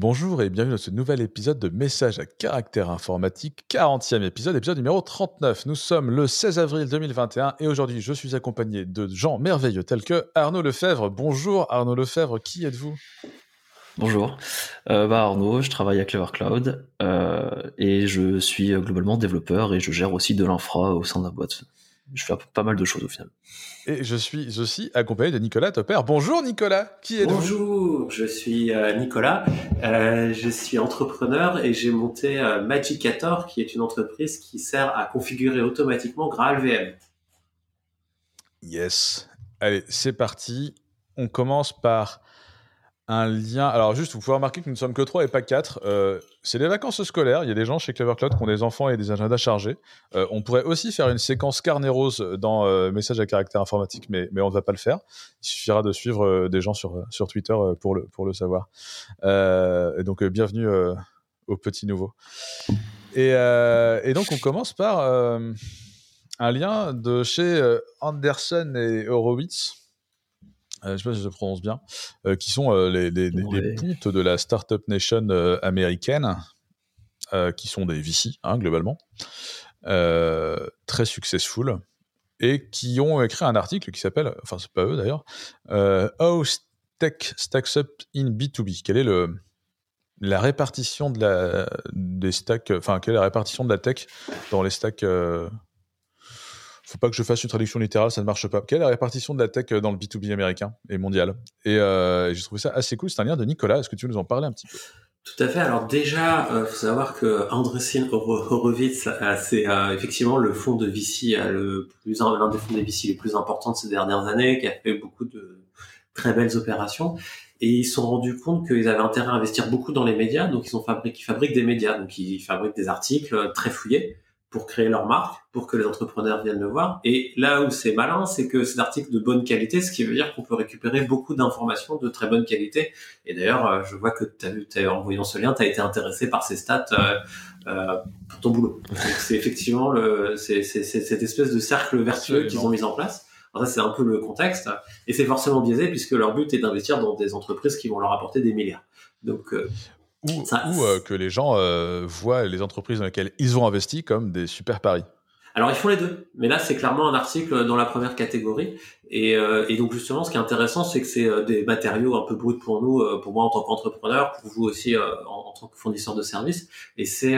Bonjour et bienvenue dans ce nouvel épisode de Messages à caractère informatique, 40e épisode, épisode numéro 39. Nous sommes le 16 avril 2021 et aujourd'hui je suis accompagné de gens merveilleux tels que Arnaud Lefebvre. Bonjour Arnaud Lefebvre, qui êtes-vous? Bonjour, euh, bah Arnaud, je travaille à Clever Cloud euh, et je suis globalement développeur et je gère aussi de l'infra au sein de la boîte je fais pas mal de choses au final. Et je suis aussi accompagné de Nicolas Topper. Bonjour Nicolas, qui êtes-vous? Bonjour, je suis euh, Nicolas, euh, je suis entrepreneur et j'ai monté euh, Magicator qui est une entreprise qui sert à configurer automatiquement Graal VM. Yes, allez, c'est parti. On commence par un lien. Alors, juste, vous pouvez remarquer que nous ne sommes que trois et pas quatre. Euh, c'est les vacances scolaires. Il y a des gens chez Clever Cloud qui ont des enfants et des agendas chargés. Euh, on pourrait aussi faire une séquence carnet rose dans euh, message à caractère informatique, mais, mais on ne va pas le faire. Il suffira de suivre des gens sur, sur Twitter pour le, pour le savoir. et donc, bienvenue au petit nouveau. Et, et, donc, on commence par un lien de chez Anderson et Horowitz. Euh, je sais pas si je prononce bien, euh, qui sont euh, les, les, de la Startup Nation américaine, qui sont des VC, hein, globalement, très successful, et qui ont écrit un article qui s'appelle, enfin, c'est pas eux d'ailleurs, How Tech Stacks Up in B2B. Quelle est le, la répartition de la, des stacks, enfin, quelle est la répartition de la tech dans les stacks faut pas que je fasse une traduction littérale, ça ne marche pas. Quelle est la répartition de la tech euh, dans le B2B américain et mondial? Et euh, j'ai trouvé ça assez cool. C'est un lien de Nicolas. Est-ce que tu veux nous en parler un petit peu? Tout à fait. Alors déjà, il euh, faut savoir que Andresin Horowitz, c'est effectivement le fonds de VC, le plus l'un des fonds de VC les plus importants de ces dernières années, qui a fait beaucoup de très belles opérations. Et ils se sont rendus compte qu'ils avaient intérêt à investir beaucoup dans les médias, donc ils ont ils fabriquent des médias, donc ils fabriquent des articles très fouillés pour créer leur marque, pour que les entrepreneurs viennent le voir. Et là où c'est malin, c'est que c'est article de bonne qualité, ce qui veut dire qu'on peut récupérer beaucoup d'informations de très bonne qualité. Et d'ailleurs, euh, je vois que as vu, en voyant ce lien, tu as été intéressé par ces stats euh, euh, pour ton boulot. c'est effectivement le, c'est, cette espèce de cercle vertueux qu'ils ont mis en place. Alors ça, c'est un peu le contexte. Et c'est forcément biaisé puisque leur but est d'investir dans des entreprises qui vont leur apporter des milliards. Donc, euh, ou, euh, que les gens euh, voient les entreprises dans lesquelles ils ont investi comme des super paris. Alors ils font les deux, mais là c'est clairement un article dans la première catégorie. Et, euh, et donc justement, ce qui est intéressant, c'est que c'est des matériaux un peu bruts pour nous, pour moi en tant qu'entrepreneur, pour vous aussi en, en, tant que fournisseur de services. Et c'est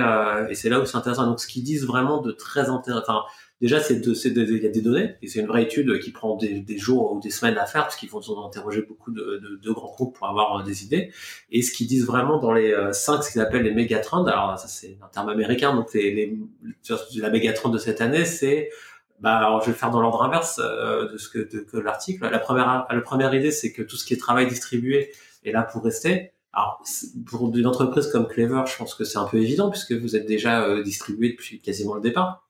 et c'est là où c'est intéressant. Donc ce qu'ils disent vraiment de très intéressant, déjà, il y a des données et c'est une vraie étude qui prend des, des, jours ou des semaines à faire parce qu'ils vont interroger beaucoup de, de, de, grands groupes pour avoir euh, des idées. Et ce qu'ils disent vraiment dans les euh, cinq, ce qu'ils appellent les mégatrends, alors ça c'est un terme américain, donc les, les, la mégatrend de cette année, c'est bah, alors je vais faire dans l'ordre inverse euh, de ce que, de, que l'article. La première, la première idée, c'est que tout ce qui est travail distribué est là pour rester. Alors, pour une entreprise comme Clever, je pense que c'est un peu évident puisque vous êtes déjà distribué depuis quasiment le départ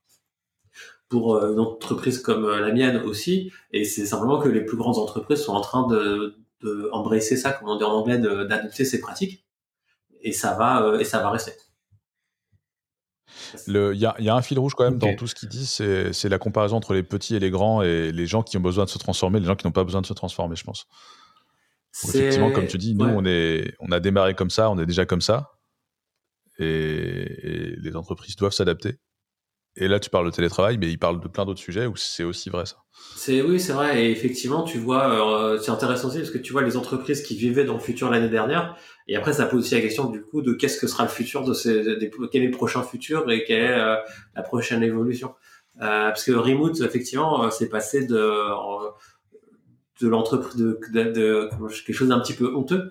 pour euh, une entreprise comme euh, la mienne aussi. Et c'est simplement que les plus grandes entreprises sont en train de, de embrasser ça, comme on dit en anglais, d'adopter ces pratiques. Et ça va, euh, et ça va rester. Il y a, y a, un fil rouge quand même dans tout ce qu'il dit, c'est la comparaison entre les petits et les grands et les gens qui ont besoin de se transformer, les gens qui n'ont pas besoin de se transformer, je pense. Effectivement, comme tu dis, nous, on, est, on a démarré comme ça, on est déjà comme ça, et, et les entreprises doivent s'adapter. Et là, tu parles de télétravail, mais il parle de plein d'autres sujets où c'est aussi vrai ça? C'est oui, c'est vrai. Et effectivement, tu vois, euh, c'est intéressant aussi parce que tu vois les entreprises qui vivaient dans le futur l'année dernière. Et après, ça pose aussi la question du coup de qu'est-ce que sera le futur de ces, quel est le prochain futur et quelle est euh, la prochaine évolution? Euh, parce que remote, effectivement, c'est passé de de l'entreprise de, de, de, quelque chose d'un petit peu honteux euh,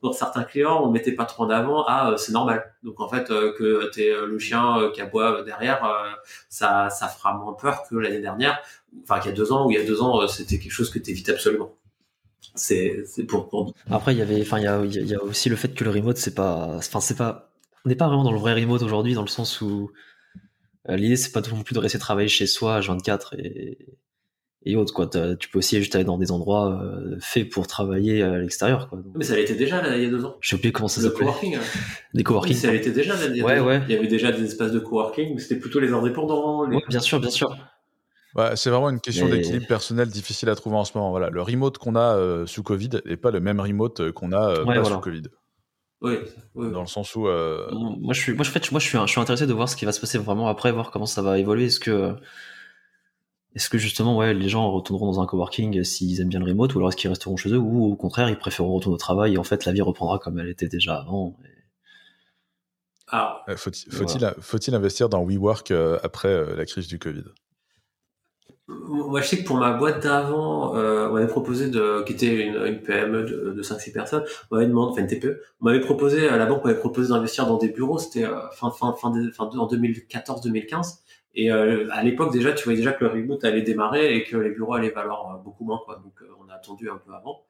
pour certains clients, on mettait pas trop en avant, ah, euh, c'est normal. Donc en fait, euh, que t'es euh, le chien qui aboie derrière, ça, ça fera moins peur que l'année dernière, enfin qu'il y a deux ans, ou il y a deux ans, c'était quelque chose que t'évites absolument. C'est, c'est pour, pour, Après, il y avait, enfin, il y a, y a aussi le fait que le remote, c'est pas, enfin, c'est pas, on n'est pas vraiment dans le vrai remote aujourd'hui, dans le sens où l'idée, c'est pas non plus de rester travailler chez soi à 24 et, et autres quoi. Tu peux aussi juste aller dans des endroits euh, faits pour travailler à l'extérieur quoi. Mais ça l'était déjà là, il y a deux ans. Je sais plus comment ça s'appelait. Le coworking. Des coworking. ça l'était déjà là, il y a ouais, ouais. Il y avait déjà des espaces de coworking, mais c'était plutôt les indépendants. Les... bien sûr, bien sûr. Ouais, c'est vraiment une question d'équilibre personnel difficile à trouver en ce moment. Voilà, le remote qu'on a euh, sous Covid n'est pas le même remote qu'on a euh, pas sous Covid. Oui, oui. Dans le sens où. Euh, moi, je suis, moi, en fait, moi, je suis, je suis intéressé de voir ce qui va se passer vraiment après, voir comment ça va évoluer. Est-ce que, est-ce que justement, ouais, les gens retourneront dans un coworking s'ils aiment bien le remote, ou alors est-ce qu'ils resteront chez eux, ou au contraire, ils préféreront retourner au travail et en fait, la vie reprendra comme elle était déjà avant. Euh, faut-il faut investir dans WeWork euh, après euh, la crise du Covid? Moi, je sais que pour ma boîte d'avant, on m'avait proposé de, qui était une, PME de, de 5-6 personnes, on m'avait demandé, enfin une TPE, on m'avait proposé, la banque m'avait proposé d'investir dans des bureaux, c'était fin, fin, fin, fin, en 2014-2015. Et à l'époque déjà, tu voyais déjà que le remote allait démarrer et que les bureaux allaient valoir beaucoup moins, quoi. Donc on a attendu un peu avant.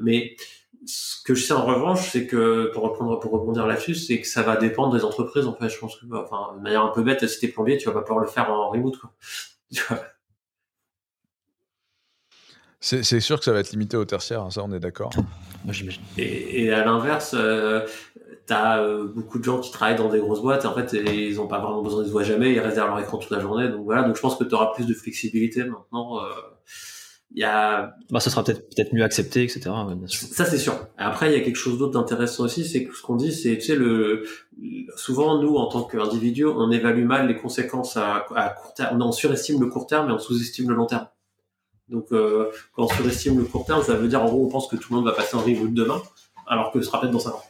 Mais ce que je sais en revanche, c'est que pour reprendre, pour rebondir là-dessus, c'est que ça va dépendre des entreprises. En fait, je pense que, enfin, de manière un peu bête, si t'es plombier, tu vas pas pouvoir le faire en remote, quoi. C'est sûr que ça va être limité au tertiaire, hein, ça on est d'accord. Moi j'imagine. Et, et, à l'inverse, euh, t'as euh, beaucoup de gens qui travaillent dans des grosses boîtes et en fait ils ont pas vraiment besoin, ils se voient jamais, ils restent derrière leur écran toute la journée. Donc voilà, donc je pense que tu auras plus de flexibilité maintenant. Euh, il y a bah ça sera peut-être peut-être mieux accepté etc ça c'est sûr après il y a quelque chose d'autre d'intéressant aussi c'est que ce qu'on dit c'est tu sais le souvent nous en tant qu'individu on évalue mal les conséquences à, à court terme on surestime le court terme et on sous-estime le long terme donc euh, quand on surestime le court terme ça veut dire en gros on pense que tout le monde va passer en remote demain alors que ce sera peut-être dans 5 ans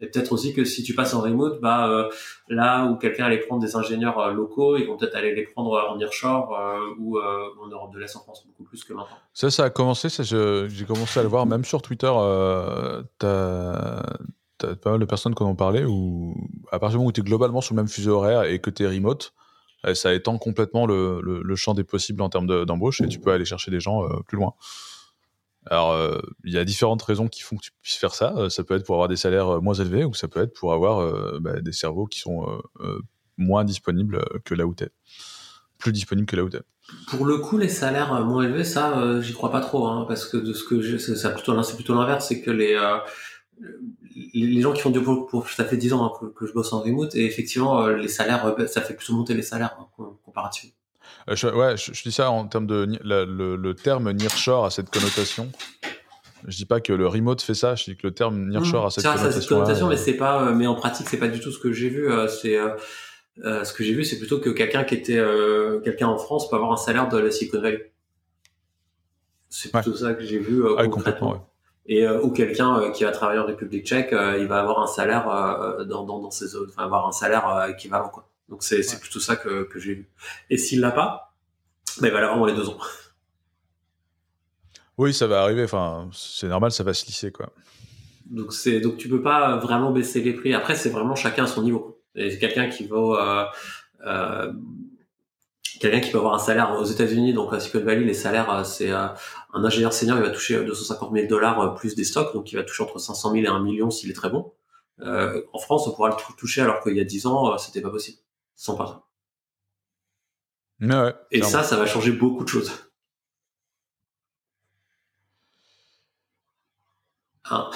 et peut-être aussi que si tu passes en remote, bah euh, là où quelqu'un allait prendre des ingénieurs euh, locaux, ils vont peut-être aller les prendre en nearshore euh, ou en Europe de l'Est en France beaucoup plus que maintenant. Ça, ça a commencé. Ça, j'ai commencé à le voir même sur Twitter. t'as as pas mal de personnes qui en ont parlé à partir du moment où tu es globalement sur le même fuseau horaire et que tu es remote, ça étend complètement le, champ des possibles en termes d'embauche et tu peux aller chercher des gens plus loin. Alors, euh, il y a différentes raisons qui font que tu puisses faire ça. Euh, ça peut être pour avoir des salaires euh, moins élevés ou ça peut être pour avoir bah, des cerveaux qui sont moins disponibles que là où tu es. Plus disponibles que là où tu es. Pour le coup, les salaires moins élevés, ça, j'y crois pas trop, hein, parce que de ce que plutôt, c'est plutôt l'inverse, c'est que les, les gens qui font du pour, pour ça fait 10 ans hein, que, je bosse en remote et effectivement les salaires ça fait plutôt monter les salaires hein, comparativement euh, je, ouais, je, dis ça en termes de le, terme nearshore a cette connotation. Je dis pas que le remote fait ça, je dis que le terme nearshore a cette connotation. Ça, cette connotation, mais c'est pas, euh, mais en pratique, c'est pas du tout ce que j'ai vu. Euh, c'est ce que j'ai vu, c'est plutôt que quelqu'un qui était quelqu'un en France peut avoir un salaire de la Silicon Valley. C'est plutôt ça que j'ai vu ah concrètement. Et ou quelqu'un qui va travailler en République Tchèque, il va avoir un salaire dans, dans, dans ses, enfin, avoir un salaire équivalent quoi. Donc c'est plutôt ça que, que j'ai vu. Et s'il l'a pas, ben, il va l'avoir dans les deux ans. Oui, ça va arriver. Enfin, c'est normal, ça va se lisser quoi. Donc c'est donc tu peux pas vraiment baisser les prix. Après, c'est vraiment chacun à son niveau. Et quelqu'un qui vaut euh, euh, quelqu'un qui peut avoir un salaire aux États-Unis, donc à Silicon Valley, les salaires, euh, c'est un ingénieur senior, il va toucher 250 000 dollars plus des stocks, donc il va toucher entre 500 000 et 1 million s'il est très bon. en France, on pourra le toucher alors qu'il y a 10 ans, c'était pas possible sans pas et ça, ça va changer beaucoup de choses. Hein.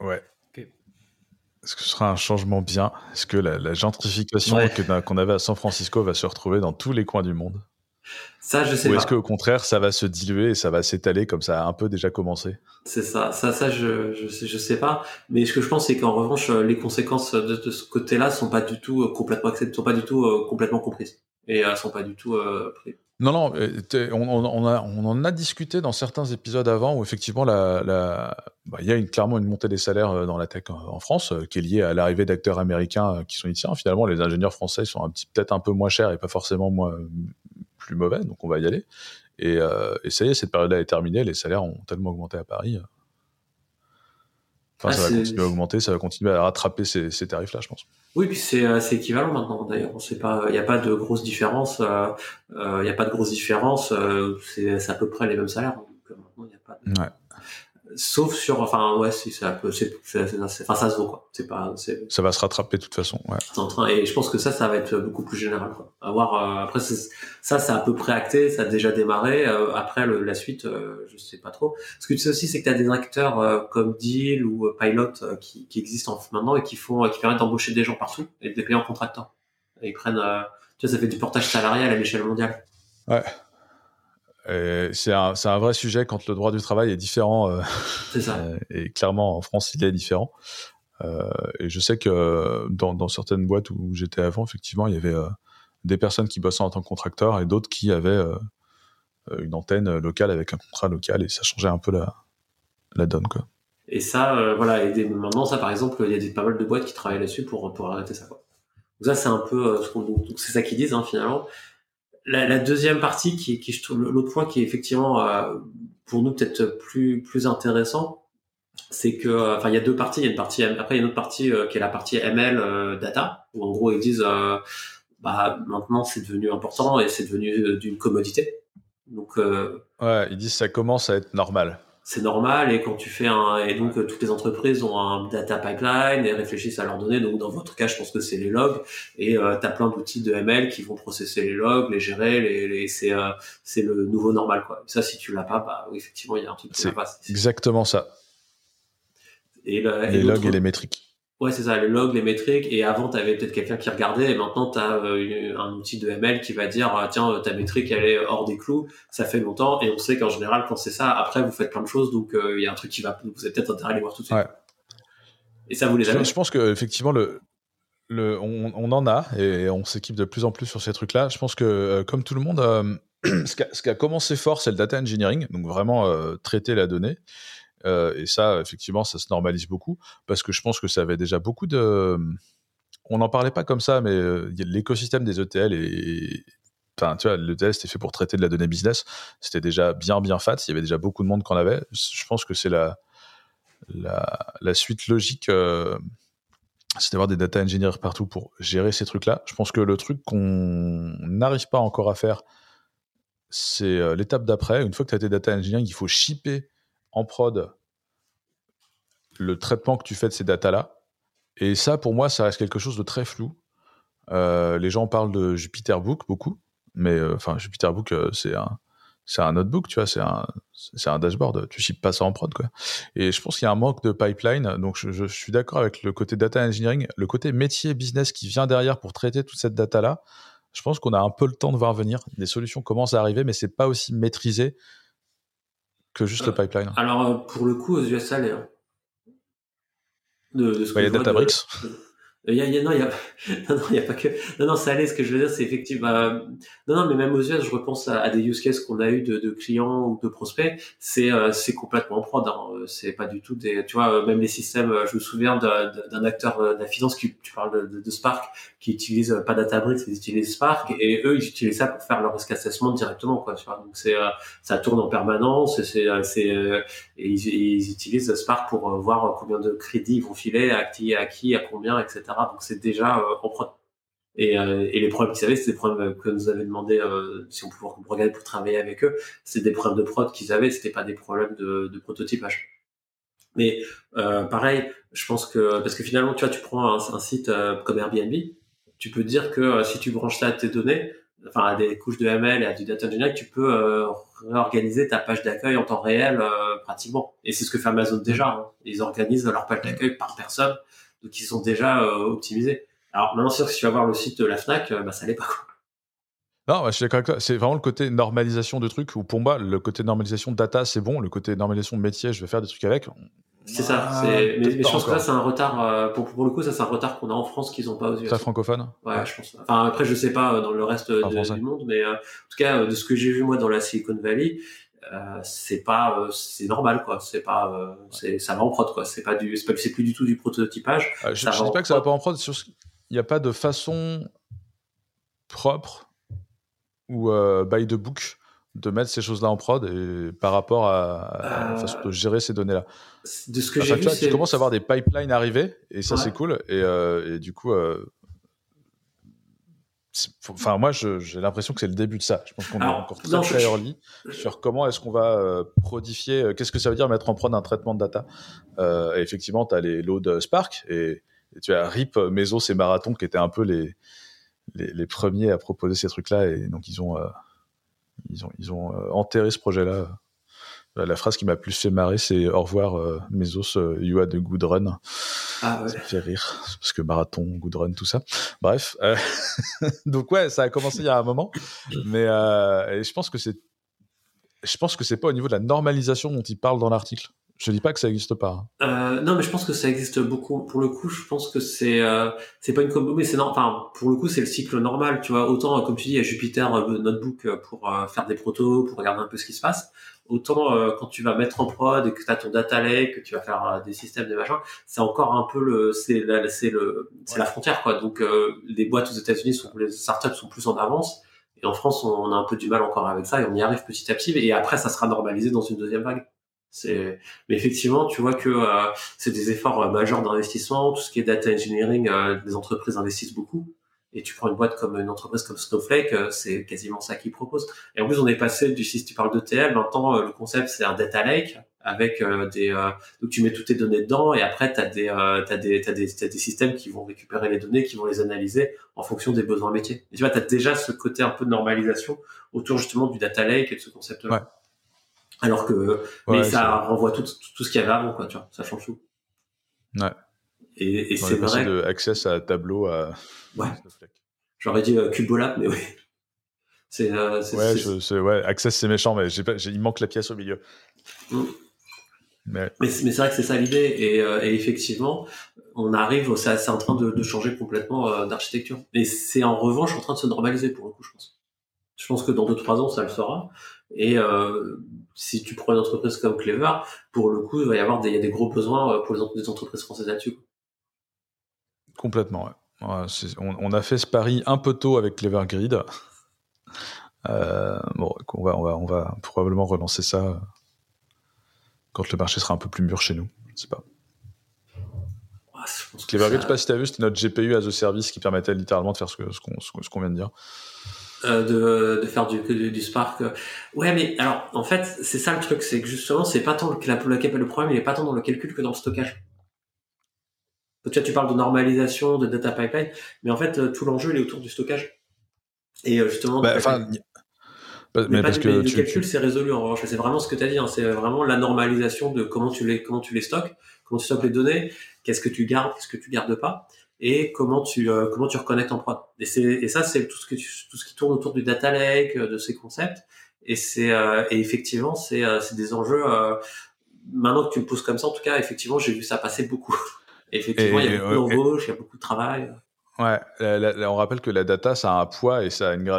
Ouais. Est-ce que ce sera un changement bien? Est-ce que la, gentrification qu'on avait à San Francisco va se retrouver dans tous les coins du monde? Ça, je sais Ou est-ce qu'au contraire, ça va se diluer et ça va s'étaler comme ça a un peu déjà commencé? C'est ça. Ça, ça, je, je, sais, je sais pas. Mais ce que je pense, c'est qu'en revanche, les conséquences de, de ce côté-là sont pas du tout euh, complètement acceptées, sont pas du tout euh, complètement comprises et elles sont pas du tout euh, Non, non, on, on, a, on, en a discuté dans certains épisodes avant où effectivement, la, la... Bah, il y a une, clairement une montée des salaires euh, dans la tech en, France euh, qui est liée à l'arrivée d'acteurs américains qui sont ici. Finalement, les ingénieurs français sont un petit, peut-être un peu moins chers et pas forcément moins, plus mauvais, donc on va y aller. Et, et ça y est, cette période-là est terminée, les salaires ont tellement augmenté à Paris. Enfin, ça va continuer à augmenter, ça va continuer à rattraper ces, ces tarifs-là, je pense. Oui, puis c'est euh, équivalent maintenant. D'ailleurs, on sait pas, il n'y a pas de grosse différence. Euh, euh, il n'y a pas de grosse différence. c'est à peu près les mêmes salaires. Donc maintenant, il n'y a pas. De... Ouais sauf sur enfin ouais si ça peut c'est enfin ça se vaut quoi. C'est pas ça va se rattraper de toute façon ouais. En train et je pense que ça ça va être beaucoup plus général quoi. Avoir euh, après ça c'est à peu près acté ça a déjà démarré euh, après le, la suite euh, je sais pas trop. Ce que tu sais aussi c'est que tu as des acteurs euh, comme Deal ou Pilot qui, qui existent maintenant et qui font qui permettent d'embaucher des gens partout et de les payer en contractant et ils prennent tu vois ça fait du portage salarial à l'échelle mondiale. Ouais c'est un, un, vrai sujet quand le droit du travail est différent. c'est ça. et clairement, en France, il est différent. et je sais que dans, dans certaines boîtes où j'étais avant, effectivement, il y avait des personnes qui bossaient en tant que contracteurs et d'autres qui avaient une antenne locale avec un contrat local et ça changeait un peu la, la donne. Quoi. Et ça, euh, voilà, et maintenant, ça, par exemple, il y a des, pas mal de boîtes qui travaillent là-dessus pour, pour arrêter ça. Quoi. Donc ça, c'est un peu, euh, c'est ça qu'ils disent, hein, finalement. La, la, deuxième partie, qui, qui je trouve, l'autre point qui est effectivement, euh, pour nous, peut-être plus, plus intéressant, c'est que, enfin, il y a deux parties. Il y a une partie, après, il y a une autre partie qui est la partie ML data, où en gros, ils disent, bah, maintenant, c'est devenu important et c'est devenu d'une commodité. Donc, ouais, ils disent ça commence à être normal c'est normal et quand tu fais un et donc toutes les entreprises ont un data pipeline et réfléchissent à leurs données. Donc dans votre cas je pense que c'est les logs et euh, tu as plein d'outils de ML qui vont processer les logs les gérer les, les c'est euh, c'est le nouveau normal quoi. Ça si tu l'as pas bah oui, effectivement il y a un truc qui pas exactement ça. Et, les logs et les métriques Ouais, c'est ça, les logs, les métriques. Et avant, tu avais peut-être quelqu'un qui regardait, et maintenant, tu as euh, un outil de ML qui va dire, ah, tiens, ta métrique, elle est hors des clous, ça fait longtemps. Et on sait qu'en général, quand c'est ça, après, vous faites plein de choses, donc euh, il y a un truc qui va, vous avez peut-être intérêt à aller voir tout de suite. Et ça, vous les avez Je, pense qu'effectivement, le, le, on, on, en a, et on s'équipe de plus en plus sur ces trucs-là. Je pense que, euh, comme tout le monde, ce, qui a, ce, qui a, commencé fort, c'est le data engineering, donc vraiment traiter la donnée. Euh, et ça, effectivement, ça se normalise beaucoup parce que je pense que ça avait déjà beaucoup de. On n'en parlait pas comme ça, mais euh, l'écosystème des ETL et, Enfin, tu vois, l'ETL, c'était fait pour traiter de la donnée business. C'était déjà bien, bien fat. Il y avait déjà beaucoup de monde qu'on avait. Je pense que c'est la, la, suite logique. Euh, c'est d'avoir des data engineers partout pour gérer ces trucs-là. Je pense que le truc qu'on n'arrive pas encore à faire, c'est l'étape d'après. Une fois que tu as tes data engineers, il faut shipper en prod le traitement que tu fais de ces datas-là. Et ça, pour moi, ça reste quelque chose de très flou. Euh, les gens parlent de Jupyter Book beaucoup, mais euh, enfin, Jupyter Book, euh, c'est un, notebook, tu vois, c'est un, dashboard. Tu ships pas ça en prod, quoi. Et je pense qu'il y a un manque de pipeline. Donc, je, suis d'accord avec le côté data engineering, le côté métier business qui vient derrière pour traiter toute cette data-là. Je pense qu'on a un peu le temps de voir venir. Des solutions commencent à arriver, mais c'est pas aussi maîtrisé que juste le euh, pipeline. Alors, euh, pour le coup, aux USA, ça l'est. De, de ce a Databricks. Il y a, il y a, non, il y a, non, non, il y a pas que, non, non, ça allait. Ce que je veux dire, c'est effectivement, euh, non, non, mais même aux US, je repense à, des use cases qu'on a eu de, de, clients ou de prospects. C'est, euh, c'est complètement prod. Hein. C'est pas du tout des, tu vois, même les systèmes. Je me souviens d'un acteur de la finance qui, tu parles de, de, Spark, qui utilise pas Databricks, ils utilisent Spark, et eux, ils utilisent ça pour faire leur risk directement, quoi. Tu vois. Donc c'est, euh, ça tourne en permanence. C'est, c'est, et ils, ils, utilisent Spark pour voir combien de crédits ils vont filer à qui, à qui, à combien, etc. Donc c'est déjà euh, en prod. Et, euh, et, les problèmes qu'ils avaient, c'est des problèmes que nous avait demandé euh, si on pouvait regarder pour travailler avec eux. C'est des problèmes de prod qu'ils avaient, c'était pas des problèmes de, de prototypage. Mais euh, pareil, je pense que parce que finalement, tu vois, tu prends un, un site comme Airbnb, tu peux dire que si tu branches ça à tes données, enfin à des couches de ML et à du data engineering, tu peux réorganiser ta page d'accueil en temps réel pratiquement. Et c'est ce que fait Amazon déjà. Hein. Ils organisent leur page d'accueil par personne donc ils sont déjà euh, optimisés. Alors maintenant, sûr, si tu vas voir le site de la Fnac, euh, bah, ça l'est pas. Quoi. Non, bah, je suis d'accord avec toi. C'est vraiment le côté normalisation de trucs, ou pour moi, le côté normalisation data, c'est bon. Le côté normalisation métier, je vais faire des trucs avec. C'est ça. Ah, mais, mais je pense que là, c'est un retard. Euh, pour, pour le coup, ça, c'est un retard qu'on a en France qu'ils n'ont pas aux US. Ça francophone? Ouais, je pense. Enfin, après, je sais pas dans le reste du monde, mais en tout cas, de ce que j'ai vu moi dans la Silicon Valley, euh, c'est pas euh, c'est normal quoi c'est pas euh, c'est ça va en prod quoi c'est pas du c'est, pas, c'est plus du tout du prototypage je, je sais pas que ça va pas en prod il n'y a pas de façon propre ou by the book de mettre ces choses-là en prod et par rapport à, la façon de gérer ces données-là. De ce que j'ai vu, tu commences à avoir des pipelines arriver et ça c'est cool et, et, du coup Enfin, moi, j'ai l'impression que c'est le début de ça. Je pense qu'on est encore très, très early sur comment est-ce qu'on va euh, prodifier, euh, qu'est-ce que ça veut dire mettre en prod un traitement de data. Euh, effectivement, tu as les loads Spark et, tu as RIP, Mesos et Marathon qui étaient un peu les, les, les premiers à proposer ces trucs-là. Et donc, ils ont, ils ont, ils ont enterré ce projet-là euh, la phrase qui m'a plus fait marrer, c'est au revoir euh, Mesos, euh, you had a good run. Ah ouais. Ça me fait rire parce que marathon, good run, tout ça. Bref, donc ouais, ça a commencé il y a un moment, mais je pense que c'est je pense que c'est pas au niveau de la normalisation dont il parle dans l'article. Je dis pas que ça n'existe pas. Euh, non, mais je pense que ça existe beaucoup. Pour le coup, je pense que c'est euh, c'est pas une combo, mais c'est enfin pour le coup c'est le cycle normal, tu vois. Autant comme tu dis, il y a Jupiter euh, Notebook pour faire des protos, pour regarder un peu ce qui se passe. Autant quand tu vas mettre en prod et que tu as ton data lake, que tu vas faire des systèmes, des machins, c'est encore un peu le c'est c'est le c'est la frontière quoi. Donc les boîtes aux États-Unis sont les startups sont plus en avance. Et en France, on a un peu du mal encore avec ça et on y arrive petit à petit. Et après, ça sera normalisé dans une deuxième vague. C'est, mais effectivement, tu vois que euh, c'est des efforts euh, majeurs d'investissement. Tout ce qui est data engineering, euh, les entreprises investissent beaucoup. Et tu prends une boîte comme une entreprise comme Snowflake, c'est quasiment ça qu'ils proposent. Et en plus, on est passé du si tu parles de TL, maintenant le concept c'est un data lake avec des donc tu mets toutes tes données dedans et après tu as des t'as des t'as des t'as des systèmes qui vont récupérer les données, qui vont les analyser en fonction des besoins métiers. Et tu vois, tu as déjà ce côté un peu de normalisation autour justement du data lake et de ce concept-là. Alors que, mais ça renvoie tout, tout, ce qu'il y avait avant, quoi, tu vois, ça change tout. Ouais. Et, et c'est vrai. de Access à Tableau à. Ouais. J'aurais dit euh, Cubolab, mais oui. C'est, euh, ouais, je, ouais, Access c'est méchant, mais pas, il manque la pièce au milieu. Mm. Mais, mais, c'est vrai que c'est ça l'idée, et, euh, et, effectivement, on arrive, c'est en train de, de changer complètement euh, d'architecture. Et c'est en revanche en train de se normaliser pour le coup, je pense. Je pense que dans 2-3 ans, ça le sera. Et euh, si tu prends une entreprise comme Clever, pour le coup, il va y avoir des, y a des gros besoins euh, pour les entreprises françaises là-dessus. Complètement, ouais. on, a fait ce pari un peu tôt avec Clever Grid. Euh, bon, on va, on, va, on va probablement relancer ça quand le marché sera un peu plus mûr chez nous. Je sais pas. Clever Grid, je sais pas si tu as vu, c'était notre GPU as a service qui permettait littéralement de faire ce qu'on ce qu'on vient de dire. Euh, de, de faire du, du, Spark. Ouais, mais alors en fait, c'est ça le truc, c'est que justement, c'est pas tant le, la, le, le problème, il est pas tant dans le calcul que dans le stockage. Tu tu parles de normalisation, de data pipeline, mais en fait, tout l'enjeu il est autour du stockage. Et euh, justement, bah, mais, parce que le calcul c'est résolu en revanche. C'est vraiment ce que tu as dit. Hein. C'est vraiment la normalisation de comment tu les comment tu les stockes, comment tu stockes les données, qu'est-ce que tu gardes, qu'est-ce que tu gardes pas et comment tu euh, comment tu reconnectes en prod. Et c'est et ça c'est tout ce que tout ce qui tourne autour du data lake, euh, de ces concepts. Et c'est euh, et effectivement c'est c'est des enjeux. maintenant que tu me poses comme ça, en tout cas, effectivement, j'ai vu ça passer beaucoup. effectivement, il y a beaucoup d'embauches, il y a beaucoup de travail. Ouais, on rappelle que la data, ça a un poids et ça a une,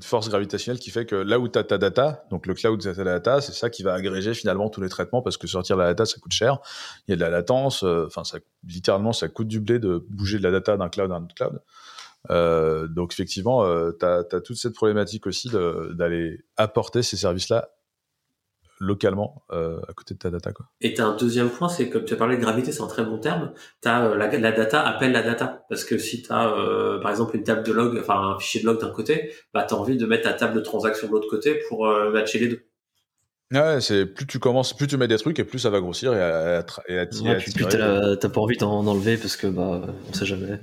force gravitationnelle qui fait que là où tu as ta data, donc le cloud, c'est ta data, c'est ça qui va agréger finalement tous les traitements parce que sortir la data, ça coûte cher. Il y a de la latence, euh, enfin, ça, littéralement, ça coûte du blé de bouger de la data d'un cloud à un autre cloud. Euh, donc effectivement, euh, tu toute cette problématique aussi d'aller apporter ces services-là localement euh, à côté de ta data. Quoi. Et tu as un deuxième point, c'est comme tu as parlé de gravité, c'est un très bon terme. As, euh, la, la, data appelle la data. Parce que si tu as, euh, par exemple, une table de log, enfin un fichier de log d'un côté, bah, tu as envie de mettre ta table de transaction de l'autre côté pour matcher les deux. Ouais, c'est plus tu commences, plus tu mets des trucs et plus ça va grossir et à, et à, plus, t'as pas envie d'en enlever parce que bah on sait jamais.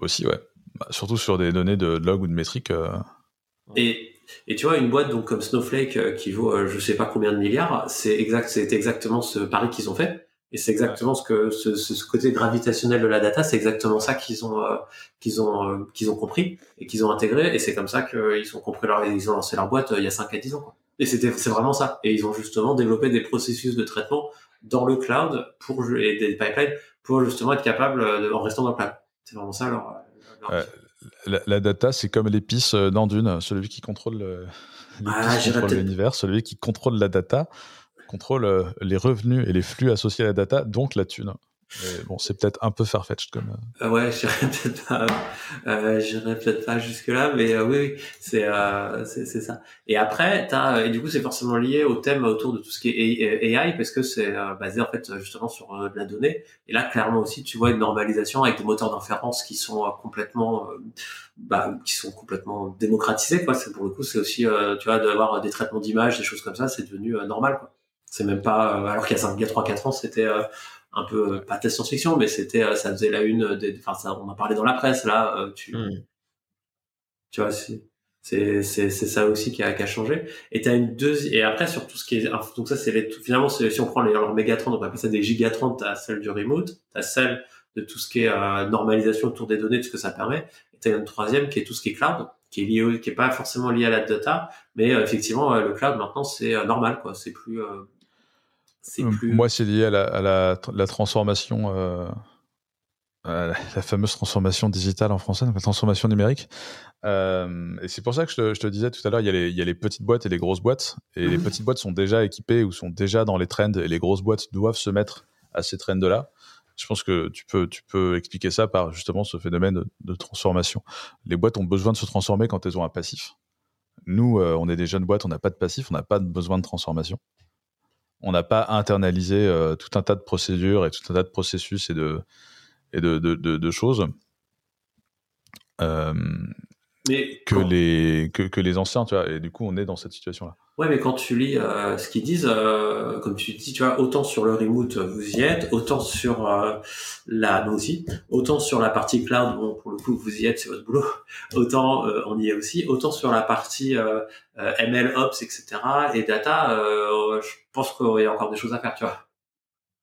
Aussi ouais, bah, surtout sur des données de log ou de métriques. Et et tu vois, une boîte donc comme Snowflake euh, qui vaut euh, je sais pas combien de milliards, c'est exact, c'est exactement ce pari qu'ils ont fait. Et c'est exactement ce que ce, ce, côté gravitationnel de la data, c'est exactement ça qu'ils ont euh, qu'ils ont qu'ils ont compris et qu'ils ont intégré. Et c'est comme ça qu'ils ont compris leur ils ont lancé leur boîte il y a 5 à 10 ans. Quoi. Et c'était c'est vraiment ça. Et ils ont justement développé des processus de traitement dans le cloud pour et des pipelines pour justement être capable de, en restant dans le cloud. C'est vraiment ça leur, leur la, data, c'est comme l'épice euh, dans Dune. Celui qui contrôle ah, l'univers, celui qui contrôle la data, contrôle euh, les revenus et les flux associés à la data, donc la thune bon, c'est peut-être un peu farfetched comme. Euh. Euh, ouais, j'irai peut-être pas, euh, peut-être pas jusque là, mais euh, oui, oui, c'est euh, c'est ça. Et après, t'as et du coup, c'est forcément lié au thème autour de tout ce qui est AI parce que c'est basé en fait justement sur de la donnée. Et là, clairement aussi, tu vois une normalisation avec des moteurs d'inférence qui sont complètement, bah, qui sont complètement démocratisés quoi. C'est pour le coup, c'est aussi, tu vois, d'avoir des traitements d'images, des choses comme ça, c'est devenu normal quoi. C'est même pas alors qu'il y a 5, il y a 3 4 ans, c'était un peu euh, pas de science-fiction, mais c'était euh, ça faisait la une. Enfin, ça, on en parlait dans la presse là. Euh, tu, hmm. tu vois, c'est c'est c'est ça aussi qui a, qui a changé. Et t'as une deuxième. Et après sur tout ce qui est donc ça c'est les finalement si on prend les alors mégatrons, on va appeler ça des gigatrons. T'as celle du remote, t'as celle de tout ce qui est normalisation autour des données, de ce que ça permet. Et t'as une troisième qui est tout ce qui est cloud qui est lié, qui est pas forcément lié à la data, mais effectivement, le cloud maintenant c'est normal, quoi. C'est plus, c'est plus. Moi, c'est lié à la, à la, la transformation euh, la fameuse transformation digitale en français, donc la transformation numérique. Euh, et c'est pour ça que je te, disais tout à l'heure, il, il, y a les petites boîtes et les grosses boîtes. Et les mhm. petites boîtes sont déjà équipées ou sont déjà dans les trends, et les grosses boîtes doivent se mettre à ces trends-là. Je pense que tu peux, tu peux expliquer ça par justement ce phénomène de, transformation. Les boîtes ont besoin de se transformer quand elles ont un passif. Nous, euh, on est des jeunes boîtes, on n'a pas de passif, on n'a pas besoin de transformation. On n'a pas internalisé tout un tas de procédures et tout un tas de processus et de, choses. Euh, que, les, que, que, les anciens, tu vois. Et du coup, on est dans cette situation-là. Ouais, mais quand tu lis euh, ce qu'ils disent, euh, comme tu dis, tu vois, autant sur le remote, vous y êtes, autant sur la, nous aussi, autant sur la partie cloud, bon, pour le coup, vous y êtes, c'est votre boulot, autant on y est aussi, autant sur la partie ML, Ops, etc., et data, je pense qu'il y a encore des choses à faire, tu vois.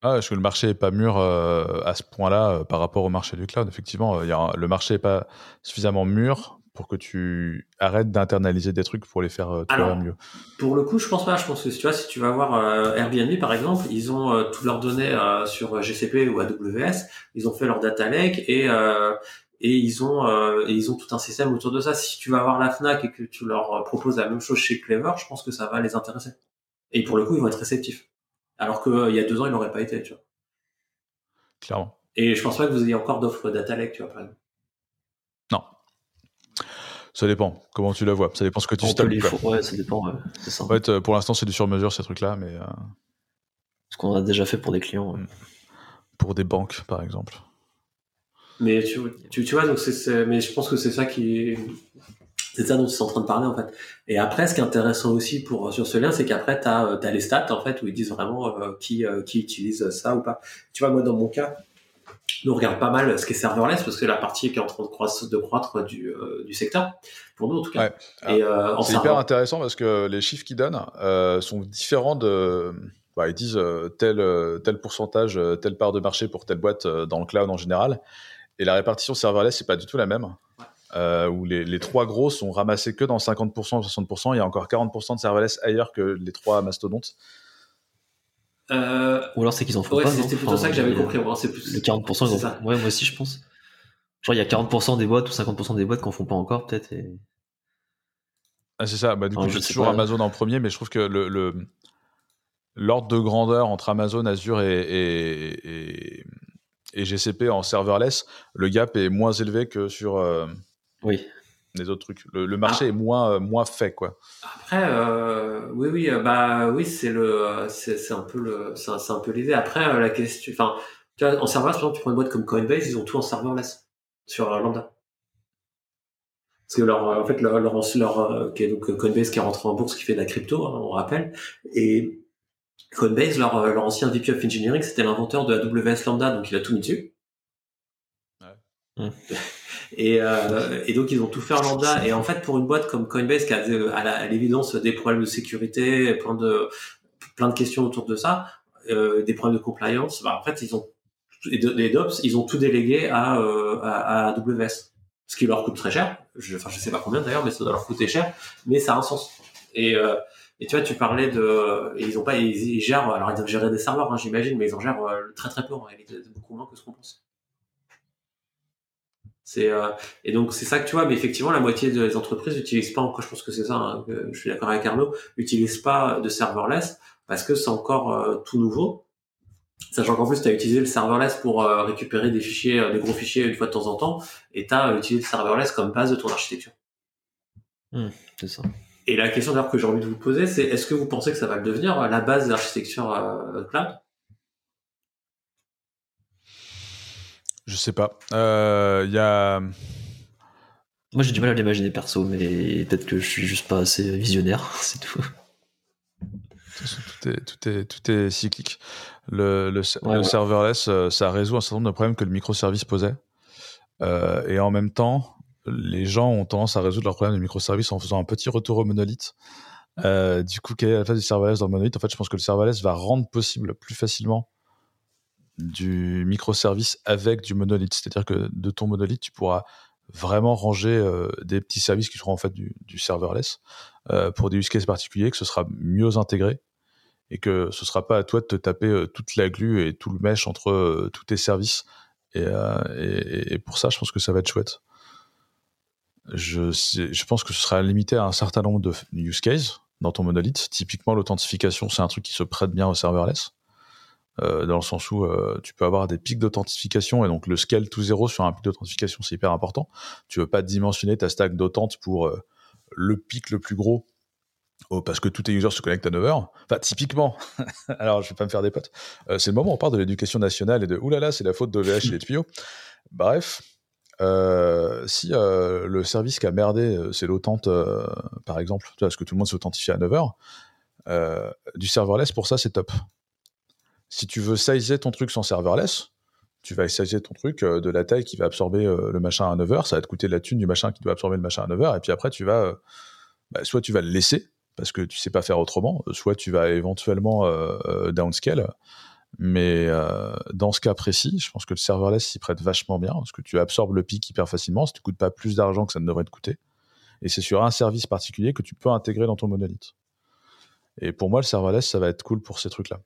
Ah, est-ce que le marché n'est pas mûr euh, à ce point-là euh, par rapport au marché du cloud Effectivement, euh, y a, le marché n'est pas suffisamment mûr pour que tu arrêtes d'internaliser des trucs pour les faire toi mieux. Pour le coup, je pense pas. Je pense que tu vois, si tu vas voir Airbnb par exemple, ils ont toutes leurs données sur GCP ou AWS. Ils ont fait leur data lake et et ils ont et ils ont tout un système autour de ça. Si tu vas voir la Fnac et que tu leur proposes la même chose chez Clever, je pense que ça va les intéresser. Et pour le coup, ils vont être réceptifs. Alors qu'il y a deux ans, il n'aurait pas été, tu vois. Clairement. Et je pense pas que vous ayez encore d'offres data lake, tu vois, par exemple. Non. Ça dépend. Comment tu la vois Ça dépend ce que tu stocks. Ouais, ça dépend. Ouais. En fait, euh, pour l'instant, c'est du sur-mesure ces trucs-là, mais. Euh, ce qu'on a déjà fait pour des clients. Mm. Pour des banques, par exemple. Mais tu, tu, tu vois, donc c'est, mais je pense que c'est ça qui, c'est ça dont tu es en train de parler en fait. Et après, ce qui est intéressant aussi pour sur ce lien, c'est qu'après tu as, as, les stats en fait où ils disent vraiment euh, qui euh, qui utilise ça ou pas. Tu vois, moi dans mon cas, nous on regarde pas mal ce qui est serverless parce que c'est la partie qui est en train de croître, de croître du, euh, du secteur pour nous en tout cas. Et c'est hyper intéressant parce que les chiffres qu'ils donnent sont différents de bah, ils disent tel tel pourcentage, telle part de marché pour telle boîte dans le cloud en général. Et la répartition serverless, c'est pas du tout la même euh, où les, les, trois gros sont ramassés que dans 50% 60%. Il y a encore 40% de serverless ailleurs que les trois mastodontes. Euh, Ou alors c'est qu'ils en font ouais, pas. C'était plutôt ça que j'avais compris. c'est plus... Les 40%, ils en font. Ouais, moi aussi, je pense. Genre, il y a 40% des boîtes ou 50% des boîtes qui en font pas encore, peut-être. Et... Ah, c'est ça. Bah, du coup, j'ai toujours Amazon en premier, mais je trouve que le, l'ordre de grandeur entre Amazon, Azure et, et, et, GCP en serverless, le gap est moins élevé que sur. Euh, oui. Les autres trucs. Le, marché ah. est moins, euh, moins fait, quoi. Après, euh, oui, oui, euh, bah oui, c'est le, c'est un peu le, c'est un, peu l'idée. Après, la question, enfin, tu vois, en serverless, par exemple, tu prends une boîte comme Coinbase, ils ont tout en serverless sur Lambda. Parce que leur, en fait, leur, leur, leur qui est donc Coinbase qui est rentré en bourse, qui fait de la crypto, hein, on rappelle, et Coinbase, leur, leur ancien VP of Engineering, c'était l'inventeur de AWS Lambda, donc il a tout mis dessus. Ouais. Et, euh, et, donc ils ont tout fait en lambda. Et en fait, pour une boîte comme Coinbase qui a euh, à l'évidence des problèmes de sécurité, plein de plein de questions autour de ça, euh, des problèmes de compliance, bah, en fait ils ont les DOPS, ils ont tout délégué à, euh, à, à AWS, ce qui leur coûte très cher. Je, enfin, je sais pas combien d'ailleurs, mais ça doit leur coûter cher, mais ça a un sens. Et, euh, et tu vois, tu parlais de, ils ont pas, ils, gèrent, alors ils doivent gérer des serveurs, hein, j'imagine, mais ils en gèrent euh, très très peu en réalité, beaucoup moins que ce qu'on pense. C'est euh, et donc c'est ça que tu vois, mais effectivement la moitié des entreprises n'utilisent pas encore. Je pense que c'est ça. Hein, je suis d'accord avec Arnaud. N'utilisent pas de serverless parce que c'est encore euh, tout nouveau. Sachant qu'en plus tu as utilisé le serverless pour euh, récupérer des fichiers, des gros fichiers une fois de temps en temps, et tu as utilisé le serverless comme base de ton architecture. Mmh, c'est ça. Et la question d'ailleurs que j'ai envie de vous poser, c'est est-ce que vous pensez que ça va le devenir la base de l'architecture cloud? Je sais pas. Il euh, y a. Moi, j'ai du mal à l'imaginer perso, mais peut-être que je suis juste pas assez visionnaire, c'est tout. Tout est, tout est, tout est cyclique. Le, le, serverless, euh, ça résout un certain nombre de problèmes que le microservice posait. Euh, et en même temps, les gens ont tendance à résoudre leurs problèmes de microservice en faisant un petit retour au monolithe. du coup, quelle est la phase du serverless dans le monolithe? En fait, je pense que le serverless va rendre possible plus facilement du microservice avec du monolithe. C'est-à-dire que de ton monolithe, tu pourras vraiment ranger des petits services qui seront en fait du, serverless pour des use cases particuliers, que ce sera mieux intégré et que ce sera pas à toi de te taper toute la glue et tout le mesh entre tous tes services. Et, et, pour ça, je pense que ça va être chouette. Je, je pense que ce sera limité à un certain nombre de use cases dans ton monolithe. Typiquement, l'authentification, c'est un truc qui se prête bien au serverless. Euh, dans le sens où euh, tu peux avoir des pics d'authentification et donc le scale to zéro sur un pic d'authentification c'est hyper important. Tu veux pas dimensionner ta stack d'authent pour euh, le pic le plus gros oh, parce que tous tes users se connectent à 9h. Enfin, typiquement, alors je vais pas me faire des potes, c'est le moment où on parle de l'éducation nationale et de oulala, c'est la faute d'OVH et les tuyaux. Bref, si le service qui a merdé, c'est l'autente, par exemple, parce que tout le monde s'authentifie à 9h, du serverless, pour ça, c'est top si tu veux sizer ton truc sans serverless, tu vas sizer ton truc euh, de la taille qui va absorber euh, le machin à 9 heures, ça va te coûter de la thune du machin qui doit absorber le machin à 9 heures, et puis après, tu vas, euh, bah, soit tu vas le laisser, parce que tu sais pas faire autrement, soit tu vas éventuellement downscale, mais dans ce cas précis, je pense que le serverless s'y prête vachement bien, parce que tu absorbes le pic hyper facilement, ça ne coûte pas plus d'argent que ça ne devrait te coûter, et c'est sur un service particulier que tu peux intégrer dans ton monolithe. Et pour moi, le serverless, ça va être cool pour ces trucs-là.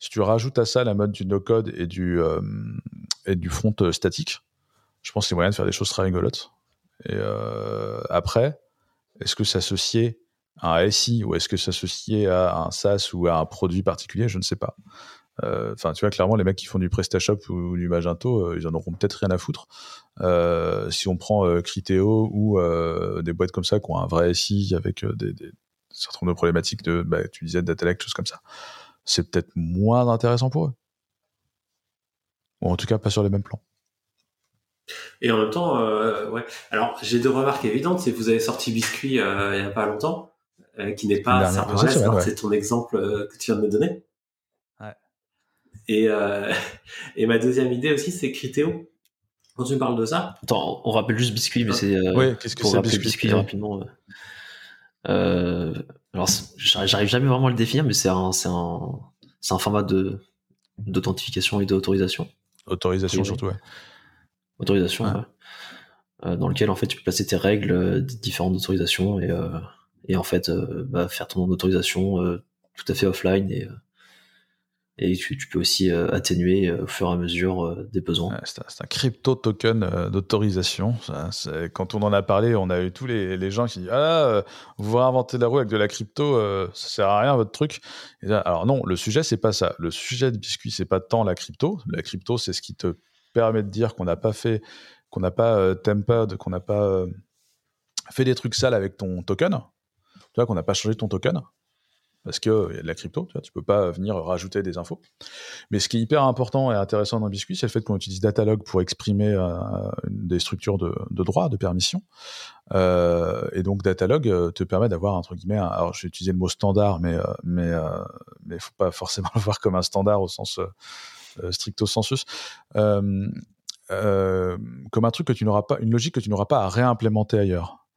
Si tu rajoutes à ça la mode du no-code et du, euh, et du front euh, statique, je pense qu'il y a moyen de faire des choses très rigolotes. Et euh, après, est-ce que s'associer à un SI ou est-ce que s'associer à un SaaS ou à un produit particulier Je ne sais pas. Enfin, tu vois, clairement, les mecs qui font du PrestaShop ou, du Magento, ils en auront peut-être rien à foutre. si on prend Criteo ou des boîtes comme ça qui ont un vrai SI avec des, des certain de problématiques de, bah, tu disais, choses comme ça c'est peut-être moins intéressant pour eux. Ou en tout cas, pas sur les mêmes plans. Et en même temps, euh, ouais. Alors, j'ai deux remarques évidentes. C'est que vous avez sorti Biscuit euh, il n'y a pas longtemps, euh, qui n'est pas serverless. C'est ton exemple que tu viens de me donner. Ouais. Et, et ma deuxième idée aussi, c'est Criteo. Quand tu me parles de ça. Attends, on rappelle juste Biscuit, mais c'est. oui, qu'est-ce que c'est Biscuit, biscuit rapidement. Alors, j'arrive jamais vraiment à le définir, mais c'est un, c'est un, un format de d'authentification et d'autorisation. Autorisation surtout, ouais. Autorisation, ouais. Euh, dans lequel en fait tu peux placer tes règles, euh, différentes autorisations et, euh, et en fait bah, faire ton autorisation tout à fait offline et et tu, peux aussi euh, atténuer euh, au fur et à mesure euh, des besoins. c'est un, crypto token d'autorisation. Quand on en a parlé, on a eu tous les, gens qui disent ah vous voulez inventer la roue avec de la crypto, ça sert à rien votre truc. alors non, le sujet c'est pas ça. Le sujet de biscuit c'est pas tant la crypto. La crypto c'est ce qui te permet de dire qu'on n'a pas fait, qu'on n'a pas tempered, qu'on n'a pas fait des trucs sales avec ton token. Tu vois qu'on n'a pas changé ton token parce qu'il y a de la crypto, tu tu peux pas venir rajouter des infos. Mais ce qui est hyper important et intéressant dans Biscuit, c'est le fait qu'on utilise Datalog pour exprimer euh, des structures de, de droit, de permission. Euh, et donc Datalog euh, te permet d'avoir entre guillemets, alors j'ai utilisé le mot standard, mais mais mais faut pas forcément le voir comme un standard au sens stricto sensus. comme un truc que tu n'auras pas, une logique que tu n'auras pas à réimplémenter ailleurs.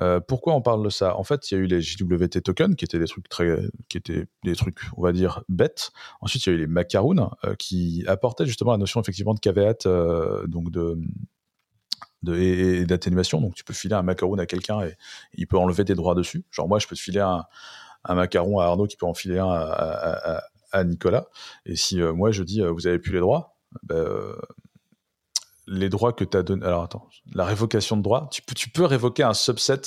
Euh, pourquoi on parle de ça? En fait, il y a eu les JWT tokens qui étaient des trucs très, qui étaient des trucs, on va dire bêtes. Ensuite, il y a eu les macaroons euh, qui apportaient justement la notion effectivement de caveat, euh, donc de, et, d'atténuation. Donc, tu peux filer un macaron à quelqu'un et, il peut enlever tes droits dessus. Genre moi, je peux te filer un, macaron à Arnaud qui peut en filer un à, Nicolas. Et si moi je dis vous avez plus les droits, ben, les droits que tu as donnés. Alors attends, la révocation de droits, tu peux, tu peux révoquer un subset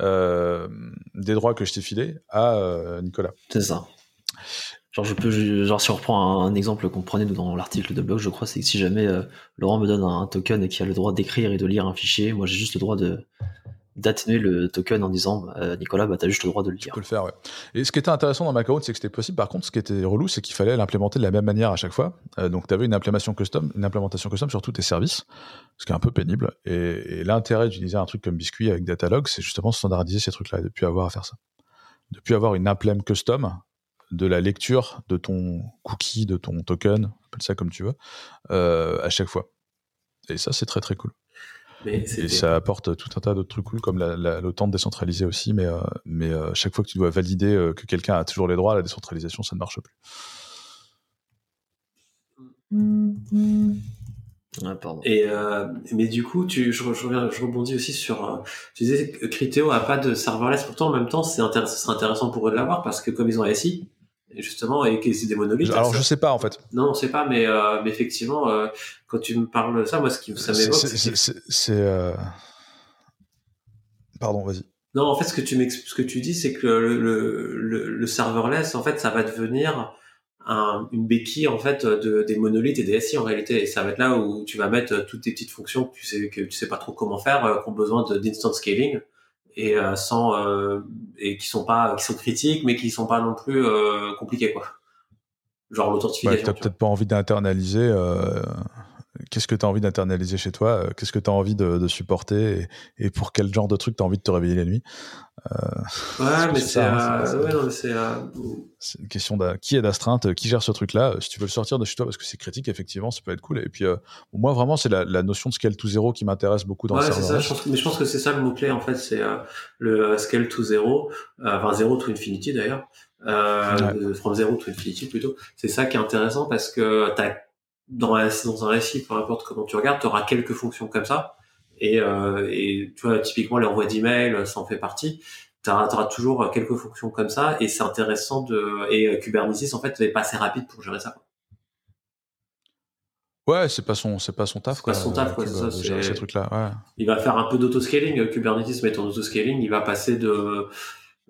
euh, des droits que je t'ai filés à euh, Nicolas. C'est ça. Genre, si on reprend un, exemple qu'on prenait dans l'article de blog, je crois, c'est que si jamais euh, Laurent me donne un, token et qu'il a le droit d'écrire et de lire un fichier, moi j'ai juste le droit de, d'atténuer le token en disant euh, Nicolas, bah, tu as juste le droit de le lire. Tu peux le faire, ouais. Et ce qui était intéressant dans Macaron, c'est que c'était possible. Par contre, ce qui était relou, c'est qu'il fallait l'implémenter de la même manière à chaque fois. Euh, donc, tu avais une implémentation custom, une implémentation custom sur tous tes services, ce qui est un peu pénible. Et, l'intérêt d'utiliser un truc comme Biscuit avec Datalog, c'est justement standardiser ces trucs-là et de plus avoir à faire ça. De plus avoir une implème custom de la lecture de ton cookie, de ton token, appelle ça comme tu veux, euh, à chaque fois. Et ça, c'est très très cool et ça apporte tout un tas d'autres trucs cool comme l'OTAN décentralisé aussi, mais, euh, mais euh, chaque fois que tu dois valider euh, que quelqu'un a toujours les droits, la décentralisation, ça ne marche plus. pardon. Et mais du coup, tu, je, reviens, je rebondis aussi sur. tu disais que Criteo a pas de serverless. Pourtant, en même temps, c'est intéressant, ce serait intéressant pour eux de l'avoir parce que comme ils ont SI, justement, et que c'est des monolithes. Alors, je sais pas en fait. Non, on sait pas, mais, mais effectivement, quand tu me parles de ça, moi, ce qui ça m'évoque, c'est. Pardon, vas-y. Non, en fait, ce que tu ce que tu dis, c'est que le, le, le, serverless, en fait, ça va devenir un, une béquille en fait de, des monolithes et des SI en réalité. Et ça va être là où tu vas mettre toutes tes petites fonctions que tu sais que tu sais pas trop comment faire, euh, qui ont besoin d'instant scaling et euh, sans euh, et qui sont pas qui sont critiques, mais qui sont pas non plus euh, compliquées quoi. Genre l'authentification. Ouais, t'as peut-être pas envie d'internaliser. Euh qu'est-ce que tu as envie d'internaliser chez toi, euh, qu'est-ce que tu as envie de, supporter et, pour quel genre de truc tu as envie de te réveiller la nuit? Euh, ouais, mais c'est hein, c'est une question de qui est d'astreinte, qui gère ce truc-là? Si tu veux le sortir de chez toi parce que c'est critique, effectivement, ça peut être cool. Et puis, euh, moi, vraiment, c'est la, notion de scale to zero qui m'intéresse beaucoup dans ouais, le. Ça, mais je pense que c'est ça le mot-clé, en fait, c'est le scale to zero, enfin zero to infinity d'ailleurs. from zero to infinity plutôt. C'est ça qui est intéressant parce que tu as dans, un, dans un récit, peu importe comment tu regardes, tu auras quelques fonctions comme ça. Et, euh, et tu vois, typiquement, l'envoi d'email, ça en fait partie. Tu auras, toujours quelques fonctions comme ça. Et c'est intéressant de... Et euh, Kubernetes, en fait, n'est pas assez rapide pour gérer ça. Ouais, c'est pas son, c'est pas son taf. C'est pas son taf, quoi. C'est ça. Gérer ces trucs-là. Ouais. Il va faire un peu d'autoscaling. Kubernetes, mais ton autoscaling, il va passer de,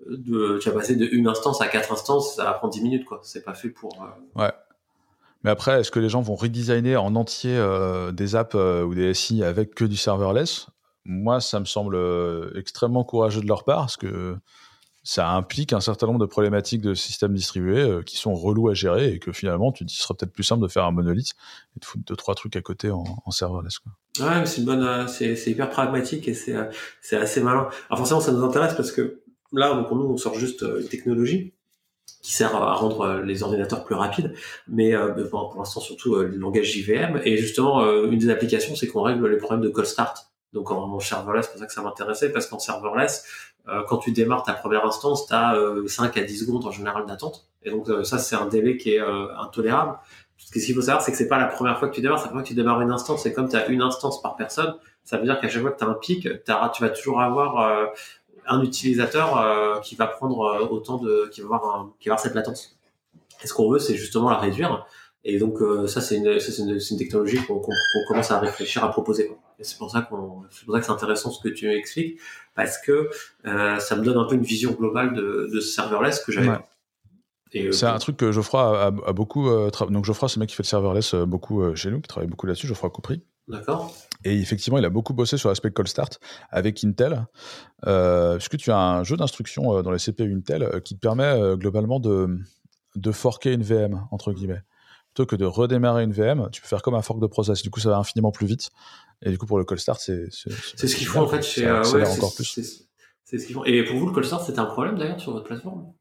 de, tu vas passer de une instance à quatre instances. Ça va prendre 10 minutes, quoi. C'est pas fait pour. Euh, ouais. Mais après, est-ce que les gens vont redesigner en entier euh, des apps euh, ou des SI avec que du serverless? Moi, ça me semble euh, extrêmement courageux de leur part, parce que ça implique un certain nombre de problématiques de systèmes distribués qui sont relous à gérer et que finalement, tu dis, ce serait peut-être plus simple de faire un monolithe et de foutre deux, trois trucs à côté en, serverless. Quoi. Ouais, c'est une bonne, c'est, hyper pragmatique et c'est, assez malin. Alors forcément, ça nous intéresse parce que là, pour nous, on sort juste une technologie qui sert à rendre euh, les ordinateurs plus rapides, mais euh, pour, l'instant surtout euh, le langage JVM. Et justement, une des applications, c'est qu'on règle les problèmes de cold start. Donc en, serverless, c'est pour ça que ça m'intéressait, parce qu'en serverless, quand tu démarres ta première instance, tu as 5 à 10 secondes en général d'attente. Et donc ça, c'est un délai qui est intolérable. Ce qu'il faut savoir, c'est que c'est pas la première fois que tu démarres, c'est la première fois que tu démarres une instance. Et comme tu as une instance par personne, ça veut dire qu'à chaque fois que tu as un pic, tu vas toujours avoir un utilisateur euh, qui va prendre euh, autant de, qui va avoir, un, qui va avoir cette latence. Et ce qu'on veut, c'est justement la réduire. Et donc euh, ça, c'est une, une, une, technologie qu'on commence à réfléchir à proposer. Et c'est pour ça qu'on, c'est pour ça que c'est intéressant ce que tu expliques, parce que euh, ça me donne un peu une vision globale de, de serverless que j'avais. Ouais. c'est un truc que Geoffroy a, a, beaucoup. donc Geoffroy, c'est le mec qui fait le serverless beaucoup chez nous, qui travaille beaucoup là-dessus. Geoffroy Coupry. D'accord. Et effectivement, il a beaucoup bossé sur l'aspect cold start avec Intel, euh, puisque tu as un jeu d'instruction euh, dans les CPU Intel euh, qui te permet euh, globalement de, de forker une VM, entre guillemets? Plutôt que de redémarrer une VM, tu peux faire comme un fork de process. Du coup, ça va infiniment plus vite. Et du coup, pour le cold start, c'est. C'est ce qu'ils font en fait chez. Ouais, encore plus. C'est ce qu'ils font. Et pour vous, le cold start, c'était un problème d'ailleurs sur votre plateforme?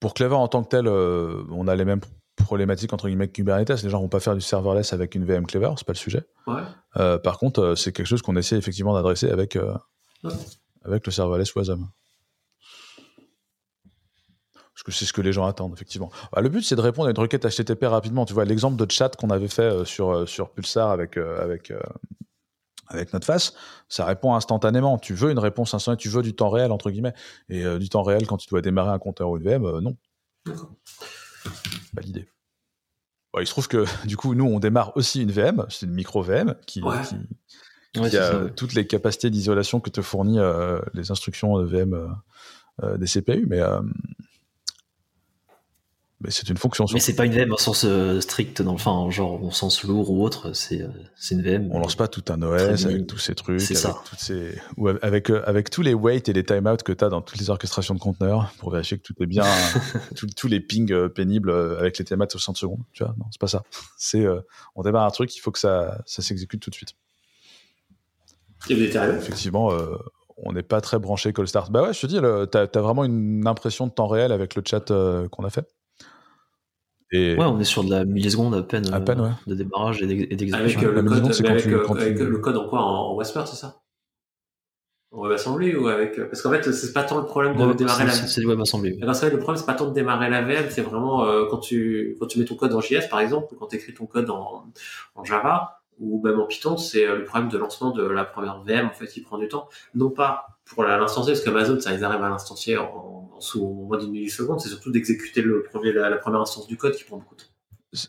Pour Clever en tant que tel, on a les mêmes problématique entre guillemets Kubernetes. Les gens vont pas faire du serverless avec une VM Clever, c'est pas le sujet. Euh, par contre, euh, c'est quelque chose qu'on essaie effectivement d'adresser avec, euh, avec le serverless Wasm. Parce que c'est ce que les gens attendent, effectivement. Bah, le but, c'est de répondre à une requête HTTP rapidement. Tu vois, l'exemple de chat qu'on avait fait sur, sur Pulsar avec, avec, avec notre face, ça répond instantanément. Tu veux une réponse instantanée, tu veux du temps réel, entre guillemets. Et du temps réel, quand tu dois démarrer un compteur ou une VM, non pas l'idée. il se trouve que du coup, nous, on démarre aussi une VM, c'est une micro VM qui, a toutes les capacités d'isolation que te fournit euh, les instructions de VM euh, euh, des CPU, mais mais c'est une fonction. Mais c'est pas une VM au sens euh, strict, dans, enfin, genre au sens lourd ou autre. C'est euh, une VM. On lance pas tout un OS avec tous ces trucs, avec, ça. Toutes ces... Ou avec, euh, avec tous les waits et les timeouts que tu as dans toutes les orchestrations de conteneurs pour vérifier que tout est bien, tous les pings pénibles avec les timeouts au 60 secondes. Tu vois, non, c'est pas ça. C'est on démarre un truc, il faut que ça, ça s'exécute tout de suite. Effectivement, on n'est pas très branché call start. Bah ouais, je te dis, tu as, vraiment une impression de temps réel avec le chat qu'on a fait. Ouais, on est sur de la milliseconde à peine, à peine euh, de démarrage et d'exécution. Avec, euh, le, code, avec, euh, le code en quoi En, Whisper, c'est ça? WebAssembly ou avec parce qu'en fait c'est pas tant le problème de démarrer la c'est du WebAssembly. Que le problème c'est pas tant de démarrer la VM, c'est vraiment quand tu quand tu mets ton code en JS par exemple ou quand tu écris ton code en, en Java ou même en Python, c'est le problème de lancement de la première VM en fait qui prend du temps. Non pas pour l'instancier parce qu'Amazon ça ils arrivent à l'instancier en, en, sous moins d'une milliseconde, c'est surtout d'exécuter le premier la, première instance du code qui prend beaucoup de temps.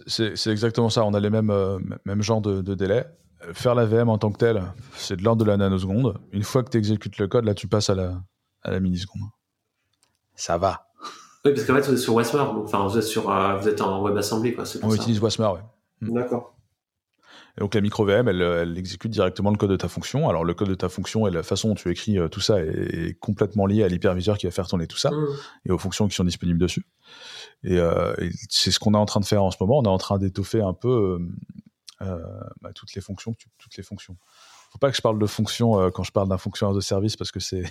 C'est exactement ça. On a les mêmes, euh, mêmes genres de, de délais faire la VM en tant que telle, c'est de l'ordre de la nanoseconde. Une fois que tu exécutes le code, là, tu passes à la, à la milliseconde. Ça va. Oui, parce qu'en fait, vous êtes sur Wasmer, enfin, vous êtes, sur, euh, vous êtes en WebAssembly, quoi. On utilise Wasmer, ouais. Mm. D'accord. Et donc la micro VM, elle, elle, exécute directement le code de ta fonction. Alors le code de ta fonction et la façon dont tu écris euh, tout ça est, complètement lié à l'hyperviseur qui va faire tourner tout ça mm. et aux fonctions qui sont disponibles dessus. Et, euh, et c'est ce qu'on est en train de faire en ce moment. On est en train d'étoffer un peu euh, bah, toutes les fonctions. Tu, toutes les fonctions. Faut pas que je parle de fonctions euh, quand je parle d'un fonctionnaire de service parce que c'est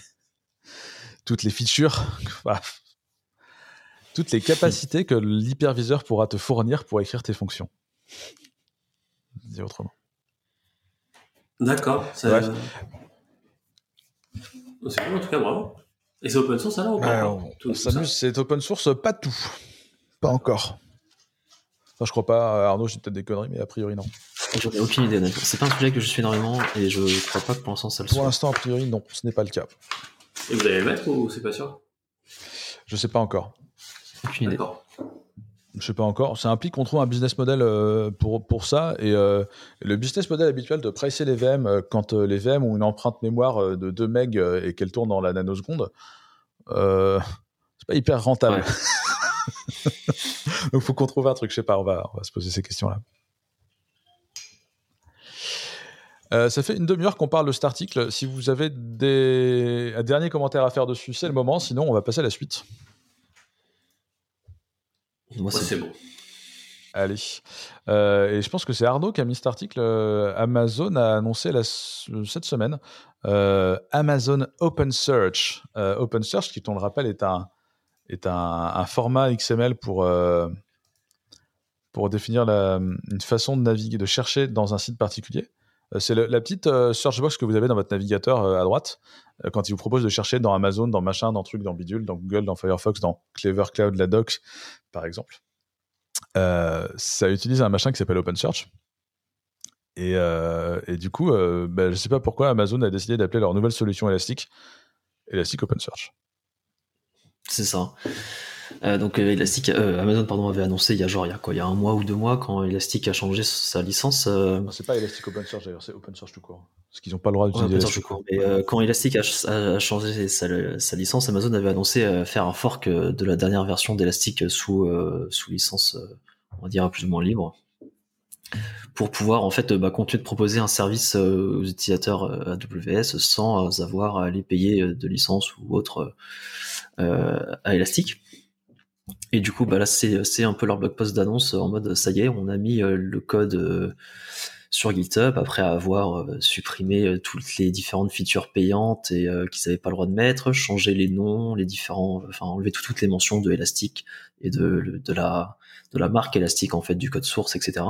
toutes les features, toutes les capacités que l'hyperviseur pourra te fournir pour écrire tes fonctions. Autrement. D'accord. C'est cool en tout cas, bravo. Et c'est open source alors ou pas on s'amuse, c'est open source, pas tout. Pas encore. Enfin, je crois pas, euh, Arnaud, j'ai peut-être des conneries, mais a priori, non. J'en ai aucune idée, C'est pas un sujet que je suis énormément et je crois pas que pour l'instant ça le soit. Pour l'instant, a priori, non, ce n'est pas le cas. Et vous allez le mettre ou c'est pas sûr? Je sais pas encore. Aucune idée. Je sais pas encore. Ça implique qu'on trouve un business model euh, pour, pour ça. Et euh, le business model habituel de pricer les VM quand les VM ont une empreinte mémoire de 2 MB et qu'elles tournent dans la nanoseconde, c'est pas hyper rentable. Donc, faut qu'on trouve un truc. Je sais pas, on va, on va se poser ces questions-là. Euh, ça fait une demi-heure qu'on parle de cet article. Si vous avez des... un dernier commentaire à faire dessus, c'est le moment. Sinon, on va passer à la suite. Moi, c'est bon. Allez. Euh, et je pense que c'est Arnaud qui a mis cet article. Euh, Amazon a annoncé cette semaine Amazon Open Search. Open Search, qui, on le rappelle, est un, est un, format XML pour, euh, pour définir la, une façon de naviguer, de chercher dans un site particulier. Euh, c'est la petite euh, search box que vous avez dans votre navigateur à droite quand il vous propose de chercher dans Amazon, dans machin, dans truc, dans bidule, dans Google, dans Firefox, dans Clever Cloud, la doc, par exemple. ça utilise un machin qui s'appelle OpenSearch. Et, et du coup, ben, je ne sais pas pourquoi Amazon a décidé d'appeler leur nouvelle solution élastique Elastic OpenSearch. C'est ça. Euh, donc euh, Elastic, euh, Amazon pardon avait annoncé il y a genre il y a quoi il y a un mois ou deux mois quand Elastic a changé sa licence. C'est pas Elastic Open Source d'ailleurs, c'est Open Source tout court. Parce qu'ils n'ont pas le droit d'utiliser ouais, quand Elastic a, changé sa, licence, Amazon avait annoncé faire un fork de la dernière version d'Elastic sous sous licence, on va dire plus ou moins libre, pour pouvoir en fait bah, continuer de proposer un service aux utilisateurs AWS sans avoir à les payer de licence ou autre à Elastic. Et du coup, bah là, c'est un peu leur blog post d'annonce en mode ça y est, on a mis euh, le code euh, sur GitHub après avoir supprimé toutes les différentes features payantes et qu'ils n'avaient pas le droit de mettre, changer les noms, les différents, enfin enlever toutes les mentions de Elastic et de, de, la, de la marque Elastic en fait du code source, etc.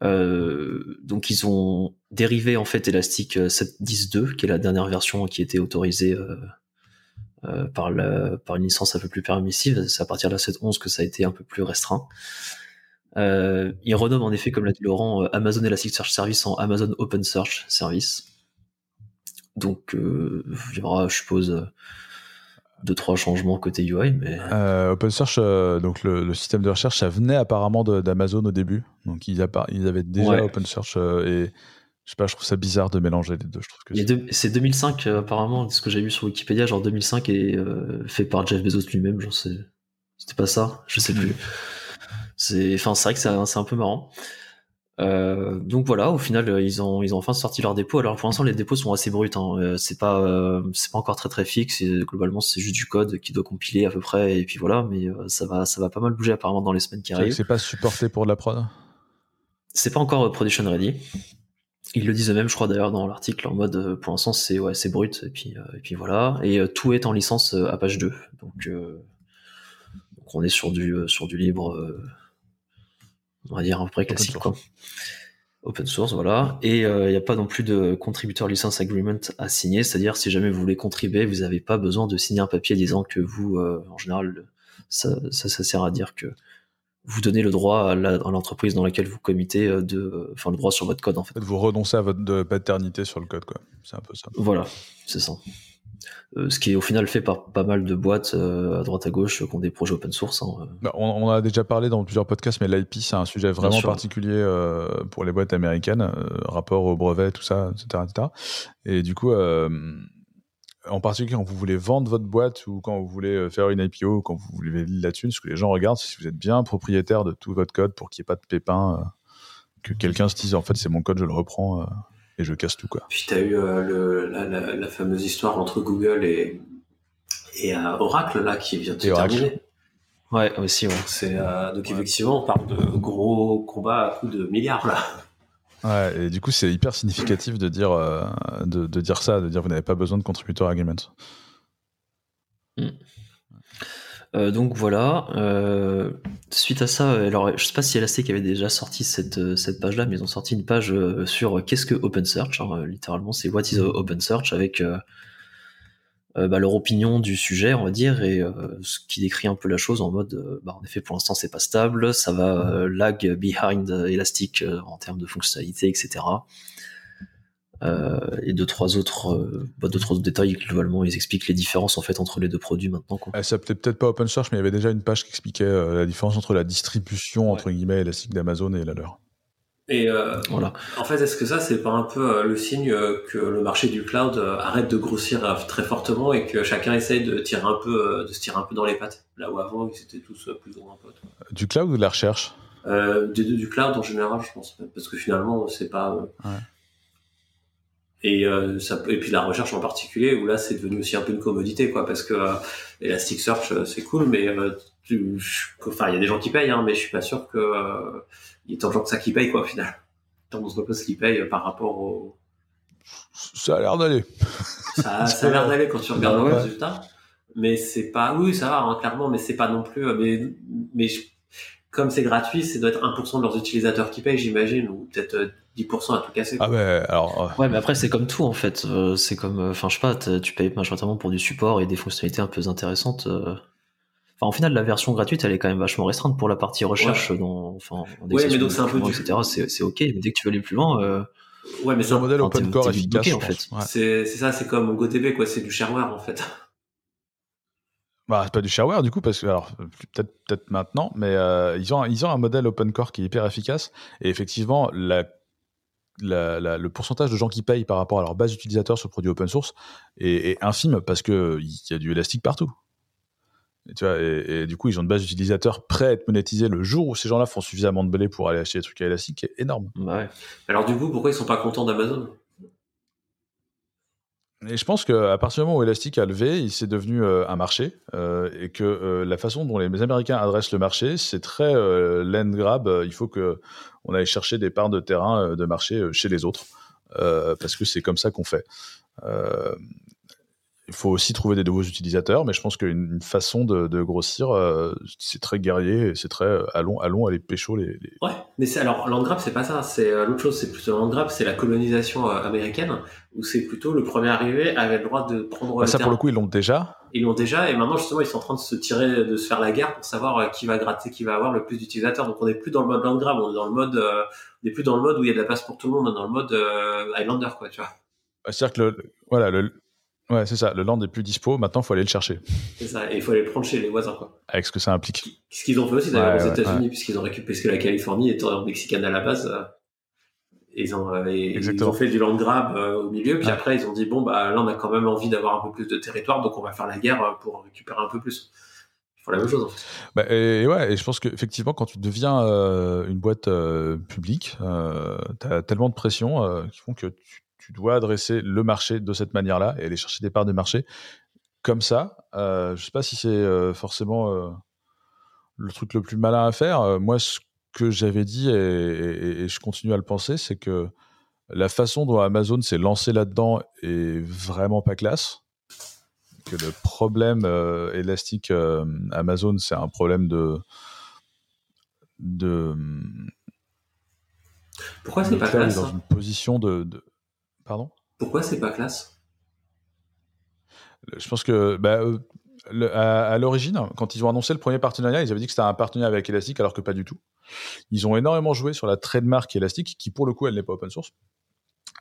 donc ils ont dérivé en fait Elastic 7.10.2 qui est la dernière version qui était autorisée euh, par, la, par une licence un peu plus permissive. C'est à partir de la 7.11 que ça a été un peu plus restreint. Euh, il renomme en effet, comme l'a dit Laurent, euh, Amazon Elasticsearch Service en Amazon Open Search Service. Donc, euh, il y aura, je suppose, deux trois changements côté UI. Mais... Euh, OpenSearch, donc le, système de recherche, ça venait apparemment d'Amazon au début. Donc ils, ils avaient déjà Open OpenSearch et je sais pas, je trouve ça bizarre de mélanger les deux. Je trouve que c'est 2005 euh, apparemment, ce que j'ai vu sur Wikipédia, genre 2005 est euh, fait par Jeff Bezos lui-même, genre c'était pas ça, je sais plus. C'est, enfin, c'est vrai que c'est un peu marrant. Euh, donc voilà, au final, ils ont ils ont enfin sorti leur dépôt. Alors pour l'instant, les dépôts sont assez bruts. Hein. C'est pas c'est pas encore très très fixe. globalement, c'est juste du code qui doit compiler à peu près et puis voilà. Mais ça va ça va pas mal bouger apparemment dans les semaines qui arrivent. C'est pas supporté pour de la prod? C'est pas encore production ready. Ils le disent eux-mêmes, je crois d'ailleurs dans l'article, en mode euh, pour l'instant c'est ouais c'est brut et puis euh, et puis voilà et euh, tout est en licence Apache 2 donc, donc on est sur du sur du libre on va dire à peu près classique quoi. Open source, voilà. Et il n'y a pas non plus de contributeur license agreement à signer, c'est-à-dire si jamais vous voulez contribuer, vous n'avez pas besoin de signer un papier disant que vous, en général, ça, ça, sert à dire que vous donnez le droit à l'entreprise dans laquelle vous committez de, enfin le droit sur votre code en fait. Vous renoncez à votre paternité sur le code quoi. C'est un peu ça. Voilà, c'est ça. Euh, ce qui est au final fait par pas mal de boîtes euh, à droite à gauche qui ont des projets open source. Hein, euh. bah, on, a déjà parlé dans plusieurs podcasts, mais l'IP c'est un sujet vraiment particulier pour les boîtes américaines, rapport au brevet, tout ça, etc., etc. Et du coup, en particulier quand vous voulez vendre votre boîte ou quand vous voulez faire une IPO ou quand vous voulez là-dessus, ce que les gens regardent, c'est si vous êtes bien propriétaire de tout votre code pour qu'il n'y ait pas de pépins, que quelqu'un se dise en fait c'est mon code, je le reprends et je casse tout quoi. Puis tu as eu euh, le, la, la, fameuse histoire entre Google et, et euh, Oracle là qui vient de se terminer. Ouais, aussi, ouais. Euh, donc effectivement, on parle de gros combats à coups de milliards là. Et du coup, c'est hyper significatif de dire, de, de, dire ça, de dire vous n'avez pas besoin de contributeur agreement. Mm. Euh, donc voilà. Euh, suite à ça, alors je sais pas si Elastic avait déjà sorti cette, euh, cette page-là, mais ils ont sorti une page sur qu'est-ce que OpenSearch. Hein, littéralement, c'est What is OpenSearch avec bah, leur opinion du sujet, on va dire, et ce qui décrit un peu la chose en mode, bah, en effet, pour l'instant, c'est pas stable, ça va lag behind Elastic en termes de fonctionnalité, etc. Euh, et deux trois autres, euh, bah, deux trois autres détails. Globalement, ils expliquent les différences en fait entre les deux produits maintenant. Quoi. Ah, ça peut peut-être pas open source, mais il y avait déjà une page qui expliquait euh, la différence entre la distribution entre guillemets élastique d'Amazon et la leur. Et voilà. En fait, est-ce que ça, c'est pas un peu le signe que le marché du cloud arrête de grossir très fortement et que chacun essaye de tirer un peu, de se tirer un peu dans les pattes, là où avant ils étaient tous plus ou moins potes. Du cloud ou de la recherche? Des deux du cloud en général, je pense, parce que finalement, c'est pas. Ouais. Et, euh, ça, et puis la recherche en particulier, où là c'est devenu aussi un peu une commodité, quoi, parce que euh, Elasticsearch euh, c'est cool, mais euh, tu, enfin il y a des gens qui payent, hein, mais je suis pas sûr que euh, il de gens que ça qui payent, quoi, au final. Tant on se repose qui paye par rapport au. Ça a l'air d'aller. Ça, ça a l'air d'aller quand tu regardes le résultat, mais c'est pas, oui ça va hein, clairement, mais c'est pas non plus, mais mais comme c'est gratuit, c'est doit être 1% de leurs utilisateurs qui payent, j'imagine, ou peut-être 10% à tout casser. Ah ouais, alors. Ouais, mais après, c'est comme tout, en fait. Euh, c'est comme, euh, enfin, je sais pas, tu payes majoritairement pour du support et des fonctionnalités un peu intéressantes. Euh. Enfin, en final, la version gratuite, elle est quand même vachement restreinte pour la partie recherche, enfin, ouais, mais donc c'est un peu etc. C'est ok, mais dès que tu veux aller plus loin. Ouais, mais c'est un modèle open core efficace. en fait. C'est ça, c'est comme GoTV, quoi. C'est du shareware, en fait. Bah, c'est pas du shareware du coup parce que alors peut-être peut-être maintenant, mais ils ont ils ont un modèle open core qui est hyper efficace et effectivement la le pourcentage de gens qui payent par rapport à leur base d'utilisateurs sur le produit open source est, infime parce qu'il y a du élastique partout. Et, tu vois, et, du coup, ils ont une base d'utilisateurs prêts à être monétisés le jour où ces gens-là font suffisamment de blé pour aller acheter des trucs à élastique, qui est énorme. Bah Alors du coup, pourquoi ils sont pas contents d'Amazon? Et je pense qu'à partir du moment où Elastic a levé, il s'est devenu euh, un marché euh, et que euh, la façon dont les Américains adressent le marché, c'est très land grab. Il faut que on aille chercher des parts de terrain de marché chez les autres parce que c'est comme ça qu'on fait il faut aussi trouver des nouveaux utilisateurs, mais je pense qu'une façon de, grossir, euh, c'est très guerrier, c'est très euh, allons, allons aller pécho les, Ouais, mais c'est alors Landgrab, c'est pas ça, c'est euh, l'autre chose, c'est plutôt Landgrab, c'est la colonisation américaine, où c'est plutôt le premier arrivé avait le droit de prendre. Bah, ça pour le coup, ils l'ont déjà. Ils l'ont déjà, et maintenant justement, ils sont en train de se tirer, de se faire la guerre pour savoir qui va gratter, qui va avoir le plus d'utilisateurs. Donc on n'est plus dans le mode Landgrab, on est dans le mode, on n'est plus dans le mode où il y a de la place pour tout le monde, on est dans le mode Highlander, quoi, tu vois. Bah, c'est-à-dire que le, voilà, le, Ouais, c'est ça. Le land est plus dispo. Maintenant, il faut aller le chercher. C'est ça. Et il faut aller le prendre chez les voisins, quoi. Avec ce que ça implique. Ce qu'ils ont fait aussi, d'ailleurs, aux États-Unis, puisqu'ils ont récupéré, parce que la Californie est en mexicaine à la base. Euh, ils ont, euh, ils ont fait du land grab euh, au milieu, puis après, ils ont dit, bon, bah, là, on a quand même envie d'avoir un peu plus de territoire, donc on va faire la guerre pour récupérer un peu plus. Ils font la même chose, en fait. Bah, et, ouais, et je pense qu'effectivement, quand tu deviens une boîte publique, tu as tellement de pression qui font que tu tu dois adresser le marché de cette manière-là et aller chercher des parts de marché comme ça. Euh, je ne sais pas si c'est euh, forcément euh, le truc le plus malin à faire. moi, ce que j'avais dit, et, je continue à le penser, c'est que la façon dont Amazon s'est lancé là-dedans est vraiment pas classe. Que le problème élastique Amazon, c'est un problème de, de Pourquoi c'est pas classe dans une position de, Pardon? Pourquoi c'est pas classe? Je pense que bah, à, l'origine, quand ils ont annoncé le premier partenariat, ils avaient dit que c'était un partenariat avec Elastic, alors que pas du tout. Ils ont énormément joué sur la trademark Elastic, qui pour le coup, elle n'est pas open source.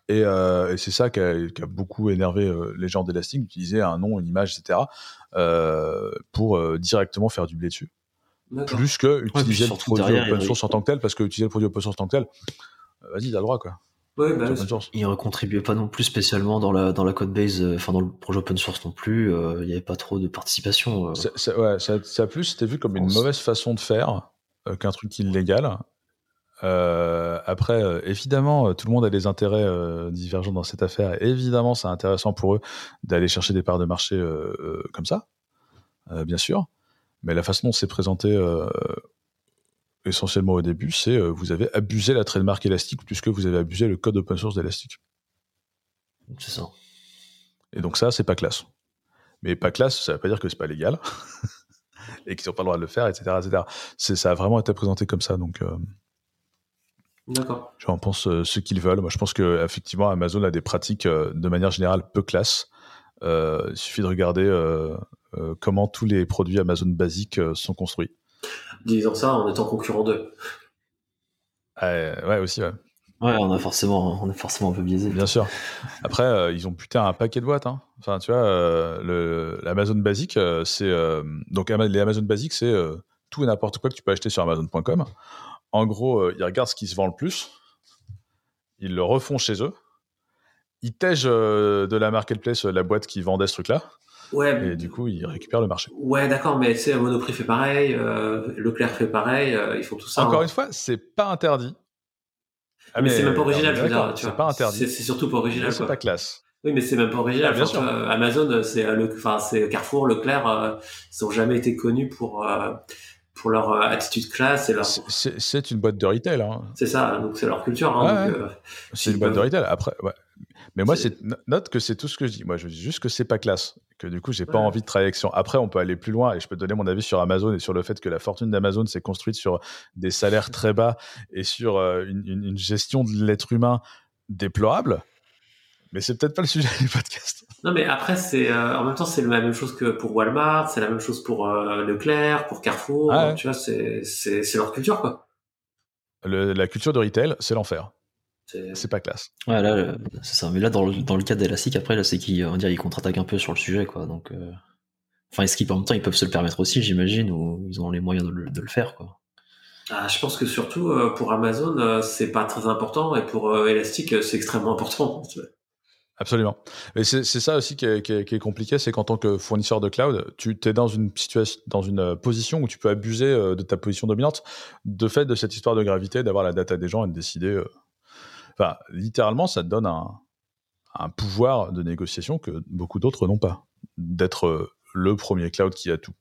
Et, euh, c'est ça qui a, beaucoup énervé euh, les gens d'Elastic, d'utiliser un nom, une image, etc., euh, pour directement faire du blé dessus. Plus que utiliser le produit open source en tant que tel, parce que utiliser le produit open source en tant que tel, vas-y, t'as le droit, quoi. Ouais, bah, il ne contribuait pas non plus spécialement dans la, dans la code base, enfin dans le projet open source non plus, il n'y avait pas trop de participation. Ça, ouais, ça, ça, a plus c'était vu comme une mauvaise façon de faire qu'un truc illégal. Euh, après, euh, évidemment, euh, tout le monde a des intérêts divergents dans cette affaire. Évidemment, c'est intéressant pour eux d'aller chercher des parts de marché comme ça, bien sûr. Mais la façon dont c'est présenté essentiellement au début, c'est vous avez abusé la trademark élastique puisque vous avez abusé le code open source d'Elastic. C'est ça. Et donc ça, c'est pas classe. Mais pas classe, ça veut pas dire que c'est pas légal et qu'ils n'ont pas le droit de le faire, etc., etc. Ça a vraiment été présenté comme ça, donc. D'accord. J'en pense euh, ce qu'ils veulent. Moi, je pense que effectivement, Amazon a des pratiques euh, de manière générale peu classe. Euh, il suffit de regarder comment tous les produits Amazon basiques sont construits. Disons ça en étant concurrent d'eux. ouais, aussi, ouais. Ouais, on a forcément, on est forcément un peu biaisé. Bien sûr. Après, ils ont putain un paquet de boîtes. Hein. Enfin, tu vois, l'Amazon basique, c'est donc les Amazon basiques, c'est tout et n'importe quoi que tu peux acheter sur Amazon.com. En gros, euh, ils regardent ce qui se vend le plus, ils le refont chez eux, ils tègent euh, de la marketplace euh, la boîte qui vendait ce truc-là. Ouais, et du coup, ils récupèrent le marché. Ouais, d'accord, mais tu sais, Monoprix fait pareil, Leclerc fait pareil, ils font tout ça. Encore hein. une fois, c'est pas interdit. Ah, mais, c'est même pas original, je veux dire. C'est pas interdit. C'est surtout pas original. C'est pas classe. Oui, mais c'est même pas original. Ah, bien sûr. Amazon, c'est enfin, c'est Carrefour, Leclerc, ils n'ont jamais été connus pour pour leur euh, attitude classe et leur. C'est une boîte de retail. Hein. C'est ça, donc c'est leur culture. Hein, euh, c'est une boîte de retail. Après, ouais. Mais moi, c'est note que c'est tout ce que je dis. Moi, je dis juste que c'est pas classe. Que du coup, j'ai pas envie de travailler avec Après, on peut aller plus loin et je peux donner mon avis sur Amazon et sur le fait que la fortune d'Amazon s'est construite sur des salaires très bas et sur euh, une, une gestion de l'être humain déplorable. Mais c'est peut-être pas le sujet du podcast. Non, mais après, c'est euh, en même temps, c'est la même chose que pour Walmart, c'est la même chose pour euh, Leclerc, pour Carrefour. Ah tu vois, c'est c'est leur culture, quoi. la culture de retail, c'est l'enfer. C'est pas classe. Ouais, là, c'est ça. Mais là, dans le, dans le cas d'Elastic, après, là, c'est qu'ils, ils contre-attaquent un peu sur le sujet, quoi. Donc, euh... enfin, est-ce qu'ils, en même temps, ils peuvent se le permettre aussi, j'imagine, ou ils ont les moyens de le, de le faire, quoi. Ah, je pense que surtout euh, pour Amazon, euh, c'est pas très important, et pour Elastic, c'est extrêmement important. Absolument. Et c'est ça aussi qui est, qui est, compliqué, c'est qu'en tant que fournisseur de cloud, tu es dans une situation, dans une euh, position où tu peux abuser euh, de ta position dominante, de fait de cette histoire de gravité, d'avoir la data des gens et de décider. Euh, enfin, littéralement, ça te donne un, pouvoir de négociation que beaucoup d'autres n'ont pas, d'être le premier cloud qui a tout.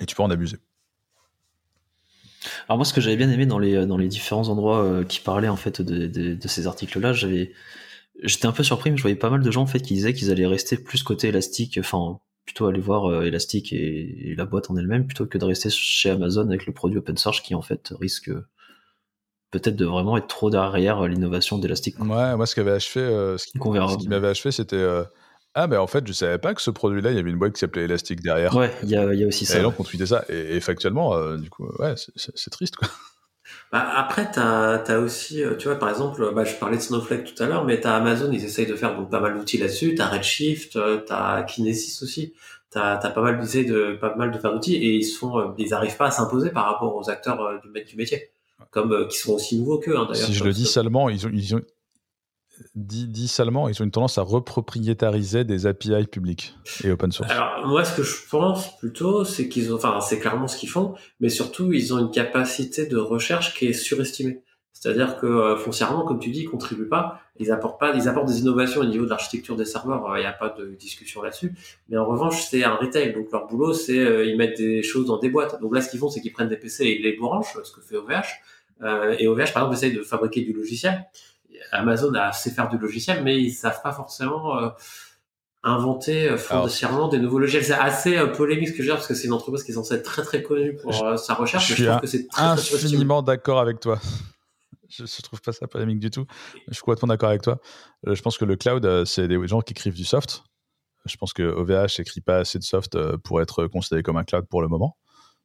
Et tu peux en abuser. Alors moi, ce que j'avais bien aimé dans les, les différents endroits qui parlaient en fait de, ces articles-là, J'étais un peu surpris, mais je voyais pas mal de gens en fait qui disaient qu'ils allaient rester plus côté élastique, enfin plutôt aller voir euh, élastique et, la boîte en elle-même plutôt que de rester chez Amazon avec le produit open source qui en fait risque peut-être de vraiment être trop derrière l'innovation d'Elastic. Ouais, moi ce qui avait achevé, euh, ce qui, m'avait achevé, c'était euh, ah mais en fait je savais pas que ce produit-là il y avait une boîte qui s'appelait Elastic derrière. Ouais, il y a, y a, aussi ça. Et donc on tweetait ça et, factuellement du coup ouais c'est triste quoi. Bah, après, tu as, aussi, euh, tu vois, par exemple, bah, je parlais de Snowflake tout à l'heure, mais tu as Amazon, ils essayent de faire donc, pas mal d'outils là-dessus. Tu as Redshift, euh, tu as Kinesis aussi. Tu as, pas mal d'essais de pas mal de faire d'outils et ils sont euh, ils arrivent pas à s'imposer par rapport aux acteurs du, du métier comme qui sont aussi nouveaux qu'eux hein, si je le dis salement ils ont, ils ont dit, ils ont une tendance à repropriétariser des API publics et open source. Alors moi, ce que je pense plutôt, c'est qu'ils ont, enfin, c'est clairement ce qu'ils font, mais surtout, ils ont une capacité de recherche qui est surestimée. C'est-à-dire que euh, foncièrement, comme tu dis, ils contribuent pas, ils apportent pas, ils apportent des innovations au niveau de l'architecture des serveurs. Il n'y a pas de discussion là-dessus. Mais en revanche, c'est un retail, donc leur boulot, c'est euh, ils mettent des choses dans des boîtes. Donc là, ce qu'ils font, c'est qu'ils prennent des PC et ils les branchent, ce que fait OVH. Euh, et OVH, par exemple, essaye de fabriquer du logiciel. Amazon a sait faire du logiciel, mais ils savent pas forcément euh, inventer euh, foncièrement des nouveaux logiciels. C'est assez euh, polémique ce que je veux dire parce que c'est une entreprise qui est censée être très très connue pour sa recherche. Je suis que c'est infiniment d'accord avec toi. Je ne trouve pas ça polémique du tout. Je suis complètement d'accord avec toi. Euh, je pense que le cloud, euh, c'est des gens qui écrivent du soft. Je pense que OVH n'écrit pas assez de soft euh, pour être considéré comme un cloud pour le moment.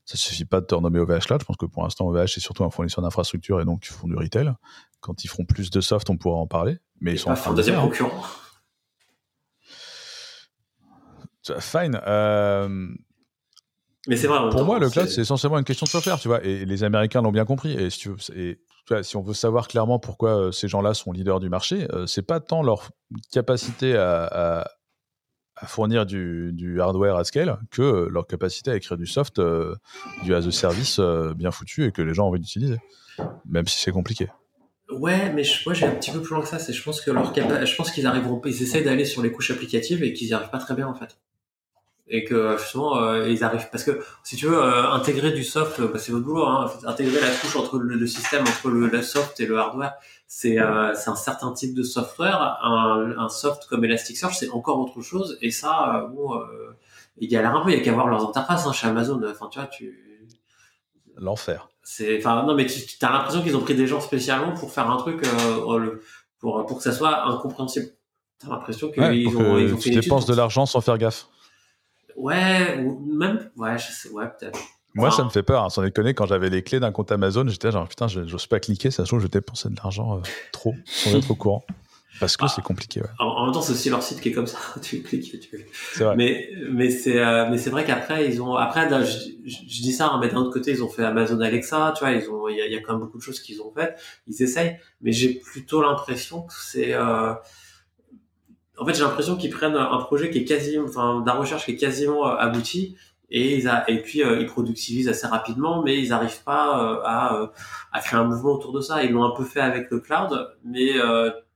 Ça suffit pas de te renommer OVH Cloud. Je pense que pour l'instant, OVH est surtout un fournisseur d'infrastructure et donc ils font du retail. Quand ils feront plus de soft, on pourra en parler. Mais ils sont en deuxième concurrent. Fine. Mais c'est vrai. Pour moi, le cloud, c'est essentiellement une question de software, tu vois. Et les Américains l'ont bien compris. Et si, tu et, tu vois, si on veut savoir clairement pourquoi euh, ces gens-là sont leaders du marché, euh, c'est pas tant leur capacité à, fournir du, hardware à scale que euh, leur capacité à écrire du soft, du as a service bien foutu et que les gens ont envie d'utiliser, même si c'est compliqué. Ouais, mais moi j'ai un petit peu plus loin que ça. C'est je pense que leur je pense qu'ils arriveront, ils essaient d'aller sur les couches applicatives et qu'ils y arrivent pas très bien en fait et que justement euh, ils arrivent parce que si tu veux euh, intégrer du soft bah, c'est votre boulot hein, intégrer la couche entre le, système entre le, soft et le hardware c'est euh, c'est un certain type de software. Un, un soft comme Elasticsearch c'est encore autre chose. Et ça bon il galère un peu. Il y a qu'à voir leurs interfaces hein, chez Amazon. Enfin tu vois tu l'enfer. C'est enfin non mais tu as l'impression qu'ils ont pris des gens spécialement pour faire un truc pour pour que ça soit incompréhensible. T'as l'impression qu'ils ont, ils ont tu dépenses de l'argent sans faire gaffe Ouais, ou même, ouais, je sais, ouais, peut-être. Moi, ça me fait peur, hein, sans déconner. Quand j'avais les clés d'un compte Amazon, j'étais genre, putain, j'ose pas cliquer, ça se trouve, je dépensais de l'argent euh, trop, sans être au courant. Parce que ah. c'est compliqué, ouais. En, même temps, c'est aussi leur site qui est comme ça. tu cliques, tu C'est vrai. Mais, mais c'est, euh, mais c'est vrai qu'après, ils ont, après, je, je, dis ça, hein, mais d'un autre côté, ils ont fait Amazon Alexa, tu vois, ils ont, il y a, y a, quand même beaucoup de choses qu'ils ont fait. Ils essayent. Mais j'ai plutôt l'impression que c'est, euh, en fait, j'ai l'impression qu'ils prennent un projet qui est quasiment, enfin, d'un recherche qui est quasiment euh, abouti et ils a, et puis euh, ils productivisent assez rapidement, mais ils n'arrivent pas euh, à, à créer un mouvement autour de ça. Ils l'ont un peu fait avec le cloud, mais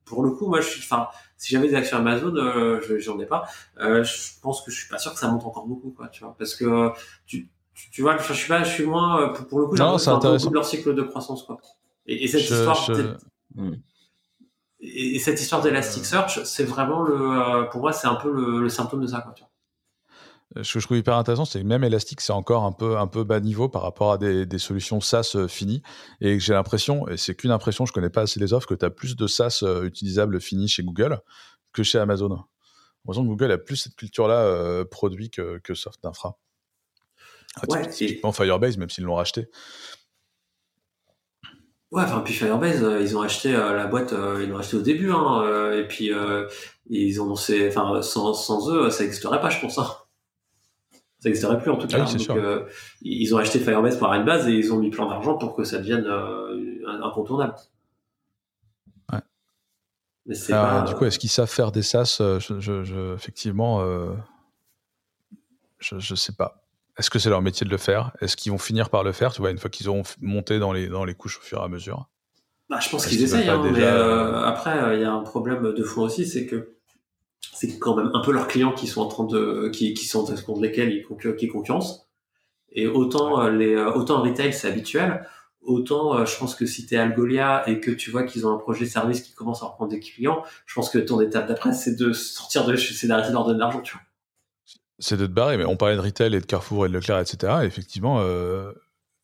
pour le coup, moi, je suis, enfin, si j'avais des actions Amazon, euh, j'en ai pas. je pense que je suis pas sûr que ça monte encore beaucoup, quoi, tu vois, parce que tu, tu, vois, je suis pas, je suis moins pour, pour le coup, c'est intéressant de leur cycle de croissance, quoi. Et, et cette histoire, hmm. Et, cette histoire d'Elasticsearch, c'est vraiment le, euh, pour moi, c'est un peu le, symptôme de ça, quoi. Euh, ce que je trouve hyper intéressant, c'est que même Elastic, c'est encore un peu, un peu bas niveau par rapport à des, des solutions SaaS euh, finies. Et j'ai l'impression, et c'est qu'une impression, je connais pas assez les offres, que tu as plus de SaaS utilisables finis chez Google que chez Amazon. J'ai que Google a plus cette culture-là produit que, que soft d'infra. Ouais, typiquement Firebase, même s'ils l'ont racheté. Ouais, enfin puis Firebase, euh, ils ont acheté euh, la boîte, euh, ils l'ont acheté au début, hein, et puis ils ont enfin sans, sans eux, ça n'existerait pas, je pense. Hein. Ça n'existerait plus en tout ah cas. Donc, ils ont acheté Firebase pour avoir une base et ils ont mis plein d'argent pour que ça devienne incontournable. Ouais. Mais c'est pas... Du coup, est-ce qu'ils savent faire des SaaS? Je, je, je, Effectivement, je, je sais pas. Est-ce que c'est leur métier de le faire? Est-ce qu'ils vont finir par le faire, tu vois, une fois qu'ils auront monté dans les, dans les couches au fur et à mesure? Bah, Je pense qu'ils essayent, hein, mais euh, après, euh, il y a un problème de fond aussi, c'est que c'est quand même un peu leurs clients qui sont en train de, qui, qui sont contre lesquels ils, qui concurrencent. Et autant, euh, les, autant en retail, c'est habituel, autant je pense que si tu es Algolia et que tu vois qu'ils ont un projet de service qui commence à reprendre des clients, je pense que ton étape d'après, c'est de sortir de, c'est d'arrêter de leur donner de l'argent, tu vois c'est de te barrer, mais on parlait de retail et de Carrefour et de Leclerc, etc. effectivement, euh,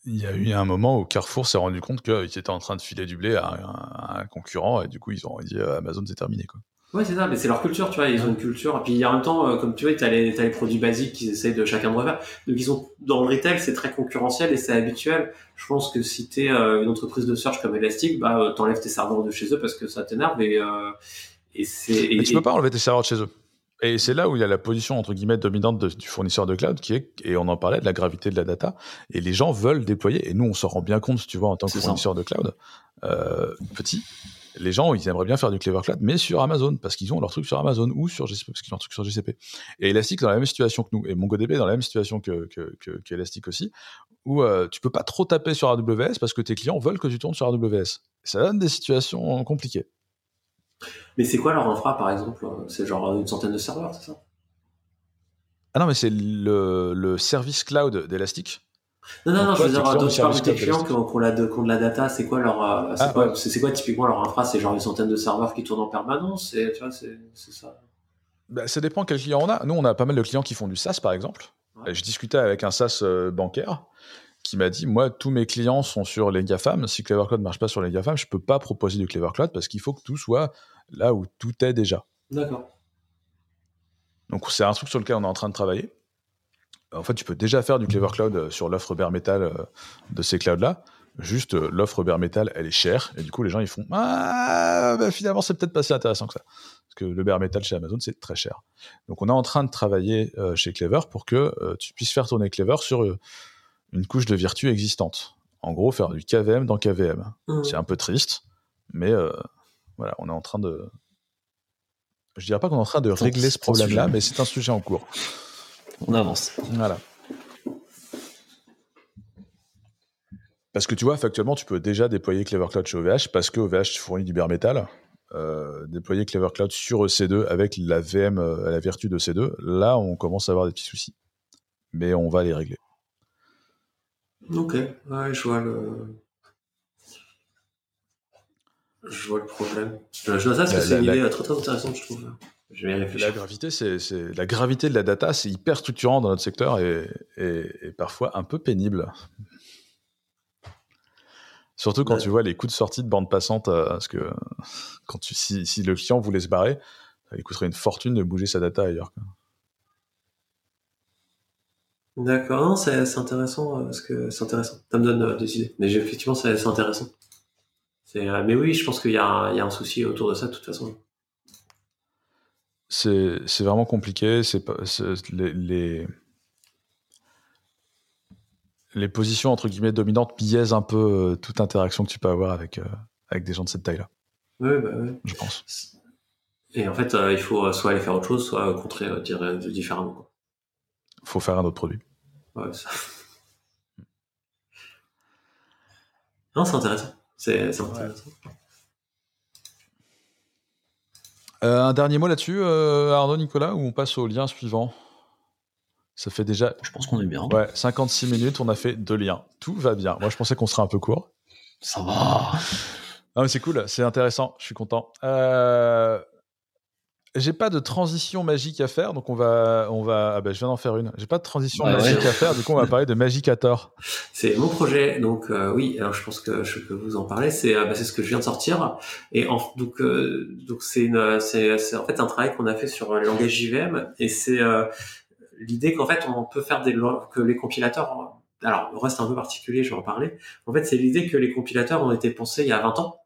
il y a eu un moment où Carrefour s'est rendu compte qu'ils étaient en train de filer du blé à un, concurrent, et du coup, ils ont dit euh, Amazon, c'est terminé. Quoi. Ouais, c'est ça, mais c'est leur culture, tu vois, ils ont une culture. Et puis en même temps, euh, comme tu vois, tu as, les, les produits basiques qu'ils essayent de chacun de refaire. Donc ils ont, dans le retail, c'est très concurrentiel et c'est habituel. Je pense que si tu es une entreprise de search comme Elastic, bah, t'enlèves tes serveurs de chez eux parce que ça t'énerve et, et c'est. Mais tu peux pas enlever tes serveurs de chez eux. Et c'est là où il y a la position entre guillemets dominante du fournisseur de cloud qui est, et on en parlait, de la gravité de la data. Et les gens veulent déployer, et nous on s'en rend bien compte, tu vois, en tant que fournisseur de cloud, euh, petit, les gens ils aimeraient bien faire du Clever Cloud, mais sur Amazon, parce qu'ils ont leur truc sur Amazon ou sur GCP, parce qu'ils ont leur truc sur GCP. Et Elastic dans la même situation que nous, et MongoDB dans la même situation que, que, que, Elastic aussi, où euh, tu peux pas trop taper sur AWS parce que tes clients veulent que tu tournes sur AWS. Ça donne des situations compliquées. Mais c'est quoi leur infra, par exemple C'est genre une centaine de serveurs, c'est ça? Ah non, mais c'est le, le, service cloud d'Elastic. Non, non, non, je veux dire, parles de tes clients qui ont, de, la data, c'est quoi leur, euh, c'est ah, quoi, quoi, typiquement leur infra? C'est genre une centaine de serveurs qui tournent en permanence, tu vois, c'est ça. Bah, ça dépend quel client on a. Nous, on a pas mal de clients qui font du SaaS, par exemple. Je discutais avec un SaaS euh, bancaire qui m'a dit Moi, tous mes clients sont sur les GAFAM. Si Clever Cloud ne marche pas sur les GAFAM, je ne peux pas proposer du Clever Cloud parce qu'il faut que tout soit là où tout est déjà. D'accord. Donc, c'est un truc sur lequel on est en train de travailler. En fait, tu peux déjà faire du Clever Cloud euh, sur l'offre bare metal euh, de ces clouds-là. Juste, euh, l'offre bare metal, elle est chère. Et du coup, les gens, ils font Ah, bah, finalement, c'est peut-être pas si intéressant que ça. Parce que le bare metal chez Amazon, c'est très cher. Donc, on est en train de travailler chez Clever pour que tu puisses faire tourner Clever sur une couche de vertu existante. En gros, faire du KVM dans KVM. Mmh. C'est un peu triste, mais voilà, on est en train de. Je dirais pas qu'on est en train de régler ce problème-là, mais c'est un sujet en cours. On avance. Voilà. Parce que tu vois, factuellement, tu peux déjà déployer Clever Cloud chez OVH parce que OVH fournit du bare metal. Euh, déployer Clever Cloud sur EC2 avec la VM euh, à la vertu de C2, là, on commence à avoir des petits soucis. Mais on va les régler. Ok, ouais, je vois le. Je vois le problème. Je vois ça parce que c'est une idée très très intéressante, je trouve. Je vais réfléchir. La gravité, c'est, la gravité de la data, c'est hyper structurant dans notre secteur et, et, parfois un peu pénible. Surtout quand tu vois les coûts de sortie de bande passante, euh, parce que quand tu, si, si, le client voulait se barrer, lui coûterait une fortune de bouger sa data ailleurs. D'accord, c'est, intéressant euh, parce que c'est intéressant. Ça me donne euh, des idées. Mais effectivement, c'est, intéressant. mais oui, je pense qu'il y, y, a un souci autour de ça de toute façon c'est vraiment compliqué. C'est les, les, les, positions entre guillemets dominantes biaisent un peu euh, toute interaction que tu peux avoir avec, euh, avec des gens de cette taille-là. Oui, bah oui. Je pense. Et en fait, euh, il faut soit aller faire autre chose, soit contrer différemment. Il faut faire un autre produit. Ouais, ça. Non, c'est intéressant. C'est intéressant. Euh, un dernier mot là-dessus, euh, Arnaud, Nicolas, ou on passe au lien suivant? Ça fait déjà. Je pense qu'on est bien. Ouais, 56 minutes, on a fait deux liens. Tout va bien. Moi, je pensais qu'on serait un peu court. Ça va. Non, mais c'est cool, c'est intéressant, je suis content. Euh, j'ai pas de transition magique à faire, donc on va, on va. Ah ben, je viens d'en faire une. J'ai pas de transition magique à faire, du coup on va parler de Magicator. C'est mon projet, donc euh, oui. Alors je pense que je peux vous en parler. C'est, euh, bah, c'est ce que je viens de sortir, et en, donc, euh, donc c'est une, c'est, c'est en fait un travail qu'on a fait sur le langage JVM, et c'est l'idée qu'en fait on peut faire des que les compilateurs. Alors reste un peu particulier, je vais en parler. En fait, c'est l'idée que les compilateurs ont été pensés il y a 20 ans,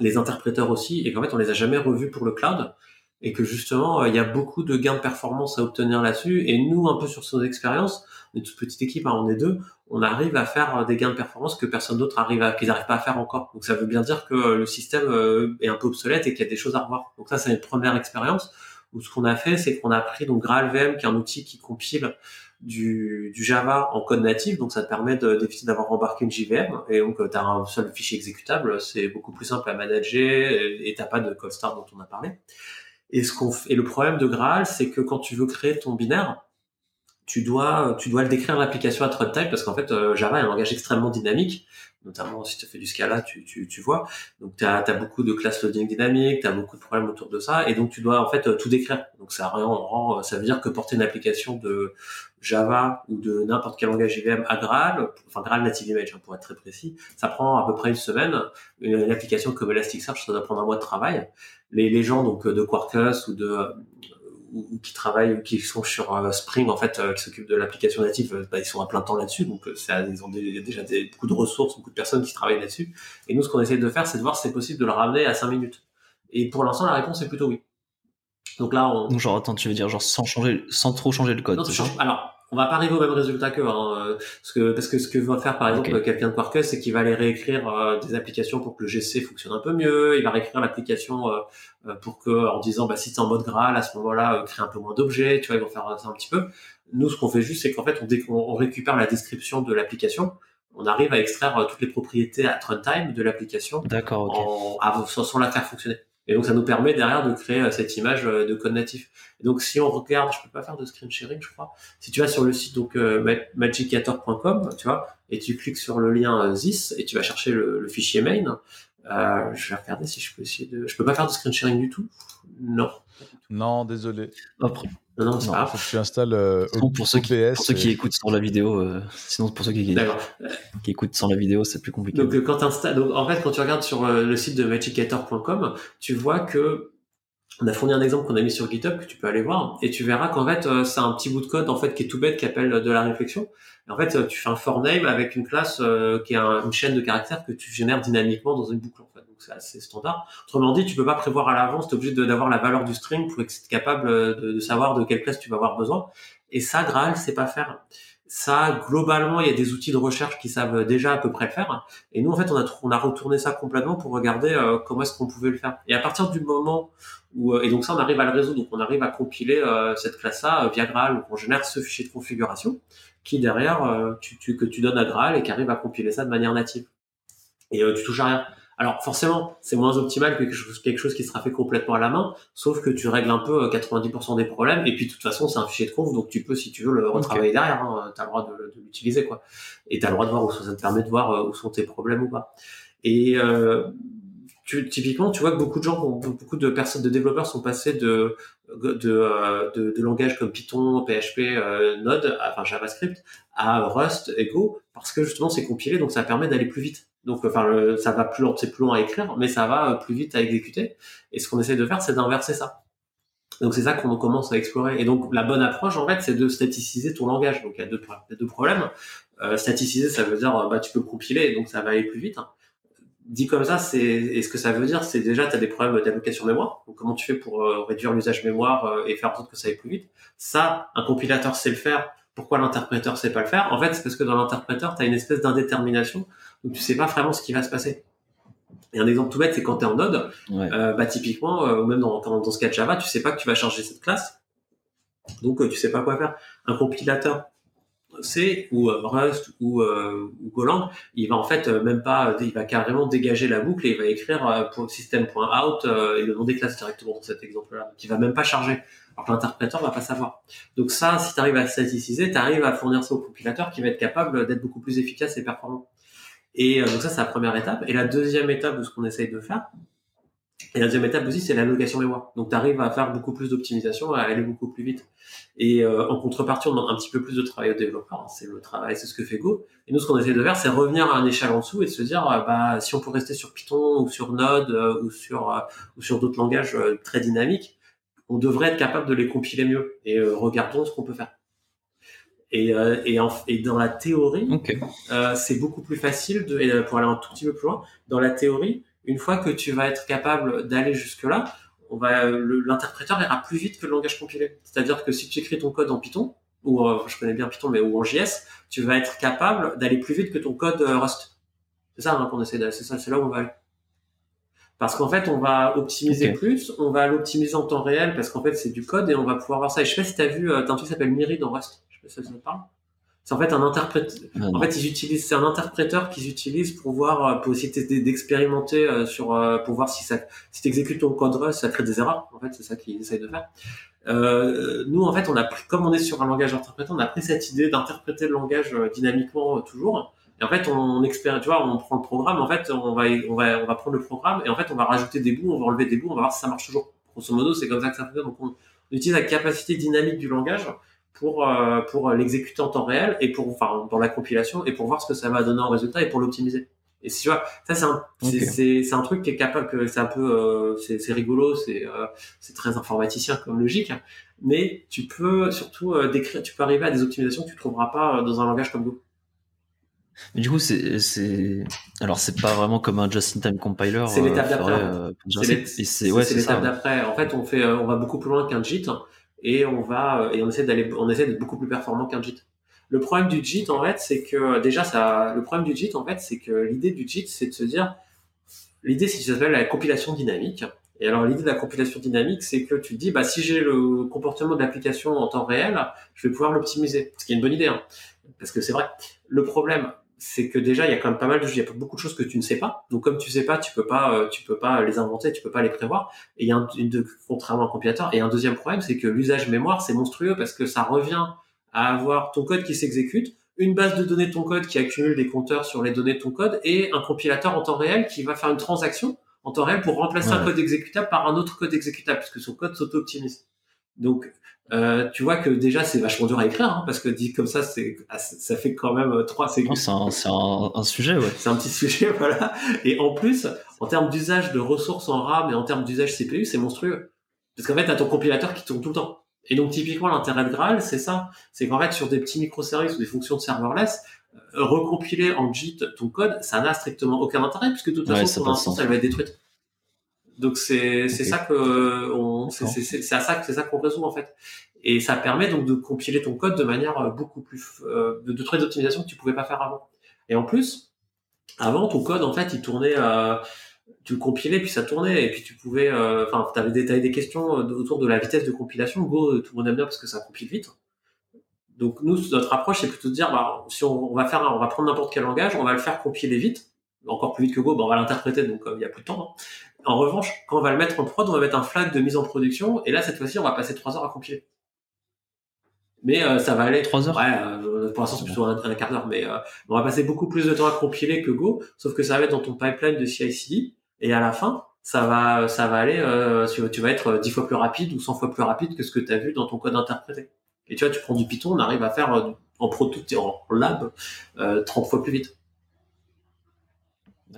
les interpréteurs aussi, et qu'en fait on les a jamais revus pour le cloud et que justement euh, il y a beaucoup de gains de performance à obtenir là-dessus. Et nous un peu sur son expérience on est toute petite équipe hein, on est deux on arrive à faire euh, des gains de performance que personne d'autre arrive à qu'ils n'arrivent pas à faire encore. Donc ça veut bien dire que euh, le système est un peu obsolète et qu'il y a des choses à revoir. Donc ça c'est une première expérience où ce qu'on a fait c'est qu'on a pris donc GraalVM qui est un outil qui compile du, du, Java en code natif, donc ça te permet d'éviter d'avoir embarqué une JVM, et donc tu as un seul fichier exécutable, c'est beaucoup plus simple à manager, et t'as pas de code start dont on a parlé. Et, le problème de Graal, c'est que quand tu veux créer ton binaire, tu dois, tu dois le décrire l'application à runtime parce qu'en fait, euh, Java est un langage extrêmement dynamique notamment si tu fais du Scala, tu, tu, tu vois. Donc tu as, beaucoup de classes loading dynamiques, tu as beaucoup de problèmes autour de ça, et donc tu dois en fait tout décrire. Donc ça, rend, ça veut dire que porter une application de Java ou de n'importe quel langage JVM à Graal, enfin Graal Native Image hein, pour être très précis, ça prend à peu près une semaine. Une, application comme Elasticsearch, ça doit prendre un mois de travail. Les, les gens donc de Quarkus ou de ou, qui travaillent ou qui sont sur euh, Spring en fait euh, qui s'occupent de l'application native euh, bah, ils sont à plein temps là-dessus. Donc ça, ils ont déjà des, beaucoup de ressources beaucoup de personnes qui travaillent là-dessus. Et nous ce qu'on essaie de faire c'est de voir si c'est possible de le ramener à 5 minutes. Et pour l'instant la réponse est plutôt oui. Donc là on... genre attends tu veux dire genre sans changer sans trop changer le code non, alors on va pas arriver au même résultat qu'eux, hein, euh, parce que parce que ce que va faire par exemple quelqu'un de Quarkus, c'est qu'il va aller réécrire euh, des applications pour que le GC fonctionne un peu mieux. Il va réécrire l'application euh, pour que, en disant, bah si es en mode Graal, à ce moment-là, crée un peu moins d'objets. Tu vois, ils vont faire ça un petit peu. Nous, ce qu'on fait juste, c'est qu'en fait, on, on, récupère la description de l'application. On arrive à extraire toutes les propriétés à runtime de l'application, d'accord, sans la faire fonctionner. Et donc ça nous permet derrière de créer euh, cette image euh, de code natif. Et donc si on regarde, je peux pas faire de screen sharing, je crois. Si tu vas sur le site donc euh, magicator.com, tu vois, et tu cliques sur le lien ZIS et tu vas chercher le, fichier main. Euh, je vais regarder si je peux essayer de. Je peux pas faire de screen sharing du tout. Non. Non, désolé. Après, Non, non, c'est pas Faut que tu installes euh, Sinon, pour ceux, qui, pour ceux qui et- écoutent sans la vidéo, euh, sinon pour ceux qui, D'accord. qui écoutent sans la vidéo, c'est plus compliqué. Donc, euh, quand t'installes- donc, en fait, quand tu regardes sur euh, le site de magicator.com, tu vois que on a fourni un exemple qu'on a mis sur GitHub que tu peux aller voir et tu verras qu'en fait, euh, c'est un petit bout de code en fait qui est tout bête qui appelle de la réflexion. En fait, euh, tu fais un for name avec une classe euh, qui est un- une chaîne de caractères que tu génères dynamiquement dans une boucle en fait. Donc c'est assez standard. Autrement dit, tu peux pas prévoir à l'avance, tu es obligé d'avoir la valeur du string pour être capable euh, de, savoir de quelle classe tu vas avoir besoin. Et ça, Graal, c'est pas faire. Ça, globalement, il y a des outils de recherche qui savent déjà à peu près le faire. Et nous, en fait, on a, a retourné ça complètement pour regarder comment est-ce qu'on pouvait le faire. Et à partir du moment où, et donc ça, on arrive à le résoudre. Donc, on arrive à compiler cette classe-là via Graal. Donc, on génère ce fichier de configuration qui derrière, euh, tu, tu- que tu donnes à Graal et qui arrive à compiler ça de manière native. Et euh, tu touches à rien. Alors forcément, c'est moins optimal que quelque chose, quelque chose qui sera fait complètement à la main, sauf que tu règles un peu euh, 90% des problèmes. Et puis de toute façon, c'est un fichier de conf, donc tu peux, si tu veux, le retravailler derrière. Hein, tu as le droit de, de l'utiliser, quoi. Et tu as le droit de voir où ça te permet de voir euh, où sont tes problèmes ou pas. Et euh, tu, typiquement, tu vois que beaucoup de gens, beaucoup de personnes, de développeurs sont passés de de, euh, de, de langages comme Python, PHP, euh, Node, enfin JavaScript, à Rust et Go, parce que justement c'est compilé, donc ça permet d'aller plus vite. Donc, enfin, le- ça va plus long, c'est plus long à écrire, mais ça va euh, plus vite à exécuter. Et ce qu'on essaie de faire, c'est d'inverser ça. Donc c'est ça qu'on commence à explorer. Et donc la bonne approche, en fait, c'est de staticiser ton langage. Donc il y a deux, deux problèmes. Euh, staticiser, ça veut dire, euh, bah, tu peux le compiler, donc ça va aller plus vite. Dit comme ça, c'est et ce que ça veut dire, c'est déjà tu as des problèmes d'allocation mémoire. Donc comment tu fais pour euh, réduire l'usage mémoire euh, et faire en sorte que ça aille plus vite? Ça, un compilateur sait le faire. Pourquoi l'interpréteur sait pas le faire? En fait, c'est parce que dans l'interpréteur, tu as une espèce d'indétermination, donc tu sais pas vraiment ce qui va se passer. Et un exemple tout bête, c'est quand tu es en Node, Ouais. euh, bah typiquement, ou même dans, dans, dans ce cas de Java, tu sais pas que tu vas charger cette classe, donc tu sais pas quoi faire. Un compilateur C ou euh, Rust ou, euh, ou Golang, il va en fait euh, même pas, il va carrément dégager la boucle et il va écrire pour system.out et le nom des classes directement dans cet exemple-là, qui va même pas charger. Alors que l'interpréteur va pas savoir. Donc ça, si tu arrives à staticiser, tu arrives à fournir ça au compilateur qui va être capable d'être beaucoup plus efficace et performant. Et donc ça, c'est la première étape. Et la deuxième étape de ce qu'on essaye de faire, et la deuxième étape aussi, c'est l'allocation mémoire. Donc, tu arrives à faire beaucoup plus d'optimisation, à aller beaucoup plus vite. Et euh, en contrepartie, on demande un petit peu plus de travail aux développeurs. C'est le travail, c'est ce que fait Go. Et nous, ce qu'on essaie de faire, c'est revenir à un échelle en dessous et de se dire, euh, bah, si on peut rester sur Python ou sur Node euh, ou sur euh, ou sur d'autres langages euh, très dynamiques, on devrait être capable de les compiler mieux. Et euh, regardons ce qu'on peut faire. Et, euh, et, en- et dans la théorie, Ok. euh, c'est beaucoup plus facile de, et, pour aller un tout petit peu plus loin. Dans la théorie, une fois que tu vas être capable d'aller jusque-là, on va, l'interpréteur ira plus vite que le langage compilé. C'est-à-dire que si tu écris ton code en Python, ou euh, je connais bien Python, mais ou en JS, tu vas être capable d'aller plus vite que ton code euh, Rust. C'est ça hein, qu'on essaie d'aller, c'est ça, c'est là où on va aller. Parce qu'en fait, on va optimiser plus, on va l'optimiser en temps réel parce qu'en fait, c'est du code et on va pouvoir voir ça. Et je sais pas si tu as vu, euh, t'as un truc qui s'appelle Miri dans Rust. Je sais pas si ça te parle. C'est en fait un interprète, en fait, ils utilisent, c'est un interpréteur qu'ils utilisent pour voir, euh, pour essayer d'expérimenter euh, sur, euh, pour voir si ça, si t'exécutes ton code Rust, ça crée des erreurs. En fait, c'est ça qu'ils essayent de faire. Euh, nous, en fait, on a pris, comme on est sur un langage interprété, on a pris cette idée d'interpréter le langage dynamiquement toujours. Et en fait, on, on expér- tu vois, on prend le programme. En fait, on va, on va, on va prendre le programme et en fait, on va rajouter des bouts, on va enlever des bouts, on va voir si ça marche toujours. Grosso modo, c'est comme ça que ça fonctionne. Donc, on, on utilise la capacité dynamique du langage pour euh, pour l'exécuter en temps réel et pour enfin dans la compilation et pour voir ce que ça va donner en résultat et pour l'optimiser. Et si tu vois, ça c'est un c'est Ok. c'est c'est un truc qui est capable que c'est un peu euh, c'est c'est rigolo, c'est euh, c'est très informaticien comme logique, mais tu peux surtout décrire, tu peux arriver à des optimisations que tu trouveras pas dans un langage comme Go. Mais du coup, c'est, c'est, alors c'est pas vraiment comme un just-in-time compiler. C'est l'étape d'après, euh, C'est ouais, ça. l'étape d'après. En fait, on fait, on va beaucoup plus loin qu'un JIT et on va euh, et on essaie d'aller, on essaie d'être beaucoup plus performant qu'un JIT. Le problème du JIT, en fait, c'est que déjà ça, le problème du JIT, en fait, c'est que l'idée du JIT, c'est de se dire, l'idée, c'est ce s'appelle la compilation dynamique. Et alors, l'idée de la compilation dynamique, c'est que tu te dis, bah, si j'ai le comportement de l'application en temps réel, je vais pouvoir l'optimiser. Ce qui est une bonne idée, hein. Parce que c'est vrai. Le problème, c'est que déjà, il y a quand même pas mal de, il y a beaucoup de choses que tu ne sais pas. Donc, comme tu sais pas, tu peux pas, euh, tu peux pas les inventer, tu peux pas les prévoir. Et il y a un, une de, contrairement à un compilateur. Et un deuxième problème, c'est que l'usage mémoire, c'est monstrueux parce que ça revient à avoir ton code qui s'exécute, une base de données de ton code qui accumule des compteurs sur les données de ton code et un compilateur en temps réel qui va faire une transaction en temps réel pour remplacer un code exécutable par un autre code exécutable puisque son code s'auto-optimise. Donc, euh, tu vois que déjà c'est vachement dur à écrire hein, parce que dit comme ça c'est ah, ça fait quand même trois c'est c'est un, un, un, sujet ouais. C'est un petit sujet voilà. Et en plus en termes d'usage de ressources en RAM et en termes d'usage CPU c'est monstrueux. Parce qu'en fait t'as ton compilateur qui tourne tout le temps. Et donc typiquement l'intérêt de Graal c'est ça. C'est qu'en fait sur des petits microservices ou des fonctions de serverless euh, recompiler en JIT ton code ça n'a strictement aucun intérêt puisque de toute façon ton instance elle va être détruite donc c'est c'est ça que on c'est à ça c'est ça qu'on résout en fait. Et ça permet donc de compiler ton code de manière euh, beaucoup plus euh, de, de trouver des optimisations que tu pouvais pas faire avant. Et en plus, avant ton code en fait, il tournait euh, tu le compilais puis ça tournait et puis tu pouvais euh, enfin tu avais détaillé des questions autour de la vitesse de compilation. Go tout le monde aime bien parce que ça compile vite. Donc nous notre approche c'est plutôt de dire bah, si on, on va faire on va prendre n'importe quel langage, on va le faire compiler vite encore plus vite que Go, bah, on va l'interpréter, donc il y a plus de temps. Hein. En revanche, quand on va le mettre en prod, on va mettre un flag de mise en production, et là, cette fois-ci, on va passer trois heures à compiler. Mais euh, ça va aller. Trois heures Ouais, euh, pour l'instant, c'est plutôt un, quart d'heure, mais euh, on va passer beaucoup plus de temps à compiler que Go, sauf que ça va être dans ton pipeline de CI/CD, et à la fin, ça va, ça va aller, tu vas être dix fois plus rapide ou 100 fois plus rapide que ce que tu as vu dans ton code interprété. Et tu vois, tu prends du Python, on arrive à faire en pro en lab 30 fois plus vite.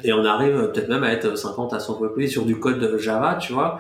Et on arrive peut-être même à être 50 à 100 fois plus sur du code Java, tu vois.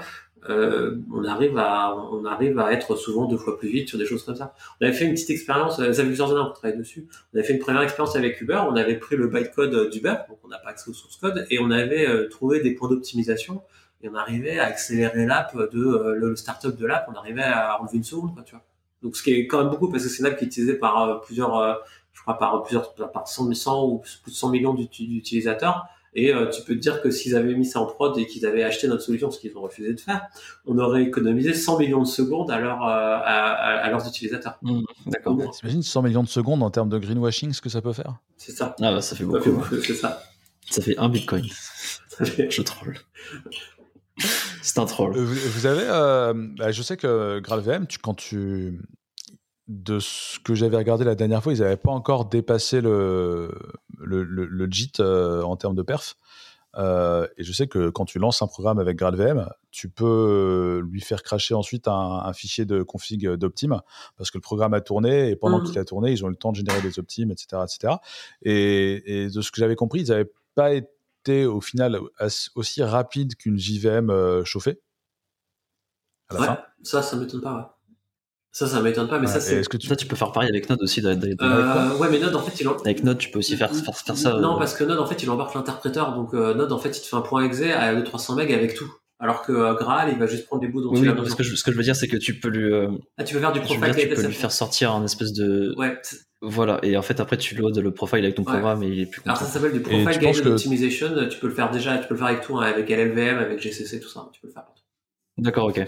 Euh, on arrive à on arrive à être souvent deux fois plus vite sur des choses comme ça. On avait fait une petite expérience, ça fait plusieurs années qu'on travaille dessus. On avait fait une première expérience avec Uber. On avait pris le bytecode d'Uber, donc on n'a pas accès au source code, et on avait euh, trouvé des points d'optimisation. Et on arrivait à accélérer l'app de euh, le startup de l'app. On arrivait à enlever une seconde, quoi, tu vois. Donc ce qui est quand même beaucoup parce que c'est une app qui est utilisée par euh, plusieurs, je crois par plusieurs, par 100, 100 ou plus de 100 millions d'utilisateurs. Et euh, tu peux te dire que s'ils avaient mis ça en prod et qu'ils avaient acheté notre solution, ce qu'ils ont refusé de faire, on aurait économisé 100 millions de secondes à, leur, euh, à, leurs utilisateurs. Mmh, d'accord. T'imagines 100 millions de secondes en termes de greenwashing, ce que ça peut faire? C'est ça. Ah bah ça fait beaucoup. c'est ça. Ça fait un bitcoin. Je troll. C'est un troll. Euh, vous, avez, bah, je sais que GraalVM, tu, quand tu, de ce que j'avais regardé la dernière fois, ils n'avaient pas encore dépassé le, le, le, JIT euh, en termes de perf. Euh, et je sais que quand tu lances un programme avec GradVM, tu peux lui faire cracher ensuite un, fichier de config d'Optim parce que le programme a tourné et pendant mmh. qu'il a tourné, ils ont eu le temps de générer des Optimes, etc. etc. Et, de ce que j'avais compris, ils n'avaient pas été au final aussi rapides qu'une JVM euh, chauffée. À la fin. Ça, ça m'étonne pas. Ça, ça m'étonne pas, mais ça, c'est. Que tu... Ça, tu peux faire pareil avec Node aussi. Euh, ouais, mais Node, en fait, il. Avec Node, tu peux aussi faire, faire, ça. Non, euh, parce que Node, en fait, il embarque l'interpréteur. Donc, euh, Node, en fait, il te fait un point exe à 300 MB avec tout. Alors que euh, Graal, il va juste prendre des bouts dont oui, il a besoin. Ce que, je, ce que je veux dire, c'est que tu peux lui. Euh, ah, tu peux faire du profile. tu peux lui faire sortir un espèce de. Ouais. Voilà, et en fait après tu loads le profile avec ton programme et il est plus Alors ça s'appelle du profile guide optimization, tu peux le faire déjà, tu peux le faire avec tout, hein, avec LLVM, avec GCC, tout ça, tu peux le faire. D'accord, ok.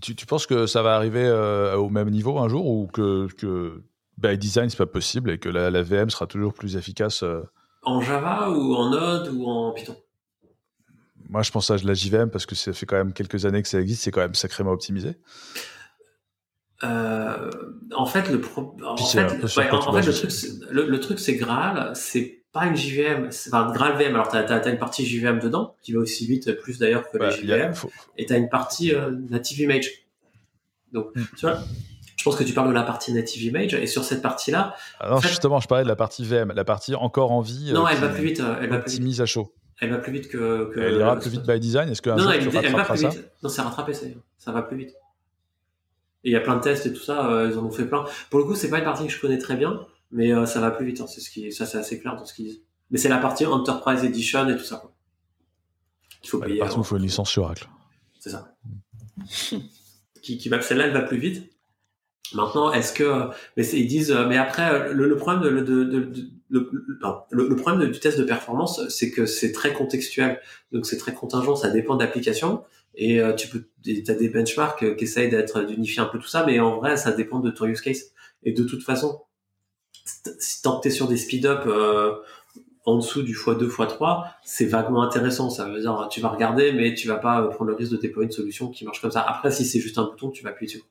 Tu, tu, penses que ça va arriver euh, au même niveau un jour ou que, que by design c'est pas possible et que la, la, VM sera toujours plus efficace euh? En Java ou en Node ou en Python? Moi je pense à la JVM parce que ça fait quand même quelques années que ça existe, c'est quand même sacrément optimisé. Euh, en fait, le, pro... en fait, ouais, en, fait le, truc, le, le, truc, c'est Graal, c'est pas une JVM, enfin Graal VM. Alors, tu as, une partie JVM dedans, qui va aussi vite, plus d'ailleurs que les JVM, et tu as une partie euh, native image. Donc, hmm. tu vois, je pense que tu parles de la partie native image, et sur cette partie-là. Alors, ah justement, je parlais de la partie VM, la partie encore en vie. Non, elle va plus vite. Elle va plus vite. à chaud. Elle va plus vite que. que elle ira plus vite by design. Est-ce qu'un jour non, tu elle, va plus vite. Non, c'est rattrapé, ça. Ça va plus vite. Et il y a plein de tests et tout ça, euh, ils en ont fait plein. Pour le coup, c'est pas une partie que je connais très bien, mais euh, ça va plus vite. Hein, c'est ce qui, ça c'est assez clair dans ce qu'ils disent. Mais c'est la partie Enterprise Edition et tout ça. Quoi. Il faut payer. Par contre, il faut une licence sur Oracle. C'est ça. qui, qui va, celle-là, elle va plus vite. Maintenant, est-ce que, mais ils disent, mais après, le, le problème de, de, de, de le, le, problème du test de performance, c'est que c'est très contextuel, donc c'est très contingent, ça dépend d'application. Et euh, tu peux, as des benchmarks euh, qui essayent d'être d'unifier un peu tout ça, mais en vrai, ça dépend de ton use case. Et de toute façon, si tant que t'es sur des speed-up euh, en dessous du x2, x3, c'est vaguement intéressant. Ça veut dire, tu vas regarder, mais tu vas pas prendre le risque de déployer une solution qui marche comme ça. Après, si c'est juste un bouton, tu vas appuyer dessus.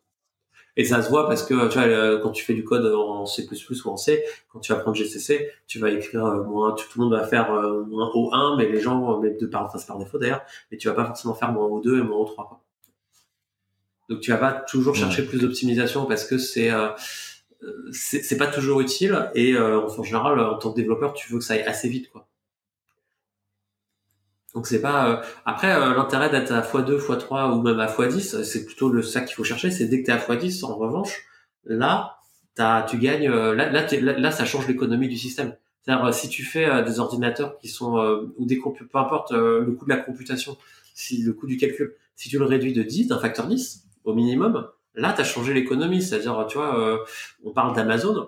Et ça se voit parce que tu vois, quand tu fais du code en C++ ou en C, quand tu vas prendre GCC, tu vas écrire euh, moins, tout le monde va faire euh, moins O1, mais les gens, mais de par, enfin c'est par défaut d'ailleurs, mais tu vas pas forcément faire moins O2 et moins O3. Quoi. Donc tu vas pas toujours chercher plus d'optimisation parce que c'est c'est pas toujours utile et en général en tant que développeur tu veux que ça aille assez vite quoi. Donc c'est pas après l'intérêt d'être à x2, x3 ou même à x10, c'est plutôt le ça qu'il faut chercher, c'est dès que tu es à x10 en revanche, là tu gagnes là là, là, ça change l'économie du système. C'est-à-dire si tu fais des ordinateurs qui sont ou des peu importe le coût de la computation, si le coût du calcul, si tu le réduis de 10, d'un facteur 10 au minimum, là tu as changé l'économie, c'est-à-dire tu vois on parle d'Amazon,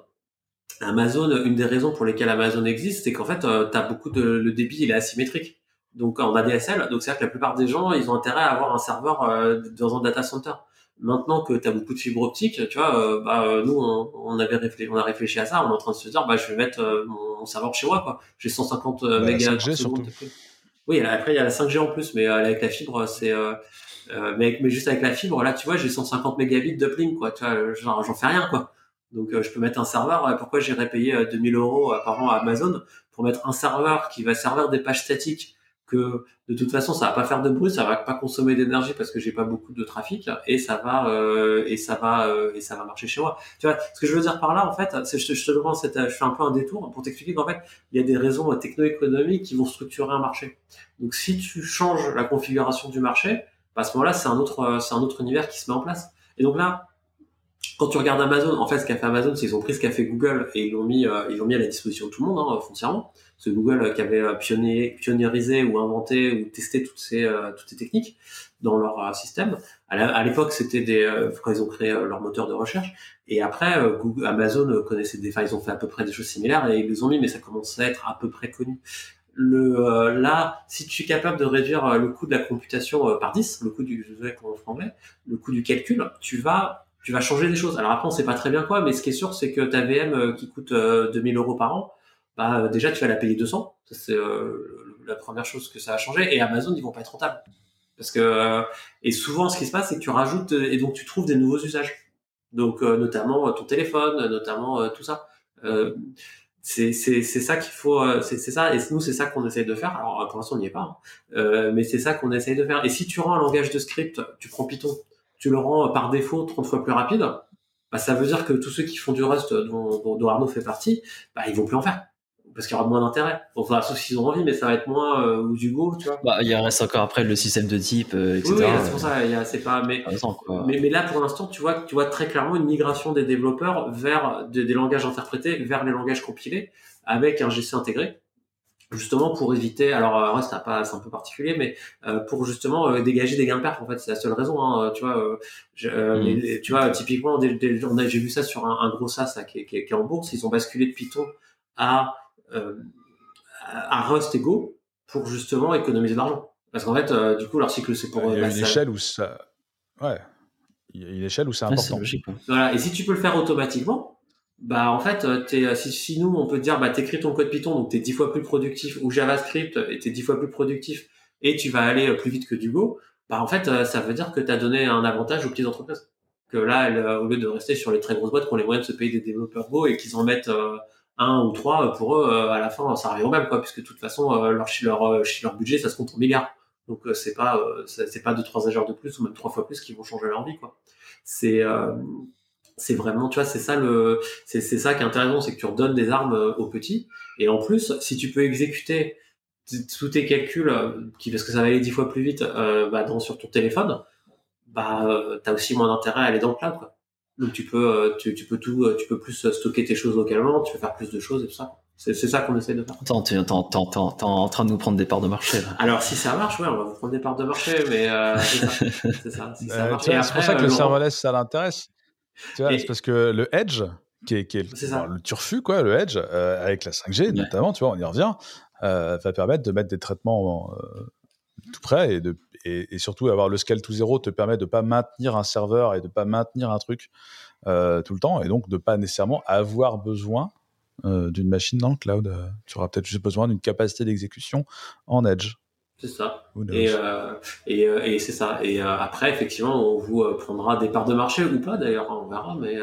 Amazon, une des raisons pour lesquelles Amazon existe, c'est qu'en fait, tu as beaucoup de le débit, il est asymétrique donc en ADSL. Donc c'est-à-dire que la plupart des gens, ils ont intérêt à avoir un serveur euh, dans un data center. Maintenant que tu as beaucoup de fibres optiques, tu vois, euh, bah, euh, nous, on, avait réfléchi, on a réfléchi à ça. On est en train de se dire, bah, je vais mettre mon, serveur chez moi, quoi. J'ai 150 bah, mégas Oui, après il y a la 5G en plus, mais avec la fibre, c'est mais, mais juste avec la fibre, là, tu vois, j'ai 150 mégabits d'uplink, quoi. Tu vois, j'en fais rien, quoi. Donc je peux mettre un serveur. Pourquoi j'irais payer 2000 euros par an à Amazon pour mettre un serveur qui va servir des pages statiques que de toute façon ça va pas faire de bruit, ça va pas consommer d'énergie parce que j'ai pas beaucoup de trafic et ça va euh, et ça va euh, et ça va marcher chez moi. Tu vois, ce que je veux dire par là en fait, c'est je, je te demande cette, je fais un peu un détour pour t'expliquer qu'en fait il y a des raisons techno-économiques qui vont structurer un marché. Donc si tu changes la configuration du marché, à ce moment-là c'est un autre c'est un autre univers qui se met en place. Et donc là quand tu regardes Amazon, en fait, ce qu'a fait Amazon, c'est qu'ils ont pris ce qu'a fait Google et ils l'ont mis, euh, ils l'ont mis à la disposition de tout le monde, hein, foncièrement. C'est Google euh, qui avait euh, pionnier, pionniérisé ou inventé ou testé toutes ces, toutes ces techniques dans leur système. À l'époque, c'était des, quand ils ont créé leur moteur de recherche. Et après, Google, Amazon connaissait des, enfin, ils ont fait à peu près des choses similaires et ils les ont mis, mais ça commençait à être à peu près connu. Le, là, si tu es capable de réduire le coût de la computation par 10, le coût du, je en anglais, le coût du calcul, tu vas tu vas changer des choses. Alors après, on sait pas très bien quoi, mais ce qui est sûr, c'est que ta VM euh, qui coûte 2000 euh, euros par an, bah, euh, déjà, tu vas la payer 200. C'est la première chose que ça va changer. Et Amazon, ils vont pas être rentables. Parce que, et souvent, ce qui se passe, c'est que tu rajoutes, et donc tu trouves des nouveaux usages. Donc, notamment ton téléphone, notamment tout ça. C'est ça qu'il faut, c'est ça, et nous, c'est ça qu'on essaye de faire. Alors, pour l'instant, on n'y est pas, hein. mais c'est ça qu'on essaye de faire. Et si tu rends un langage de script, tu prends Python, tu le rends par défaut 30 fois plus rapide, bah, ça veut dire que tous ceux qui font du Rust dont, dont, Arnaud fait partie, bah, ils vont plus en faire. Parce qu'il y aura moins d'intérêt. Enfin, sauf s'ils ont envie, mais ça va être moins euh, ou du Go, tu vois. Bah, il reste encore après le système de type, euh, etc. Oui, c'est pour ça, c'est pas, mais, mais, mais, là, pour l'instant, tu vois, tu vois très clairement une migration des développeurs vers des, des langages interprétés, vers les langages compilés, avec un GC intégré justement pour éviter alors euh, reste pas c'est un peu particulier mais euh, pour justement euh, dégager des gains de perf en fait c'est la seule raison hein, tu vois mm. tu vois typiquement j'ai vu ça sur un, gros SaaS qui, est, qui, est, en bourse ils ont basculé de Python à à Rust et Go pour justement économiser de l'argent. Parce qu'en fait du coup leur cycle c'est pour il y a une échelle où ça ouais. Il y a une échelle où c'est important. logique, voilà. Et si tu peux le faire automatiquement bah en fait, euh, es, euh, si, si, nous on peut dire bah t'écris ton code Python donc t'es dix fois plus productif ou JavaScript et t'es dix fois plus productif et tu vas aller euh, plus vite que du Go, bah en fait ça veut dire que tu as donné un avantage aux petites entreprises. Que là, au lieu de rester sur les très grosses boîtes qui ont les moyens de se payer des développeurs Go et qu'ils en mettent un ou trois pour eux à la fin ça revient au même quoi puisque de toute façon leur leur leur budget ça se compte en milliards. Donc c'est pas c'est pas deux trois heures de plus ou même trois fois plus qui vont changer leur vie quoi. C'est c'est vraiment, tu vois, c'est ça le, c'est, ça qui est intéressant, c'est que tu redonnes des armes euh, aux petits. Et en plus, si tu peux exécuter tous tes calculs, euh, qui, parce que ça va aller dix fois plus vite, euh, bah, dans, sur ton téléphone, bah, euh, t'as aussi moins d'intérêt à aller dans le cloud, quoi. Donc tu peux, tu, tu, peux tout, tu peux plus stocker tes choses localement, tu peux faire plus de choses et tout ça. C'est, c'est ça qu'on essaie de faire. Attends, tu es en train de nous prendre des parts de marché. Là. Alors si ça marche, ouais, on va vous prendre des parts de marché, mais euh, c'est ça. C'est. Si pour ça que le serverless, ça l'intéresse. Tu vois, c'est parce que le Edge, qui est, qui est, le turfu, quoi, le Edge, euh, avec la 5G notamment, tu vois, on y revient, euh, va permettre de mettre des traitements euh, tout près et, de, et, surtout avoir le scale to zero te permet de pas maintenir un serveur et de pas maintenir un truc tout le temps et donc de pas nécessairement avoir besoin d'une machine dans le cloud. tu auras peut-être juste besoin d'une capacité d'exécution en Edge. C'est ça. Et, euh, et, euh, et c'est ça. Et euh, après, effectivement, on vous euh, prendra des parts de marché ou pas d'ailleurs, hein, on verra. Mais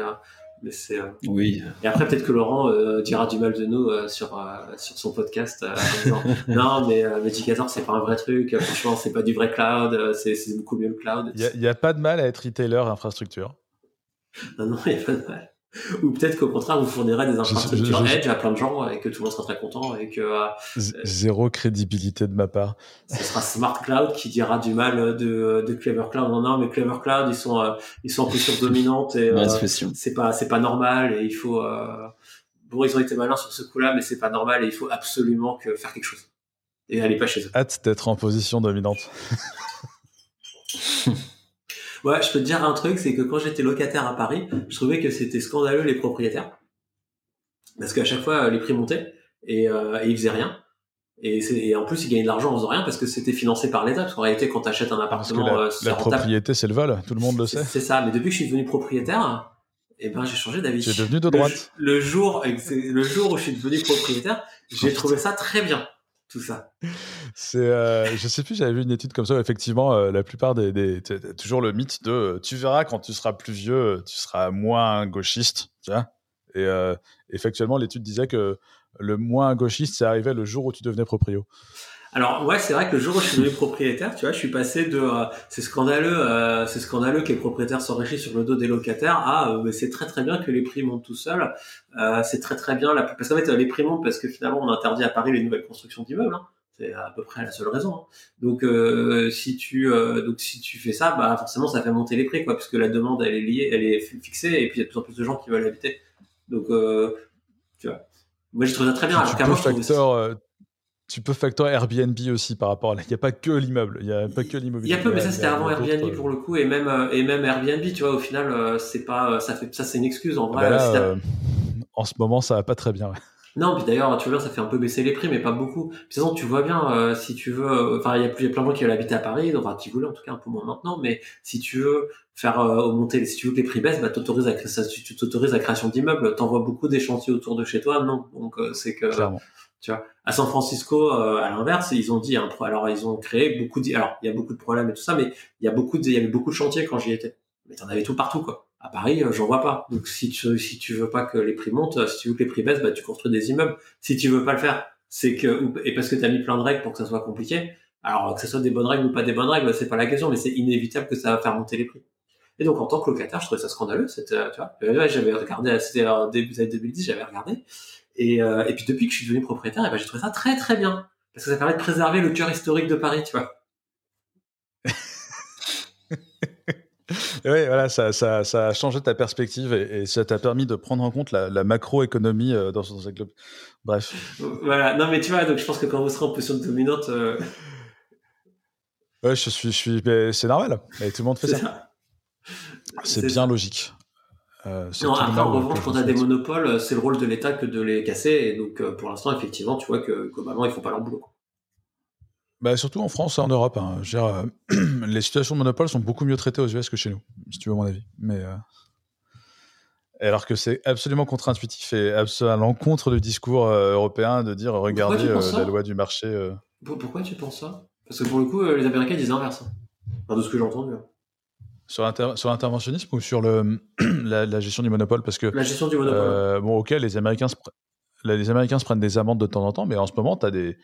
Mais c'est. Oui. Et après, peut-être que Laurent dira du mal de nous sur sur son podcast en disant non, mais Magicator c'est pas un vrai truc. Franchement, c'est pas du vrai cloud. c'est beaucoup mieux le cloud. Il n'y a, a, pas de mal à être retailer infrastructure. Non, non, il n'y a pas de mal. Ou peut-être qu'au contraire, vous fournirez des infrastructures Edge à plein de gens et que tout le monde sera très content et que euh, zéro crédibilité de ma part. Ce sera Smart Cloud qui dira du mal de, de Clever Cloud. Non, non, mais Clever Cloud, ils sont euh, ils sont en position dominante et euh, c'est pas c'est pas normal et il faut bon ils ont été malins sur ce coup-là, mais c'est pas normal et il faut absolument que faire quelque chose et aller pas chez eux. Hâte d'être en position dominante. Ouais, je peux te dire un truc, c'est que quand j'étais locataire à Paris, je trouvais que c'était scandaleux les propriétaires. Parce qu'à chaque fois, les prix montaient et, euh, et ils faisaient rien. Et, en plus, ils gagnaient de l'argent en faisant rien parce que c'était financé par l'État. Parce qu'en réalité, quand tu achètes un appartement, la, euh, la propriété, c'est le vol. Tout le monde le sait. C'est ça. Mais depuis que je suis devenu propriétaire, eh ben, j'ai changé d'avis. J'ai devenu de droite. Le, jour, le jour où je suis devenu propriétaire, j'ai trouvé ça très bien tout ça. C'est, euh, je sais plus, j'avais vu une étude comme ça. effectivement, euh, la plupart des, des toujours le mythe de, euh, tu verras quand tu seras plus vieux, tu seras moins gauchiste, tu vois. Et effectivement, l'étude disait que le moins gauchiste, c'est arrivé le jour où tu devenais proprio. Alors ouais, c'est vrai que le jour où je suis devenu propriétaire, tu vois, je suis passé de euh, c'est scandaleux, euh, c'est scandaleux que les propriétaires s'enrichissent sur le dos des locataires à euh, mais c'est très très bien que les prix montent tout seuls. c'est très très bien la... parce qu'en fait les prix montent parce que finalement on interdit à Paris les nouvelles constructions d'immeubles. Hein. C'est à peu près la seule raison. Hein. Donc si tu donc si tu fais ça, bah forcément ça fait monter les prix quoi, puisque la demande elle est liée, elle est fixée et puis il y a de plus en plus de gens qui veulent habiter. Donc tu vois. Moi, je trouve ça très bien. Alors qu'avant, tu peux factorer Airbnb aussi par rapport à Il n'y a pas que l'immeuble, il n'y a pas que l'immobilier. Il y a peu, mais ça c'était avant Airbnb pour le coup, et même, euh, et même Airbnb, tu vois, au final, euh, c'est pas, ça fait, ça c'est une excuse en vrai. Bah euh, en ce moment, ça va pas très bien. Non, puis d'ailleurs, tu vois bien, ça fait un peu baisser les prix, mais pas beaucoup. De toute façon, tu vois bien, si tu veux, enfin, il y a plein de gens qui veulent habiter à Paris, enfin, qui voulaient en tout cas un peu moins maintenant, mais si tu veux faire augmenter, si tu veux que les prix baissent, bah, t'autorises à, tu t'autorises la création d'immeubles. T'envoies beaucoup des chantiers autour de chez toi, non. Donc, c'est que, Clairement. Tu vois, à San Francisco, euh, à l'inverse, ils ont dit, hein, alors ils ont créé beaucoup de, alors il y a beaucoup de problèmes et tout ça, mais il y a beaucoup de, il y avait beaucoup de chantiers quand j'y étais. Mais t'en avais tout partout quoi. À Paris, euh, j'en vois pas. Donc si tu si tu veux pas que les prix montent, si tu veux que les prix baissent, bah tu construis des immeubles. Si tu veux pas le faire, c'est que et parce que t'as mis plein de règles pour que ça soit compliqué. Alors que ce soit des bonnes règles ou pas des bonnes règles, c'est pas la question, mais c'est inévitable que ça va faire monter les prix. Et donc en tant que locataire, je trouvais ça scandaleux. C'était, tu vois, j'avais regardé, c'était début 2010, j'avais regardé. Et, euh, et puis depuis que je suis devenu propriétaire, eh ben, j'ai trouvé ça très très bien. Parce que ça permet de préserver le cœur historique de Paris, tu vois. oui, voilà, ça, ça, ça, a changé ta perspective et, ça t'a permis de prendre en compte la, la macroéconomie euh, dans, ce club. Bref. Voilà, non mais tu vois, donc je pense que quand vous serez en position dominante. Euh... Ouais, je suis, je suis, c'est normal. Et tout le monde fait ça. C'est bien logique. Euh, non, après, en revanche, quand tu as des monopoles, euh, c'est le rôle de l'État que de les casser. Et donc, euh, pour l'instant, effectivement, tu vois que globalement, ils font pas leur boulot. Bah, surtout en France et en Europe. Hein. les situations de monopole sont beaucoup mieux traitées aux US que chez nous, si tu veux mon avis. Mais, Alors que c'est absolument contre-intuitif et à l'encontre du discours européen de dire regardez la loi du marché. Pourquoi tu penses ça? Parce que pour le coup, les Américains disent l'inverse. Hein. de ce que j'ai entendu. Hein. Sur, l'interventionnisme ou sur le, la, gestion du monopole? Parce que, la gestion du monopole. Euh, bon, ok, les Américains, se les Américains se prennent des amendes de temps en temps, mais en ce moment, tu as des.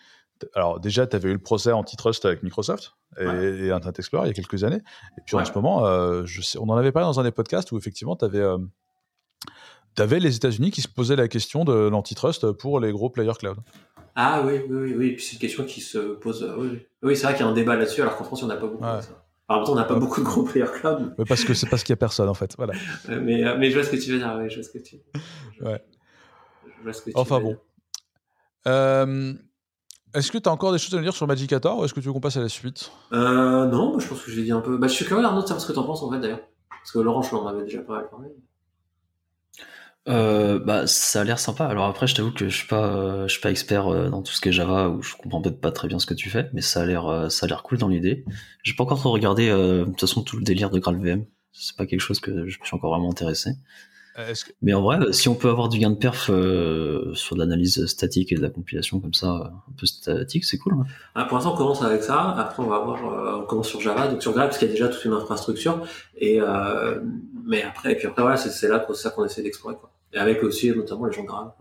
Alors, déjà, tu avais eu le procès antitrust avec Microsoft et, Internet Explorer il y a quelques années. Et puis, en ce moment, euh, je sais, on en avait parlé dans un des podcasts où, effectivement, tu avais. Euh, les États-Unis qui se posaient la question de l'antitrust pour les gros players cloud. Ah oui, oui, oui. Puis c'est une question qui se pose. oui, oui c'est vrai qu'il y a un débat là-dessus, alors qu'en France, il n'y en a pas En même temps, on n'a pas beaucoup de gros players cloud. Mais parce que c'est parce qu'il n'y a personne, en fait. Voilà. mais, euh, mais je vois ce que tu veux dire. je vois ce que tu... Ouais. Je vois ce que tu enfin bon. Euh, est-ce que tu as encore des choses à dire sur Magicator ou est-ce que tu veux qu'on passe à la suite? Euh, Non, je pense que je l'ai dit un peu. Bah, je suis curieux, Arnaud, de savoir ce que tu en penses, en fait, d'ailleurs. Parce que Laurent, je l'en avais déjà pas parlé. Euh, bah, ça a l'air sympa. Alors après, je t'avoue que je suis pas, euh, je suis pas expert euh, dans tout ce qui est Java, ou je comprends peut-être pas très bien ce que tu fais, mais ça a l'air, ça a l'air cool dans l'idée. J'ai pas encore trop regardé, de toute façon, tout le délire de GraalVM. C'est pas quelque chose que je me suis encore vraiment intéressé. Mais en vrai, si on peut avoir du gain de perf sur de l'analyse statique et de la compilation comme ça, un peu statique, c'est cool. Ah, pour l'instant, on commence avec ça. Après, on va voir, on commence sur Java, donc sur Graal, parce qu'il y a déjà toute une infrastructure. Et mais après, et puis après, voilà, c'est là ça qu'on essaie d'explorer, quoi. Et avec aussi, notamment, les gens graves.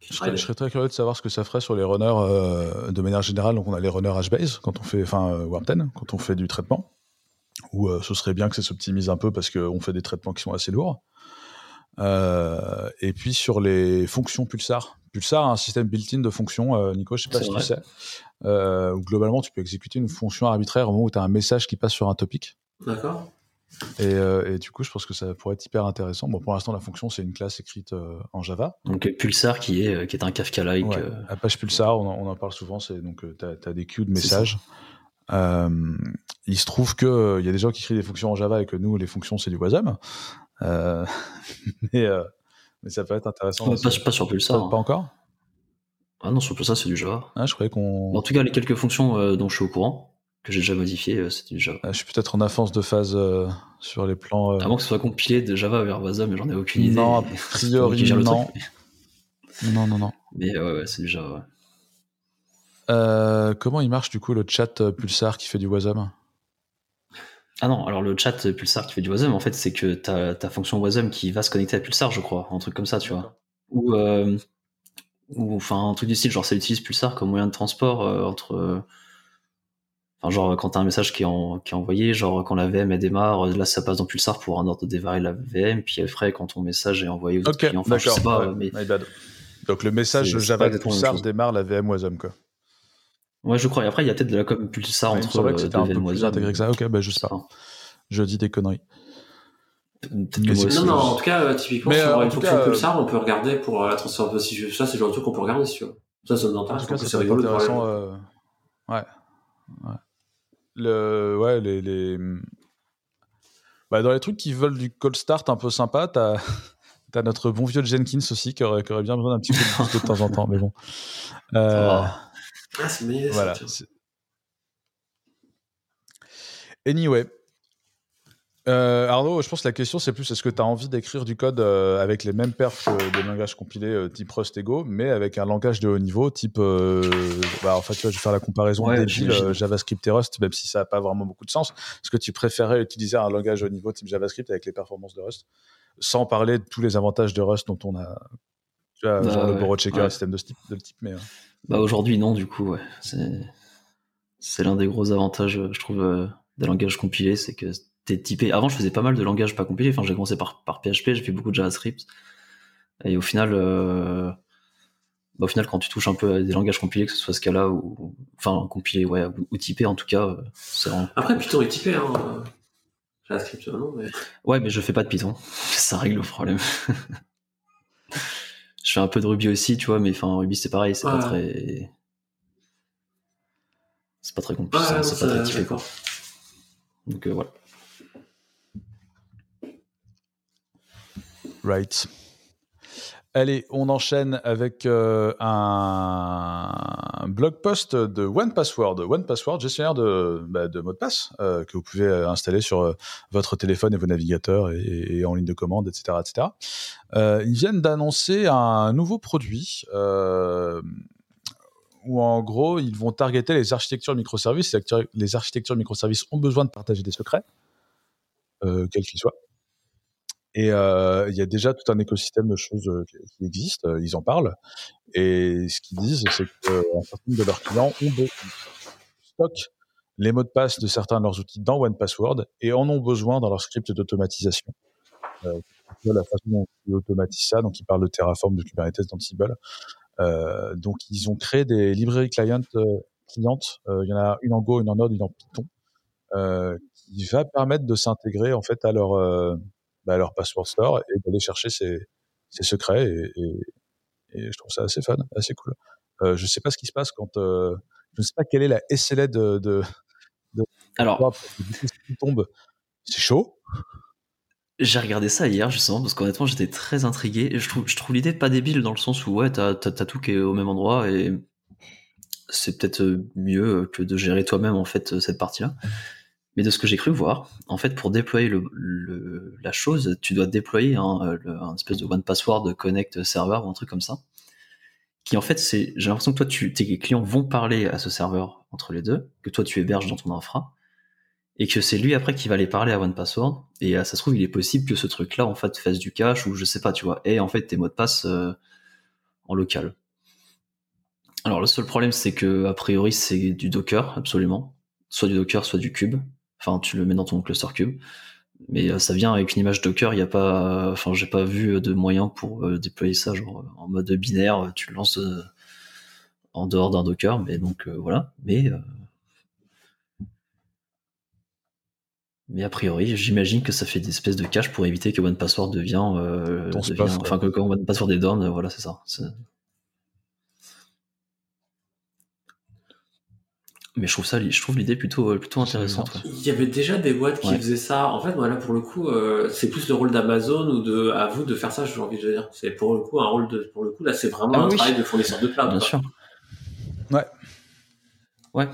Je serais, je serais, très curieux de savoir ce que ça ferait sur les runners euh, de manière générale. Donc, on a les runners HBase quand on fait, enfin, euh, Warm 10, quand on fait du traitement. Ou euh, ce serait bien que ça s'optimise un peu parce qu'on fait des traitements qui sont assez lourds. Euh, et puis sur les fonctions Pulsar. Pulsar a un système built-in de fonctions, euh, Nico, je sais pas si tu sais. Où globalement, tu peux exécuter une fonction arbitraire au moment où tu as un message qui passe sur un topic. D'accord. Et, et, du coup, je pense que ça pourrait être hyper intéressant. Bon, pour l'instant, la fonction, c'est une classe écrite en Java. Donc Pulsar qui est, qui est un Kafka-like. Ouais, Apache Pulsar, on en, on en parle souvent. C'est donc tu as, as, des queues de messages. il se trouve qu'il il y a des gens qui écrivent des fonctions en Java et que nous, les fonctions, c'est du Wasm. Euh, mais, euh, mais ça peut être intéressant. pas, pas, sur Pulsar. Pas, pas encore Ah non, sur Pulsar, c'est du Java. Ah, je croyais qu'on. En tout cas, les quelques fonctions euh, dont je suis au courant, que j'ai déjà modifiées, c'est du Java. Ah, je suis peut-être en avance de phase sur les plans. Avant que ce soit compilé de Java vers Wasm, mais j'en ai aucune idée. Non, a priori, non. non. Non, non, Mais ouais, ouais c'est du Java, comment il marche du coup le chat Pulsar qui fait du Wasm? Ah non, alors le chat Pulsar qui fait du Wasm, en fait, c'est que ta, ta fonction Wasm qui va se connecter à Pulsar, je crois, un truc comme ça, tu vois. Ou, euh, ou enfin, un truc du style, genre ça utilise Pulsar comme moyen de transport euh, entre. Enfin, genre quand t'as un message qui est, en, qui est envoyé, genre quand la VM elle démarre, là ça passe dans Pulsar pour un ordre de démarrer la VM, puis après quand ton message est envoyé aux okay, clients. Enfin, je sais pas, mais. Donc le message Java de Pulsar démarre la VM Wasm, quoi. Ouais, je crois. Et après, il y a peut-être de la com Pulsar entre euh, que c'était un peu plus intégré que ça. Ok, bah je sais pas. Je dis des conneries. non, non, en tout cas, euh, typiquement, mais, sur euh, une fonction cas, Pulsar, on peut regarder pour la transformation. Ça, c'est le genre de truc qu'on peut regarder, si tu veux. Ça, ça nous intéresse. C'est rigolo intéressant. Euh... Ouais. ouais. Le... Ouais, les. les... Bah, dans les trucs qui veulent du cold start un peu sympa, t'as. T'as notre bon vieux Jenkins aussi qui aurait, qui aurait bien besoin d'un petit peu de plus de temps en temps, mais bon. Euh, ah, c'est une idée, voilà. Anyway. Euh, Arnaud, je pense que la question c'est plus est-ce que tu as envie d'écrire du code euh, avec les mêmes perfs que des langages compilés euh, type Rust et Go, mais avec un langage de haut niveau type. Euh, bah, en fait, tu vois, je vais faire la comparaison ouais, débile euh, JavaScript et Rust, même si ça n'a pas vraiment beaucoup de sens. Est-ce que tu préférais utiliser un langage haut niveau type JavaScript avec les performances de Rust, sans parler de tous les avantages de Rust dont on a. Tu vois, bah, genre le borrow checker, ouais. système de, type, de type, mais. Bah aujourd'hui non du coup ouais. C'est l'un des gros avantages je trouve euh, des langages compilés, c'est que t'es typé. Avant je faisais pas mal de langages pas compilés, enfin j'ai commencé par, par PHP, j'ai fait beaucoup de JavaScript. Et au final, euh, bah, au final quand tu touches un peu à des langages compilés, que ce soit Scala ou enfin compilé ouais ou, ou typé en tout cas, euh, c'est vraiment... Après Python est typé hein. JavaScript non mais. Ouais mais je fais pas de Python, ça règle le problème. je fais un peu de Ruby aussi, tu vois, mais enfin Ruby c'est pareil, c'est ouais. pas très, c'est pas très compliqué, ouais, c'est pas très typé quoi. Donc euh, voilà. Right. Allez, on enchaîne avec euh, un blog post de OnePassword. OnePassword, gestionnaire de, bah, de mots de passe euh, que vous pouvez installer sur euh, votre téléphone et vos navigateurs et, en ligne de commande, etc. etc. Euh, ils viennent d'annoncer un nouveau produit où en gros, ils vont targeter les architectures microservices. Les architectures microservices ont besoin de partager des secrets, quels qu'ils soient. Et euh, il y a déjà tout un écosystème de choses euh, qui existent, euh, ils en parlent. Et ce qu'ils disent, c'est qu'un certain nombre de leurs clients ont stockent les mots de passe de certains de leurs outils dans OnePassword et en ont besoin dans leur script d'automatisation. Euh, la façon dont ils automatisent ça, donc ils parlent de Terraform, de Kubernetes, d'Ansible. Euh, donc ils ont créé des librairies client, clientes. Il y en a une en Go, une en Node, une en Python, qui va permettre de s'intégrer en fait à leur bah, leur password store et d'aller chercher ses, ses secrets et, et, et, je trouve ça assez fun, assez cool. Euh, je sais pas ce qui se passe quand euh, je ne sais pas quelle est la SLA de, de, de alors tombe. C'est chaud. J'ai regardé ça hier justement parce qu'honnêtement j'étais très intrigué je trouve je trouve l'idée pas débile dans le sens où ouais t'as as, tout qui est au même endroit et c'est peut-être mieux que de gérer toi-même en fait cette partie là. Mais de ce que j'ai cru voir, en fait, pour déployer la chose, tu dois déployer un, le, un espèce de one password connect serveur ou un truc comme ça. Qui en fait, c'est, j'ai l'impression que toi, tes clients vont parler à ce serveur entre les deux, que toi tu héberges dans ton infra. et que c'est lui après qui va aller parler à OnePassword. Et ça se trouve, il est possible que ce truc-là, en fait, fasse du cache ou je sais pas, tu vois, et en fait tes mots de passe en local. Alors le seul problème, c'est que a priori, c'est du Docker, absolument. Soit du Docker, soit du Cube. Enfin, tu le mets dans ton cluster Cube. Mais ça vient avec une image Docker. Il y a pas, enfin, j'ai pas vu de moyen pour déployer ça genre en mode binaire. Tu le lances en dehors d'un Docker, mais donc voilà. Mais Mais a priori, j'imagine que ça fait des espèces de cache pour éviter que OnePassword devienne, euh, enfin que quand OnePassword est down, euh, voilà, c'est ça. Mais je trouve ça, je trouve l'idée plutôt, euh, plutôt intéressante. Il y avait déjà des boîtes qui faisaient ça. En fait, voilà, pour le coup, euh, c'est plus le rôle d'Amazon ou de, à vous de faire ça, j'ai envie de dire. C'est pour le coup un rôle de, pour le coup, là, c'est vraiment ah un travail de fournisseur de cloud. Bien sûr. Ouais. Ouais.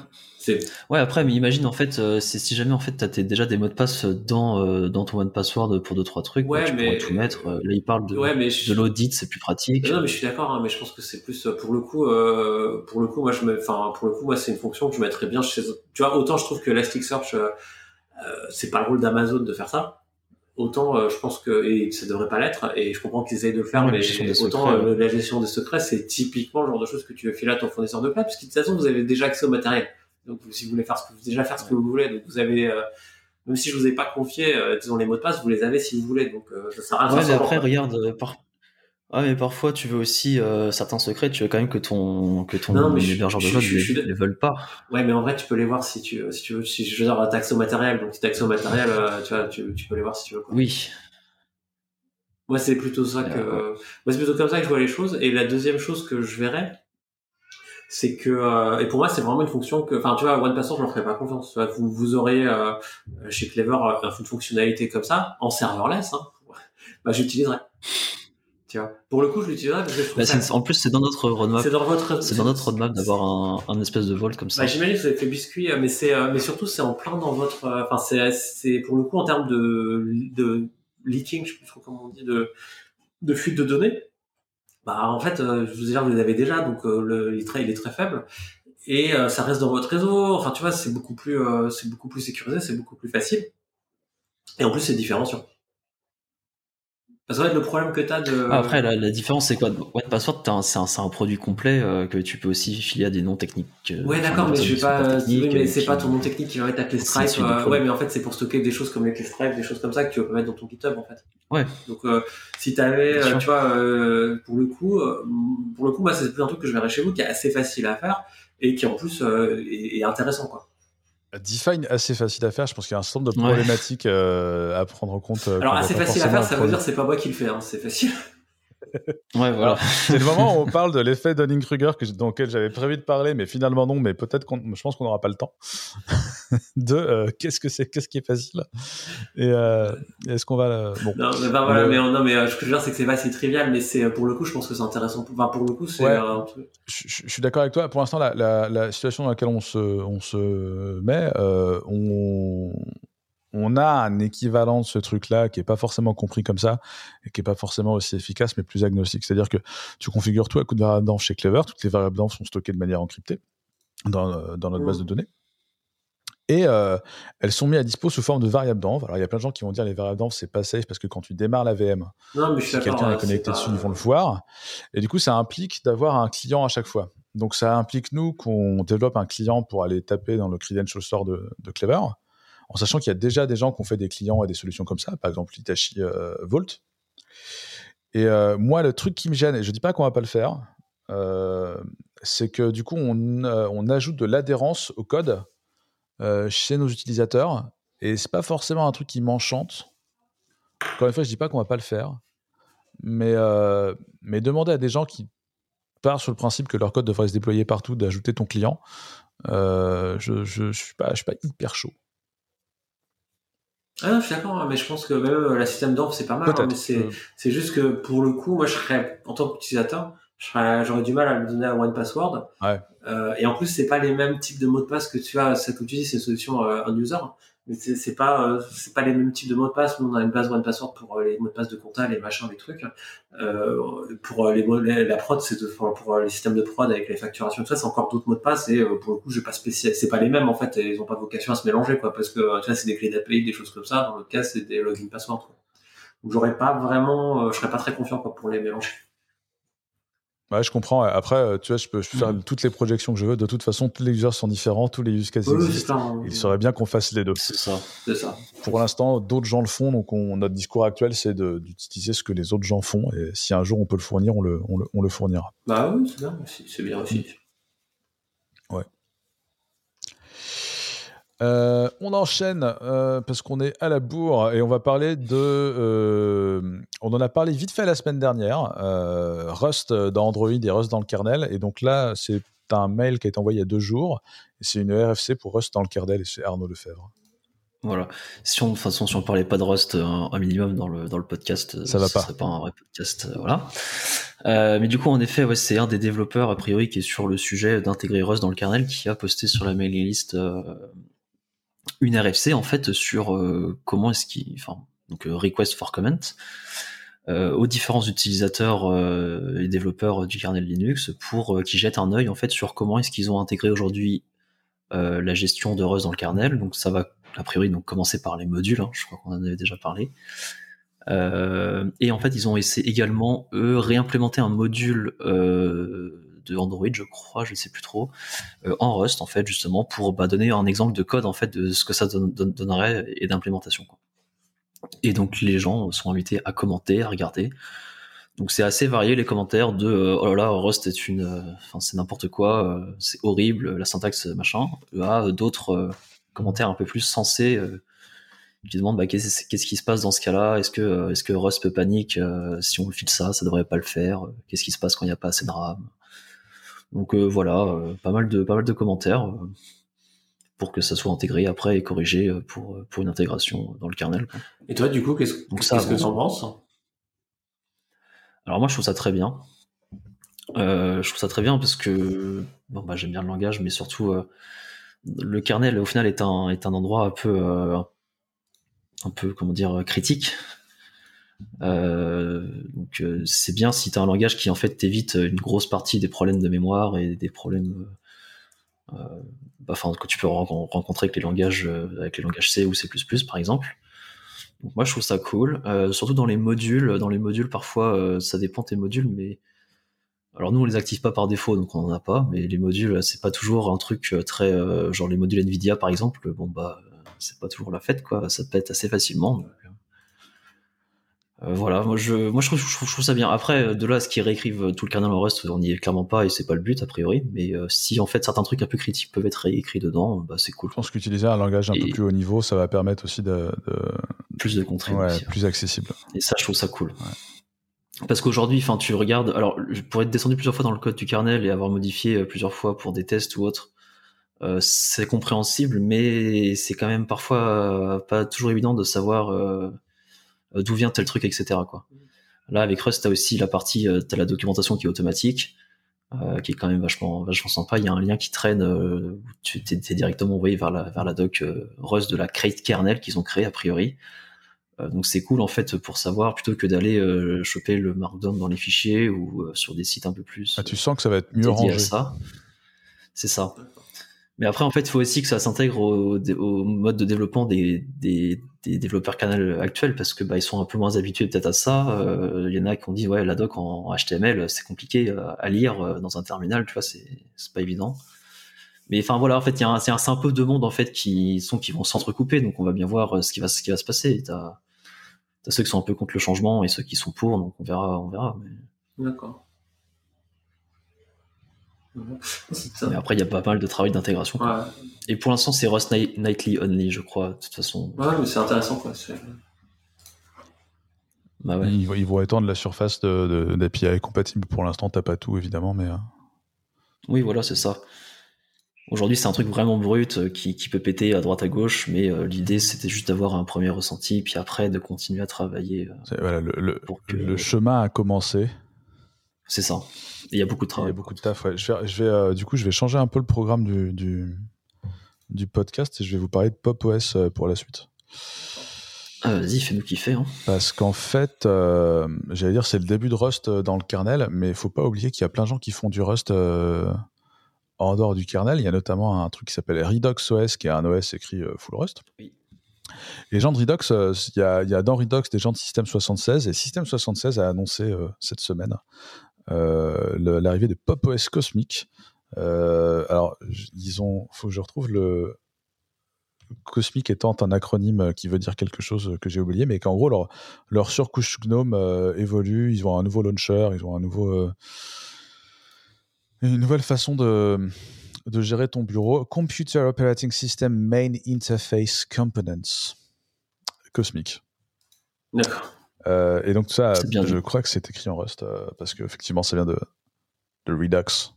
Ouais, après, mais imagine en fait, euh, c'est si jamais en fait t'as déjà des mots de passe dans euh, dans ton one password pour deux trois trucs, ouais, tu mais... pourrais tout mettre. Euh, là, il parle de, de l'audit, c'est plus pratique. Non, mais je suis d'accord, hein, mais je pense que c'est plus pour le coup, pour le coup, moi je me, enfin pour le coup, moi c'est une fonction que je mettrais bien chez. Tu vois, autant je trouve que Elasticsearch, c'est pas le rôle d'Amazon de faire ça autant je pense que et ça devrait pas l'être et je comprends qu'ils essayent de le faire mais autant la gestion des secrets c'est typiquement le genre de choses que tu veux filer à ton fournisseur de cloud parce que de toute façon vous avez déjà accès au matériel donc, si vous voulez faire ce que vous, déjà faire ce que vous voulez, donc vous avez, euh, même si je vous ai pas confié, euh, disons les mots de passe, vous les avez si vous voulez. Donc, euh, ça sert à rien. Ouais, mais après, regarde, par... ah, mais parfois, tu veux aussi certains secrets, tu veux quand même que ton que ton non, hébergeur de code les, les veulent pas. Ouais, mais en vrai, tu peux les voir si tu si tu veux. Si je veux dire, t'as accès au matériel, donc si t'as accès au matériel, tu vois, tu, tu, peux les voir si tu veux. Quoi. Oui. Moi, c'est plutôt ça que. Moi, c'est plutôt comme ça que je vois les choses. Et la deuxième chose que je verrais, c'est que euh, et pour moi c'est vraiment une fonction que enfin tu vois one password je leur ferai pas confiance tu vois, vous vous aurez euh, chez Clever euh, une fonctionnalité comme ça en serverless hein, bah j'utiliserai. Tu vois. Pour le coup je l'utiliserai parce que je bah, ça... en plus c'est dans notre roadmap. C'est dans votre c'est dans notre roadmap d'avoir un, un espèce de vault comme ça. Bah, j'imagine que vous avez fait biscuit mais c'est mais surtout c'est en plein dans votre enfin c'est c'est pour le coup en termes de de leaking je sais trop comment on dit de de fuite de données bah en fait, euh, je vous dire, vous les avez déjà, donc euh, le, très, il est très faible et euh, ça reste dans votre réseau. Enfin, tu vois, c'est beaucoup plus, c'est beaucoup plus sécurisé, c'est beaucoup plus facile. Et en plus, c'est différenciant. Parce que le problème que tu as de. Ah, après, la, différence, c'est quoi OnePassword, c'est un, un, produit complet euh, que tu peux aussi filer à des noms techniques. Euh, ouais, d'accord, mais je vais pas. oui, mais c'est pas ton nom technique qui va être ta clé Stripe. ouais, mais en fait, c'est pour stocker des choses comme les clés Stripe, des choses comme ça que tu peux mettre dans ton GitHub, en fait. Ouais. Donc, euh, si tu avais, tu vois, pour le coup, pour le coup, moi, c'est plus un truc que je verrais chez vous qui est assez facile à faire et qui en plus est, est intéressant, quoi. Define assez facile à faire. Je pense qu'il y a un certain nombre de problématiques euh, à prendre en compte. Euh, Alors assez facile à faire, ça veut dire c'est pas moi qui le fais, hein, c'est facile. Ouais, voilà. C'est le moment où on parle de l'effet Dunning-Kruger dans lequel j'avais prévu de parler, mais finalement non. Mais peut-être qu'on, je pense qu'on n'aura pas le temps. de euh, qu'est-ce que c'est, qu'est-ce qui est facile? Et euh, est-ce qu'on va bon Non, mais voilà, mais non, mais ce que je veux dire, c'est que c'est pas si trivial, mais c'est pour le coup, je pense que c'est intéressant. Enfin, pour le coup, c'est. je, je, suis d'accord avec toi. Pour l'instant, la, la, la, situation dans laquelle on se, on se met, euh, on on a un équivalent de ce truc-là qui est pas forcément compris comme ça et qui est pas forcément aussi efficace, mais plus agnostique. C'est-à-dire que tu configures tout à coup de variables chez Clever, toutes les variables sont stockées de manière encryptée dans, euh, dans notre base de mmh. données. Et euh, elles sont mises à dispo sous forme de variables d'env. Alors, il y a plein de gens qui vont dire les variables d'env, c'est pas safe parce que quand tu démarres la VM, si quelqu'un est connecté dessus, ils vont le voir. Et du coup, ça implique d'avoir un client à chaque fois. Donc, ça implique, nous, qu'on développe un client pour aller taper dans le credential store de, de Clever en sachant qu'il y a déjà des gens qui ont fait des clients et des solutions comme ça, par exemple Hitachi euh, Volt. Et euh, moi, le truc qui me gêne, et je dis pas qu'on va pas le faire, euh, c'est que du coup, on, ajoute de l'adhérence au code chez nos utilisateurs, et c'est pas forcément un truc qui m'enchante. Encore une fois, je dis pas qu'on va pas le faire, mais, demander à des gens qui partent sur le principe que leur code devrait se déployer partout, d'ajouter ton client, je, je, je, suis suis pas hyper chaud. Ah non, je suis d'accord, hein, mais je pense que même euh, la système d'orbe, c'est pas mal. Hein, mais c'est, c'est juste que pour le coup, moi, je serais, en tant qu'utilisateur, j'aurais du mal à le donner à One Password. Ouais. Euh, et en plus, c'est pas les mêmes types de mots de passe que tu as, cette que tu dis, c'est une solution euh, un user. Mais c'est pas euh, c'est pas les mêmes types de mots de passe. Nous on a une base one password pour euh, les mots de passe de compta, les machins, les trucs. Euh, pour les mots, la prod, c'est pour les systèmes de prod avec les facturations tout c'est encore d'autres mots de passe et pour le coup, je pas spécial, c'est pas les mêmes en fait. Ils ont pas vocation à se mélanger quoi, parce que tu vois, c'est des clés d'API, des choses comme ça. Dans l'autre cas, c'est des login password. Quoi. Donc j'aurais pas vraiment, je serais pas très confiant quoi pour les mélanger. Ouais, je comprends. Après, euh, tu vois, je peux faire mm. toutes les projections que je veux. De toute façon, tous les users sont différents, tous les use cases existent. Hein. Il serait bien qu'on fasse les deux. C'est ça. C'est ça. Pour l'instant, d'autres gens le font. Donc, notre discours actuel, c'est d'utiliser ce que les autres gens font. Et si un jour on peut le fournir, on le, on le, on le fournira. Bah oui, c'est bien. C'est bien aussi. Ouais. Euh, on enchaîne euh, parce qu'on est à la bourre et on va parler de. Euh, on en a parlé vite fait la semaine dernière. Rust dans Android et Rust dans le kernel. Et donc là, c'est un mail qui a été envoyé il y a deux jours. C'est une RFC pour Rust dans le kernel et c'est Arnaud Lefebvre. Voilà. Si on, de toute façon, si on parlait pas de Rust un, minimum dans le, dans le podcast, ça va pas. serait pas un vrai podcast. voilà. mais du coup, en effet, ouais, c'est un des développeurs, a priori, qui est sur le sujet d'intégrer Rust dans le kernel, qui a posté sur la mailing list une RFC en fait sur euh, comment est-ce qu'il, enfin donc euh, request for comment euh, aux différents utilisateurs et développeurs du kernel Linux pour qu'ils jettent un œil en fait sur comment est-ce qu'ils ont intégré aujourd'hui la gestion de Rust dans le kernel. Donc ça va a priori donc commencer par les modules, hein, je crois qu'on en avait déjà parlé. et en fait, ils ont essayé également eux réimplémenter un module de Android, je crois, je ne sais plus trop, euh, en Rust en fait justement pour bah, donner un exemple de code en fait de ce que ça donnerait et d'implémentation. Et donc les gens sont invités à commenter, à regarder. Donc c'est assez varié les commentaires de euh, oh là là Rust est une, euh, c'est n'importe quoi, c'est horrible, la syntaxe machin, à d'autres commentaires un peu plus sensés qui demandent bah, qu'est-ce qui se passe dans ce cas-là? Est-ce que, est-ce que Rust peut panique si on le file ça Ça devrait pas le faire? Qu'est-ce qui se passe quand il n'y a pas assez de RAM? Donc euh, voilà, euh, pas mal de pas mal de commentaires euh, pour que ça soit intégré après et corrigé pour, pour une intégration dans le kernel. Et toi, du coup, qu'est-ce que tu en penses? Alors moi, je trouve ça très bien. je trouve ça très bien parce que bon, bah, j'aime bien le langage, mais surtout le kernel, au final, est un, est un endroit un peu, un peu comment dire, critique euh, euh, c'est bien si tu as un langage qui en fait t'évite une grosse partie des problèmes de mémoire et des problèmes euh, que tu peux rencontrer avec les langages avec les langages C ou C++ par exemple. Donc moi je trouve ça cool, surtout dans les modules. Dans les modules parfois ça dépend tes modules, mais alors nous on les active pas par défaut donc on en a pas, mais les modules c'est pas toujours un truc très genre les modules Nvidia par exemple. Bon bah c'est pas toujours la fête quoi, ça pète assez facilement. Euh, voilà, moi je, moi je trouve, je, trouve, ça bien. Après, de là à ce qu'ils réécrivent tout le kernel en Rust, on n'y est clairement pas et c'est pas le but a priori. Mais euh, si en fait certains trucs un peu critiques peuvent être réécrits dedans, bah c'est cool. Je pense qu'utiliser un langage un peu plus haut niveau, ça va permettre aussi de, plus de contrées, ouais, plus accessible. Et ça, je trouve ça cool. Parce qu'aujourd'hui, enfin, tu regardes, alors, je pourrais être descendu plusieurs fois dans le code du kernel et avoir modifié euh, plusieurs fois pour des tests ou autres. c'est compréhensible, mais c'est quand même parfois pas toujours évident de savoir euh, d'où vient tel truc, etc. Quoi. Là, avec Rust, tu as aussi la partie, euh, tu as la documentation qui est automatique, euh, qui est quand même vachement, vachement sympa. Il y a un lien qui traîne, tu es, directement envoyé vers la, vers la doc Rust de la Crate Kernel qu'ils ont créé a priori. donc c'est cool en fait pour savoir plutôt que d'aller choper le markdown dans les fichiers ou sur des sites un peu plus. Ah, tu sens que ça va être mieux rangé. ça. C'est ça. Mais après, en fait, il faut aussi que ça s'intègre au, mode de développement des, développeurs canal actuels parce que bah, ils sont un peu moins habitués peut-être à ça. Il euh, y en a qui ont dit ouais, la doc en HTML, c'est compliqué euh, à lire euh, dans un terminal, tu vois, c'est pas évident. Mais enfin voilà, en fait, il y a un, c'est un, peu de monde en fait qui sont qui vont s'entrecouper, donc on va bien voir ce qui va ce qui va se passer. T'as as ceux qui sont un peu contre le changement et ceux qui sont pour, donc on verra, on verra. D'accord. Mais après, il y a pas mal de travail d'intégration. Et pour l'instant, c'est Rust Nightly Only, je crois, de toute façon. Ouais, mais c'est intéressant, quoi. Bah ouais. ils, vont étendre la surface d'API de, compatible. Pour l'instant, t'as pas tout, évidemment, mais. Euh. Oui, voilà, c'est ça. Aujourd'hui, c'est un truc vraiment brut euh, qui, qui, peut péter à droite à gauche, mais euh, l'idée, c'était juste d'avoir un premier ressenti, puis après, de continuer à travailler. voilà, le, le chemin a commencé. C'est ça. Il y a beaucoup de travail. Il y a beaucoup de taf. Ouais. Je vais, je vais euh, du coup, je vais changer un peu le programme du, du, du podcast et je vais vous parler de Pop OS pour la suite. Ah, vas-y, fais-nous kiffer. Hein. Parce qu'en fait, euh, j'allais dire, c'est le début de Rust euh, dans le kernel, mais il faut pas oublier qu'il y a plein de gens qui font du Rust euh, en dehors du kernel. Il y a notamment un truc qui s'appelle Redux OS, qui est un OS écrit full Rust. Oui. Les gens de Redux, il y, a, y, a, dans Redux des gens de System76, et System76 a annoncé cette semaine l'arrivée des Pop OS Cosmic. alors, disons, faut que je retrouve le, Cosmic étant un acronyme qui veut dire quelque chose que j'ai oublié, mais qu'en gros, leur, leur surcouche GNOME euh, évolue, ils ont un nouveau launcher, ils ont un nouveau, euh, une nouvelle façon de, de gérer ton bureau. Computer Operating System Main Interface Components. Cosmic. D'accord. Euh, et donc, tout ça, je crois que c'est écrit en Rust, parce qu'effectivement, ça vient de, de Redux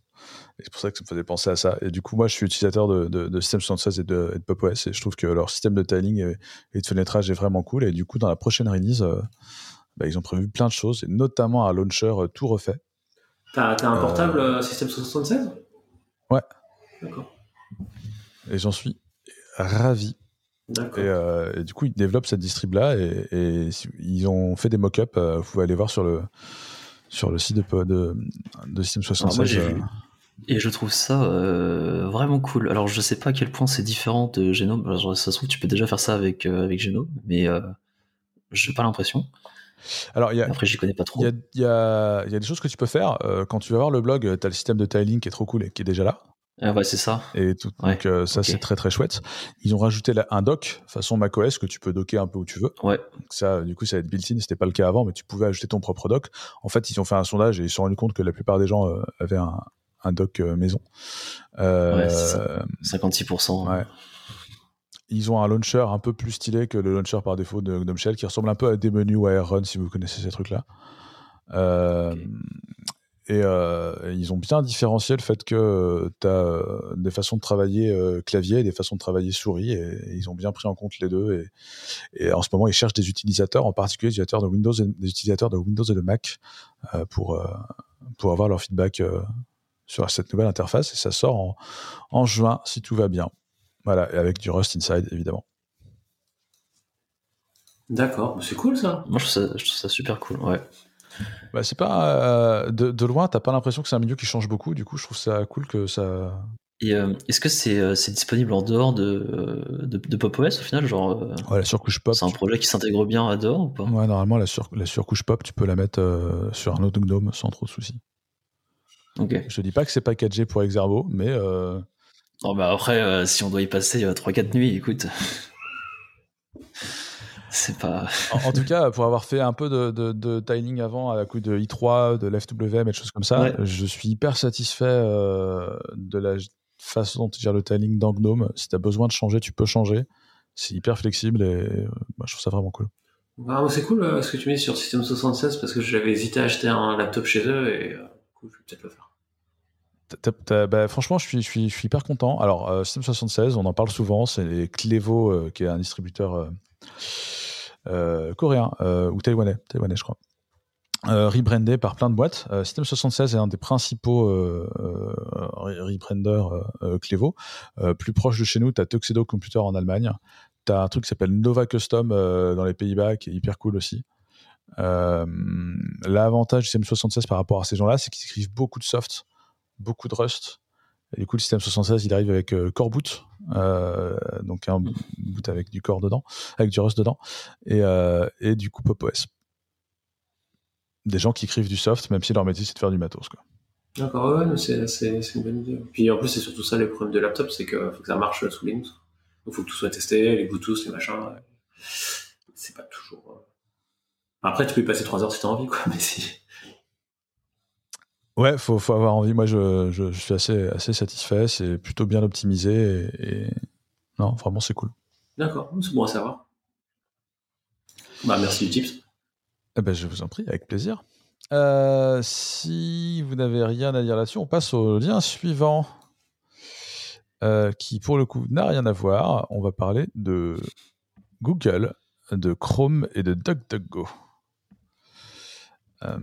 c'est pour ça que ça me faisait penser à ça. Et du coup, moi, je suis utilisateur de, de, System 76 et de, et de PopOS et je trouve que leur système de tiling et, de fenêtrage est vraiment cool. Et du coup, dans la prochaine release, euh, bah, ils ont prévu plein de choses, et notamment un launcher euh, tout refait. T'as as un euh, portable System 76 Ouais. D'accord. Et j'en suis ravi. Et, et, du coup, ils développent cette distrib-là et, ils ont fait des mock-ups. vous pouvez aller voir sur le, sur le site de, de, de System 76. Et je trouve ça euh, vraiment cool. Alors, je sais pas à quel point c'est différent de Genome. Alors, ça se trouve, tu peux déjà faire ça avec, euh, avec Genome, mais euh, j'ai pas l'impression. Alors, y a, Après, j'y connais pas trop. Il y a, y a, des choses que tu peux faire. Euh, quand tu vas voir le blog, tu as le système de tiling qui est trop cool et qui est déjà là. Ah ouais, c'est ça. Et tout, donc ça, c'est très très chouette. Ils ont rajouté un dock façon macOS que tu peux docker un peu où tu veux. Ouais. ça, du coup, ça va être built-in. C'était pas le cas avant, mais tu pouvais ajouter ton propre dock. En fait, ils ont fait un sondage et ils se sont rendus compte que la plupart des gens avaient un, un dock euh, maison. Euh, ouais, 56%. Ouais. Ils ont un launcher un peu plus stylé que le launcher par défaut de GNOME Shell qui ressemble un peu à des menus Run si vous connaissez ces trucs-là. Euh, et ils ont bien différencié le fait que tu as des façons de travailler clavier et des façons de travailler souris, et, ils ont bien pris en compte les deux. Et, et, en ce moment, ils cherchent des utilisateurs, en particulier des utilisateurs de Windows et, des utilisateurs de Windows et de Mac, pour, pour avoir leur feedback sur cette nouvelle interface et ça sort en, juin si tout va bien. Voilà, et avec du Rust Inside évidemment. D'accord, c'est cool ça. Moi je trouve ça, super cool, ouais. Bah, c'est pas euh, de, de, loin, t'as pas l'impression que c'est un milieu qui change beaucoup. Du coup, je trouve ça cool que ça. Et euh, est-ce que c'est euh, disponible en dehors de, de, de Pop OS au final genre, Ouais, la surcouche Pop. C'est un projet qui s'intègre bien à dehors ou pas? Ouais, normalement, la, sur, la surcouche Pop, tu peux la mettre sur un autre GNOME sans trop de soucis. Je dis pas que c'est packagé pour Exerbo, mais. Euh... Oh bah après, si on doit y passer 3-4 euh, nuits, écoute. c'est pas. en, tout cas, pour avoir fait un peu de, de, tiling avant à coup de i3, de l'FWM et des choses comme ça, je suis hyper satisfait euh, de la façon dont tu gères le tiling dans Gnome. Si tu as besoin de changer, tu peux changer. C'est hyper flexible et bah, je trouve ça vraiment cool. Bah, c'est cool ce que tu mets sur System 76 parce que j'avais hésité à acheter un laptop chez eux et je vais peut-être le faire. Bah, franchement, je suis hyper content. Alors, euh, System 76, on en parle souvent, c'est Clevo, euh, qui est un distributeur euh, coréen ou taïwanais, taïwanais, je crois. rebrandé par plein de boîtes. System 76 est un des principaux rebranders Clevo. plus proche de chez nous, tu as Tuxedo Computer en Allemagne. Tu as un truc qui s'appelle Nova Custom dans les Pays-Bas, qui est hyper cool aussi. L'avantage du System 76 par rapport à ces gens-là, c'est qu'ils écrivent beaucoup de soft beaucoup de Rust. Du coup, le système 76, il arrive avec euh, Core Boot, euh, donc un boot avec du Core dedans, avec du Rust dedans, et, euh, et du coup Pop OS. Des gens qui écrivent du soft, même si leur métier c'est de faire du matos. D'accord, ouais, c'est une bonne idée. Puis en plus, c'est surtout ça les problèmes de laptop, c'est qu'il faut que ça marche sous Linux. Il faut que tout soit testé, les Bluetooth, les machins. C'est pas toujours. Après, tu peux y passer 3 heures si t'as envie, quoi, mais si. Ouais, faut, faut avoir envie. Moi, je, je, suis assez, assez satisfait. C'est plutôt bien optimisé et, non, vraiment, c'est cool. D'accord, c'est bon à savoir. Bah, merci du tips. Eh ben, je vous en prie, avec plaisir. Euh, si vous n'avez rien à dire là-dessus, on passe au lien suivant, euh, qui pour le coup n'a rien à voir. On va parler de Google, de Chrome et de DuckDuckGo. Euh,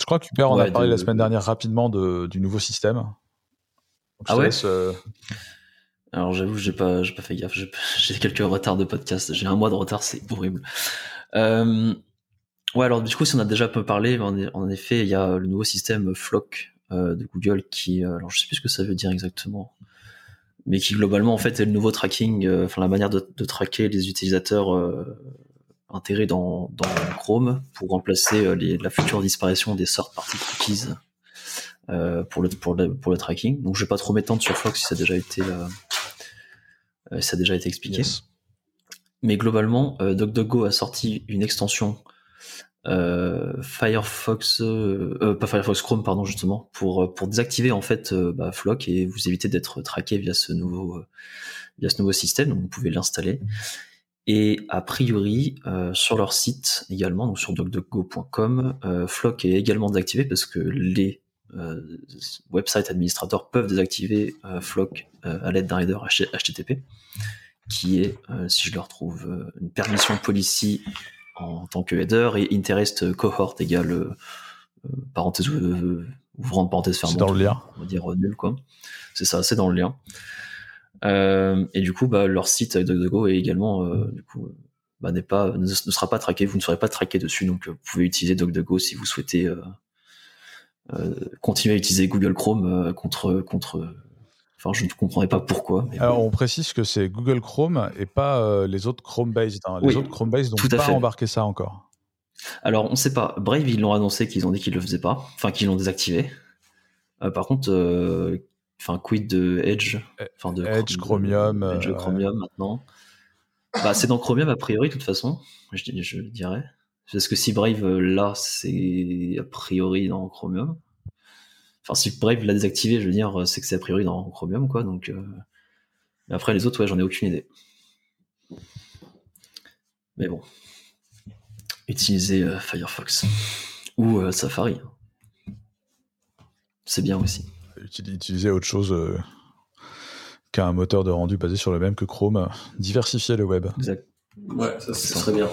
je crois qu'Hubert en a parlé la semaine dernière rapidement de, du nouveau système. ah ouais euh, Alors j'avoue, j'ai pas, j'ai pas fait gaffe. J'ai quelques retards de podcast. J'ai un mois de retard, c'est horrible. Euh, ouais, alors du coup, si on a déjà un peu parlé, en, effet, il y a le nouveau système Flock euh, de Google qui, alors je sais plus ce que ça veut dire exactement, mais qui globalement en fait est le nouveau tracking, enfin la manière de, de, traquer les utilisateurs euh, intégrés dans, dans, Chrome pour remplacer les, la future disparition des sortes parties cookies euh, pour, le, pour, le, pour le tracking. Donc je vais pas trop m'étendre sur Flock si ça a déjà été, euh, ça a déjà été expliqué. Mais globalement, euh, DuckDuckGo a sorti une extension euh, Firefox, euh, pas Firefox Chrome pardon justement pour pour désactiver en fait bah, Flock et vous éviter d'être traqué via ce nouveau via ce nouveau système. Donc vous pouvez l'installer. Et a priori sur leur site également, donc sur duckduckgo.com, Flock est également désactivé parce que les website administrateurs peuvent désactiver Flock à l'aide d'un header HTTP qui est, euh, si je le retrouve, euh, une permission policy en tant que header et interest cohort égale euh, parenthèse ouvrant parenthèse fermante. C'est dans le lien. On va dire nul quoi. C'est ça, c'est dans le lien. Et du coup, bah, leur site DuckDuckGo est également du coup bah, n'est pas ne, sera pas traqué. Vous ne serez pas traqué dessus, donc vous pouvez utiliser DuckDuckGo si vous souhaitez continuer à utiliser Google Chrome contre contre Enfin, je ne comprendrais pas pourquoi. Alors, on précise que c'est Google Chrome et pas euh, les autres Chrome-based. Hein. Les autres Chrome-based n'ont pas embarqué ça encore. Alors, on ne sait pas. Brave, ils l'ont annoncé qu'ils ont dit qu'ils le faisaient pas. Enfin, qu'ils l'ont désactivé. Euh, par contre, euh, enfin, quid de Edge enfin, de Edge, Chromium. Edge, Chromium maintenant. Bah, c'est dans Chromium a priori, de toute façon. Je, je dirais. Parce que si Brave là, c'est a priori dans Chromium. Enfin, si Brave l'a désactivé, je veux dire, c'est que c'est a priori dans Chromium, quoi. Donc, euh, mais après les autres, ouais, j'en ai aucune idée. Mais bon, utiliser euh, Firefox ou euh, Safari, c'est bien aussi. Utiliser autre chose qu'un moteur de rendu basé sur le même que Chrome, diversifier le web. Exact. Ouais, ça, ça serait bien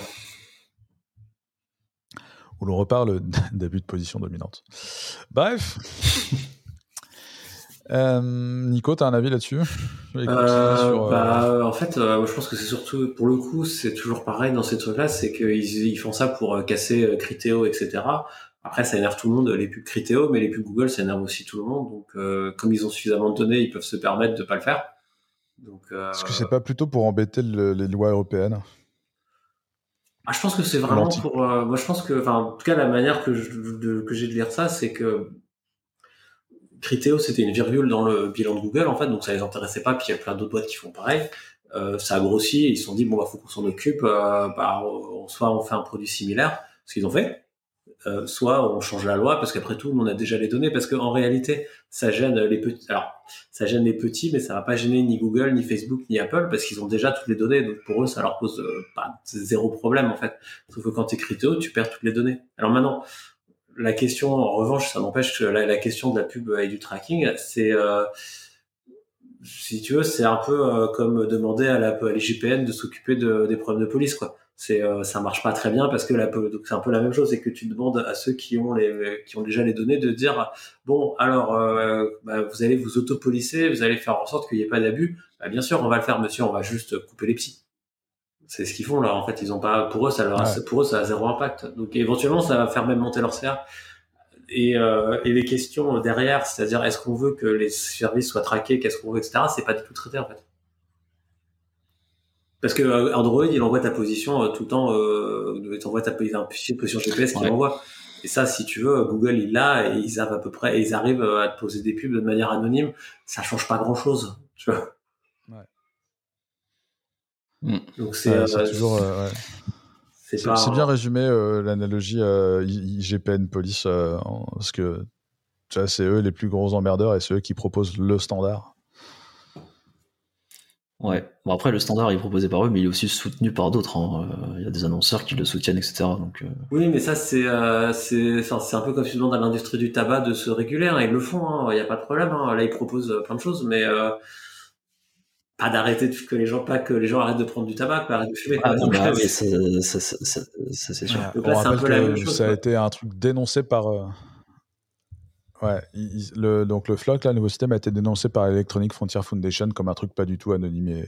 où l'on reparle d'abus de position dominante. Bref. euh, Nico, tu as un avis là-dessus? Euh, euh, bah, En fait, euh, je pense que c'est surtout, pour le coup, c'est toujours pareil dans ces trucs-là, c'est qu'ils ils font ça pour casser Criteo, etc. Après, ça énerve tout le monde, les pubs Criteo, mais les pubs Google, ça énerve aussi tout le monde. Donc, comme ils ont suffisamment de données, ils peuvent se permettre de pas le faire. Est-ce que c'est pas plutôt pour embêter les lois européennes? Ah, je pense que c'est vraiment pour. Euh, moi, je pense que, en tout cas, la manière que que j'ai de lire ça, c'est que Criteo, c'était une virgule dans le bilan de Google, en fait, donc ça les intéressait pas. Puis il y a plein d'autres boîtes qui font pareil. Euh, ça a grossi. Ils se sont dit bon, bah, faut qu'on s'en occupe. Euh, bah, soit on fait un produit similaire, ce qu'ils ont fait. Euh, soit on change la loi parce qu'après tout on a déjà les données parce qu'en réalité ça gêne les petits alors ça gêne les petits mais ça va pas gêner ni Google ni Facebook ni Apple parce qu'ils ont déjà toutes les données. Donc pour eux ça leur pose euh, zéro problème en fait. Sauf que quand tu es crypto tu perds toutes les données. Alors maintenant la question en revanche ça n'empêche que la, question de la pub et du tracking c'est euh, si tu veux c'est un peu comme demander à la à l'IGPN de s'occuper de, des problèmes de police quoi. C'est euh, ça marche pas très bien parce que la donc c'est un peu la même chose c'est que tu demandes à ceux qui ont les qui ont déjà les données de dire bon alors euh, bah, vous allez vous autopolicer vous allez faire en sorte qu'il n'y ait pas d'abus. Bah, bien sûr on va le faire monsieur on va juste couper les psys. C'est ce qu'ils font là en fait ils ont pas pour eux ça leur pour eux ça a zéro impact. Donc éventuellement ça va faire même monter leur CR et, euh, et les questions derrière c'est-à-dire est-ce qu'on veut que les services soient traqués qu'est-ce qu'on veut etc c'est pas du tout traité en fait parce que euh, Android, il envoie ta position euh, tout le temps, euh, il t'envoie ta position GPS qu'il envoie. Et ça, si tu veux, Google, il l'a et ils savent à peu près, et ils arrivent à te poser des pubs de manière anonyme. Ça change pas grand chose, tu vois. Ouais. Mm. Donc c'est toujours. C'est bien résumé l'analogie IGPN Police, parce que c'est eux les plus gros emmerdeurs et c'est eux qui proposent le standard. Ouais. Bon après le standard est proposé par eux, mais il est aussi soutenu par d'autres. Hein. Euh, il y a des annonceurs qui le soutiennent, etc. Donc. Euh. Oui, mais ça c'est euh, un peu comme si tu demandes à l'industrie du tabac de se réguler. Hein. Ils le font. Hein. Il n'y a pas de problème. Hein. Là ils proposent plein de choses, mais pas d'arrêter que les gens pas que les gens arrêtent de prendre du tabac, pas arrêter de fumer. Ah, non, bah, ça, c'est sûr. Ouais, Donc là, c'est un peu la même chose. Ça a été un truc dénoncé par Ouais, le, donc le floc, là, le nouveau système a été dénoncé par Electronic Frontier Foundation comme un truc pas du tout anonyme et.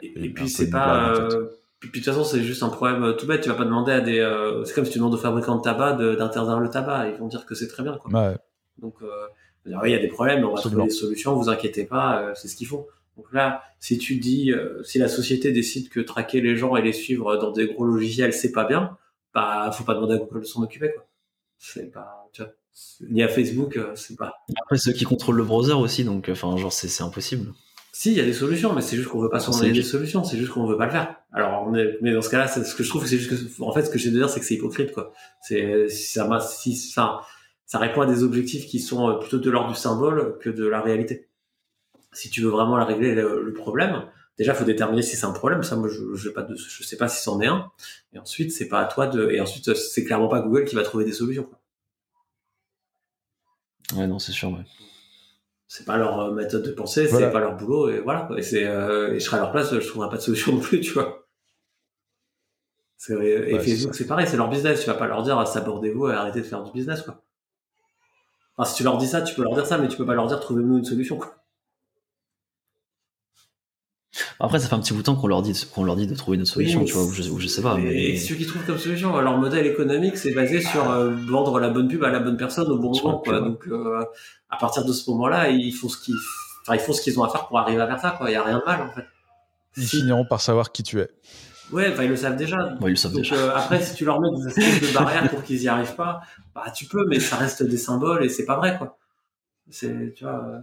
Et, puis c'est pas. Euh, puis, de toute façon, c'est juste un problème euh, tout bête. Tu vas pas demander à des. Euh, c'est comme si tu demandes aux fabricants de tabac d'interdire le tabac. Ils vont dire que c'est très bien. Quoi. Ouais. Donc, il y a des problèmes, on va trouver des solutions. Vous inquiétez pas, c'est ce qu'il faut. Donc là, si tu dis, si la société décide que traquer les gens et les suivre dans des gros logiciels, c'est pas bien, bah, faut pas demander à Google de s'en occuper, quoi. C'est pas, tu vois ni à Facebook, euh, c'est pas. Après, ceux qui contrôlent le browser aussi, donc, enfin, genre, c'est impossible. Si, il y a des solutions, mais c'est juste qu'on veut pas s'en donner des solutions, c'est juste qu'on veut pas le faire. Alors, on est, mais dans ce cas-là, ce que je trouve, c'est juste que, en fait, ce que j'ai de dire, c'est que c'est hypocrite, quoi. C'est, ça si, ça, ça répond à des objectifs qui sont euh, plutôt de l'ordre du symbole que de la réalité. Si tu veux vraiment la régler le, problème, déjà, faut déterminer si c'est un problème. Ça, moi, je, je, pas de, je sais pas si c'en est un. Et ensuite, c'est pas à toi de, et ensuite, c'est clairement pas Google qui va trouver des solutions, quoi. Ouais, non, c'est sûr, ouais. C'est pas leur euh, méthode de pensée, c'est pas leur boulot, et voilà. Et, c'est, euh, et je serais à leur place, je trouverais pas de solution non plus, tu vois. et Facebook, c'est pareil, c'est leur business. Tu vas pas leur dire, s'abordez-vous et arrêtez de faire du business, quoi. Enfin, si tu leur dis ça, tu peux leur dire ça, mais tu peux pas leur dire, trouvez-nous une solution, quoi. Après, ça fait un petit bout de temps qu'on leur dit, qu'on leur dit de trouver une solution, tu vois, ou je, sais pas. Mais... Et ceux qui trouvent comme solution, leur modèle économique, c'est basé sur euh, vendre la bonne pub à la bonne personne au bon moment, quoi. Donc, euh, à partir de ce moment-là, ils font ce qu'ils, enfin, ils font ce qu'ils ont à faire pour arriver à faire ça, quoi. Il y a rien de mal, en fait. Ils finiront par savoir qui tu es. Ouais, enfin, ils le savent déjà. Ouais, ils le savent déjà. Euh, après, si tu leur mets des espèces de barrières pour qu'ils y arrivent pas, bah, tu peux, mais ça reste des symboles et c'est pas vrai, quoi. C'est, tu vois.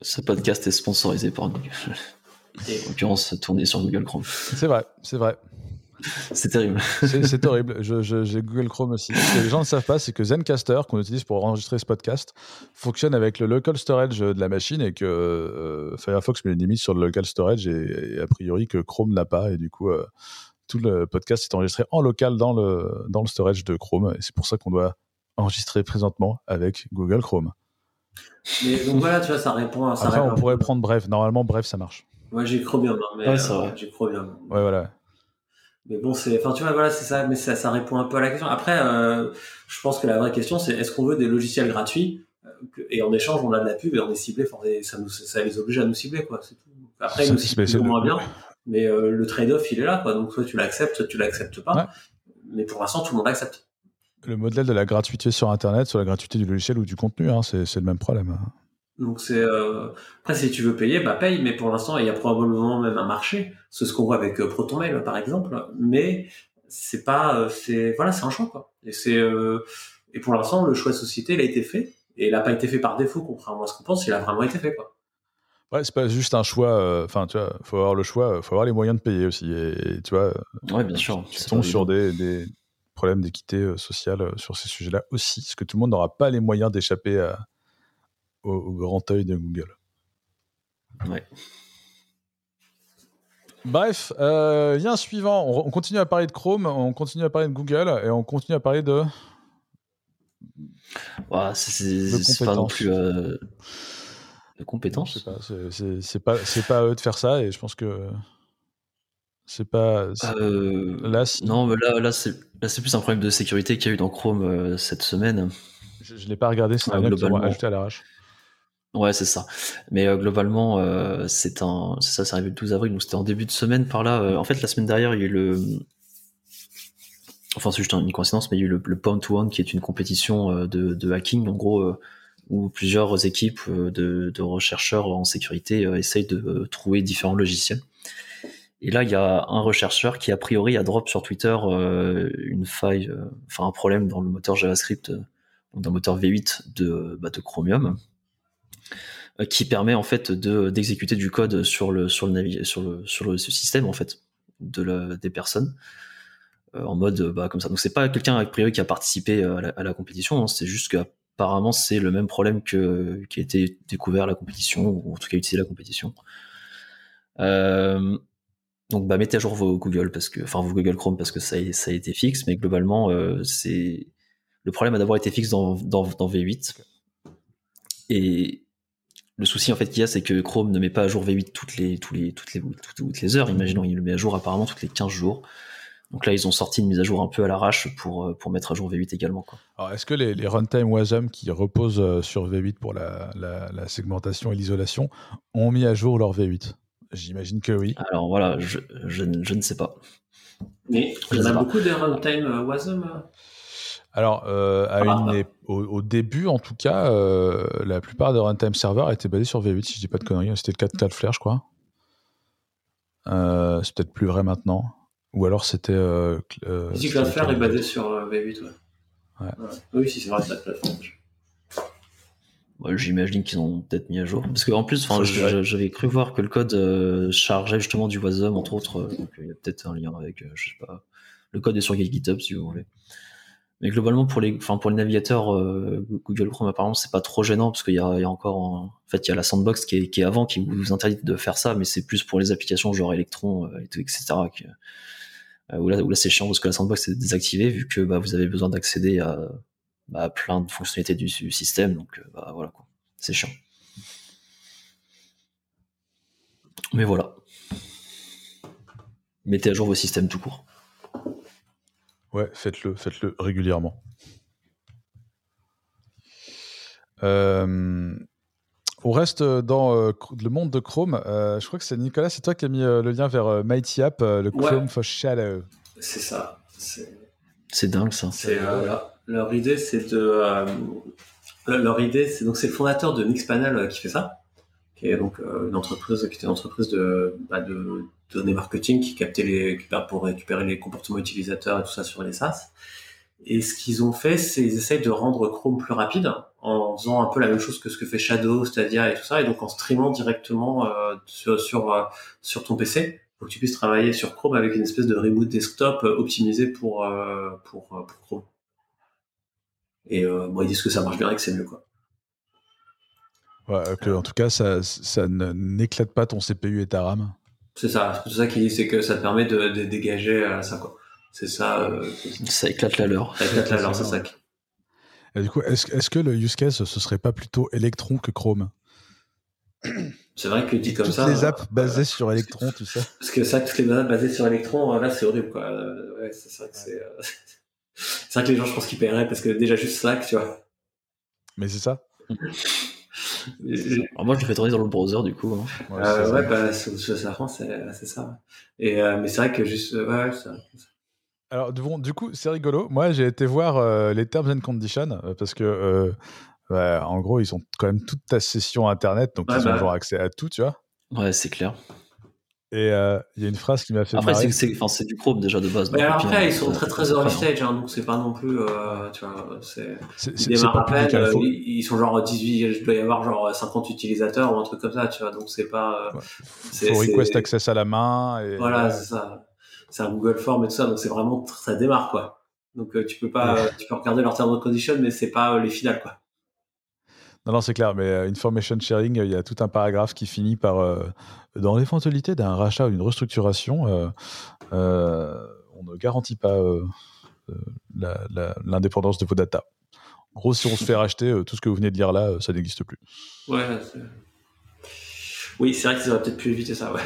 Ce podcast est sponsorisé par nous. En l'occurrence, tourner sur Google Chrome. C'est vrai, c'est vrai. C'est terrible. C'est horrible. J'ai Google Chrome aussi. Ce que les gens ne savent pas, c'est que Zencaster, qu'on utilise pour enregistrer ce podcast, fonctionne avec le local storage de la machine et que euh, Firefox met une limite sur le local storage et, a priori que Chrome n'a pas. Et du coup, euh, tout le podcast est enregistré en local dans le, dans le storage de Chrome. Et c'est pour ça qu'on doit enregistrer présentement avec Google Chrome. Mais donc voilà, tu vois, ça répond à ça. Après, on pourrait prendre Bref. Normalement, Bref, ça marche. Moi, j'y crois bien, mais ouais, euh, j'y crois bien. Ouais, voilà. Mais bon, c'est, enfin, tu vois, voilà, c'est ça, mais ça, ça répond un peu à la question. Après, euh, je pense que la vraie question, c'est est-ce qu'on veut des logiciels gratuits euh, et en échange, on a de la pub et on est ciblé, ça, nous, ça les oblige à nous cibler, quoi. C'est tout. Après, ils nous ciblent moins bien, mais euh, le trade-off, il est là, quoi. Donc, soit tu l'acceptes, soit tu l'acceptes pas. Mais pour l'instant, tout le monde accepte. Le modèle de la gratuité sur Internet, sur la gratuité du logiciel ou du contenu, hein, c'est, c'est le même problème. Hein. Donc c'est euh... après si tu veux payer, bah paye. Mais pour l'instant, il y a probablement même un marché. C'est ce qu'on voit avec euh, ProtonMail par exemple. Mais c'est pas, euh, c'est voilà, c'est un choix quoi. Et c'est euh... et pour l'instant, le choix de société, il a été fait. Et il n'a pas été fait par défaut, contrairement à ce qu'on pense. Il a vraiment été fait quoi. Ouais, c'est pas juste un choix. Euh, enfin, tu vois, faut avoir le choix, faut avoir les moyens de payer aussi. Et, tu vois, ouais, bien sûr. Tu tombes sur des, des problèmes d'équité sociale sur ces sujets-là aussi, parce que tout le monde n'aura pas les moyens d'échapper à au, grand œil de Google. Ouais. Bref, euh, lien suivant. On, continue à parler de Chrome, on continue à parler de Google et on continue à parler de. Ouais, c'est pas non plus. Euh, de compétences. C'est pas, c'est pas à eux de faire ça et je pense que. C'est pas. Euh, là, Non, mais là, là c'est plus un problème de sécurité qu'il y a eu dans Chrome euh, cette semaine. Je, ne l'ai pas regardé, c'est un globalement. ajouté à l'arrache. Ouais, c'est ça. Mais euh, globalement, euh, c'est un, ça, c'est arrivé le 12 avril, donc c'était en début de semaine par là. Euh, en fait, la semaine dernière, il y a eu le, enfin c'est juste une coïncidence, mais il y a eu le, Pound to One qui est une compétition de, hacking, en gros, où plusieurs équipes de, de rechercheurs en sécurité essayent de trouver différents logiciels. Et là, il y a un rechercheur qui a priori a drop sur Twitter une faille, enfin un problème dans le moteur JavaScript, le moteur V8 de, bah, de Chromium qui permet en fait de d'exécuter du code sur le sur le sur le sur le système en fait de la, des personnes euh, en mode bah comme ça. Donc c'est pas quelqu'un a priori qui a participé à la, à la compétition, hein, c'est juste qu'apparemment c'est le même problème que qui a été découvert à la compétition ou en tout cas utilisé à la compétition. Euh, donc bah mettez à jour vos Google parce que enfin vos Google Chrome parce que ça a, ça a été fixe, mais globalement euh, c'est le problème a d'avoir été fixe dans, dans, dans V8 et le souci en fait qu'il y a, c'est que Chrome ne met pas à jour V8 toutes les, toutes les, toutes les, toutes les heures. Imaginons, il le met à jour apparemment toutes les 15 jours. Donc là, ils ont sorti une mise à jour un peu à l'arrache pour, pour mettre à jour V8 également. Quoi. Alors, est-ce que les, les runtime Wasm qui reposent sur V8 pour la, la, segmentation et l'isolation ont mis à jour leur V8 J'imagine que oui. Alors voilà, je, je, je, ne sais pas. Mais il y en a beaucoup de runtime Wasm alors, euh, à ah, une, au, début, en tout cas, euh, la plupart des runtime serveurs étaient basés sur V8, si je dis pas de conneries. C'était le cas de Cloudflare, je crois. Euh, c'est peut-être plus vrai maintenant. Ou alors c'était. Euh, euh, si Cloudflare est basé sur V8, ouais. ouais. Oui, si c'est vrai, c'est Cloudflare. Ouais, J'imagine qu'ils ont peut-être mis à jour. Parce qu'en plus, j'avais cru voir que le code chargeait justement du Wasm, entre autres. Donc il y a peut-être un lien avec, je sais pas. Le code est sur GitHub, si vous voulez. Mais globalement, pour les, enfin, pour navigateurs euh, Google Chrome, apparemment, c'est pas trop gênant parce qu'il y a, encore, en fait, il y a la sandbox qui est, avant qui vous interdit de faire ça, mais c'est plus pour les applications genre Electron, euh, et tout, etc. Euh, où là, c'est chiant parce que la sandbox est désactivée vu que bah, vous avez besoin d'accéder à, bah, plein de fonctionnalités du, système, donc bah, voilà quoi, c'est chiant. Mais voilà. Mettez à jour vos systèmes tout court. Ouais, faites-le, faites-le régulièrement. Euh, on reste dans euh, le monde de Chrome. Euh, je crois que c'est Nicolas, c'est toi qui as mis le lien vers Mighty App, le Chrome for Shadow. C'est ça. C'est dingue ça. leur idée, c'est de. leur idée, c'est donc c'est le fondateur de Mixpanel qui fait ça, qui est donc une entreprise qui était une entreprise de, bah, de données marketing qui captaient les, pour récupérer les comportements utilisateurs et tout ça sur les SaaS. Et ce qu'ils ont fait, c'est ils essayent de rendre Chrome plus rapide en faisant un peu la même chose que ce que fait Shadow, Stadia et tout ça, et donc en streamant directement euh, euh, sur ton PC pour que tu puisses travailler sur Chrome avec une espèce de remote desktop euh, optimisé pour, Chrome. Et bon, ils disent que ça marche bien et que c'est mieux quoi. En tout cas, ça, ça n'éclate pas ton CPU et ta RAM. C'est ça, c'est ça qu'il dit, c'est que ça te permet de, dégager euh, ça, quoi. C'est ça. Euh, ça éclate la leur. Ça éclate la leur, c'est ça. Et du coup, est-ce que le use case, ce serait pas plutôt Electron que Chrome? C'est vrai que dit comme toutes ça. les apps basées sur Electron, tu sais. Parce que ça, toutes les apps basées sur Electron, là, c'est horrible, quoi. Ouais, c'est vrai que c'est. Euh, c'est vrai que les gens, je pense qu'ils paieraient parce que déjà juste Slack, tu vois. Mais c'est ça. Alors moi, je le fais tourner dans le browser, du coup. Hein. Ouais, euh, ouais bah, sur, sur c'est ça. Et, euh, mais c'est vrai que juste. Euh, ouais, ça, Alors, du coup, c'est rigolo. Moi, j'ai été voir euh, les terms and conditions parce que, en gros, ils ont quand même toute ta session internet, donc ils ont bah. genre accès à tout, tu vois. Ouais, c'est clair. Et euh, il y a une phrase qui m'a fait. Après, c'est du Chrome déjà de base. Mais après, ils sont très très early stage, hein, donc c'est pas non plus. Euh, tu vois, c'est. Ils démarrent à peine, euh, ils, sont genre 18, il doit y avoir genre 50 utilisateurs ou un truc comme ça, tu vois, donc c'est pas. Il faut request access à la main. Et... Voilà, c'est ça. C'est un Google Form et tout ça, donc c'est vraiment. Ça démarre, quoi. Donc tu peux pas. Tu peux regarder leur term of condition, mais c'est pas les finales, quoi. Non, non, c'est clair, mais information sharing, il y a tout un paragraphe qui finit par dans l'éventualité d'un rachat ou d'une restructuration, euh, euh, on ne garantit pas euh, l'indépendance de vos datas. En gros, si on se fait racheter, tout ce que vous venez de lire là, ça n'existe plus. Ouais, oui, c'est vrai qu'ils auraient peut-être pu éviter ça, ouais.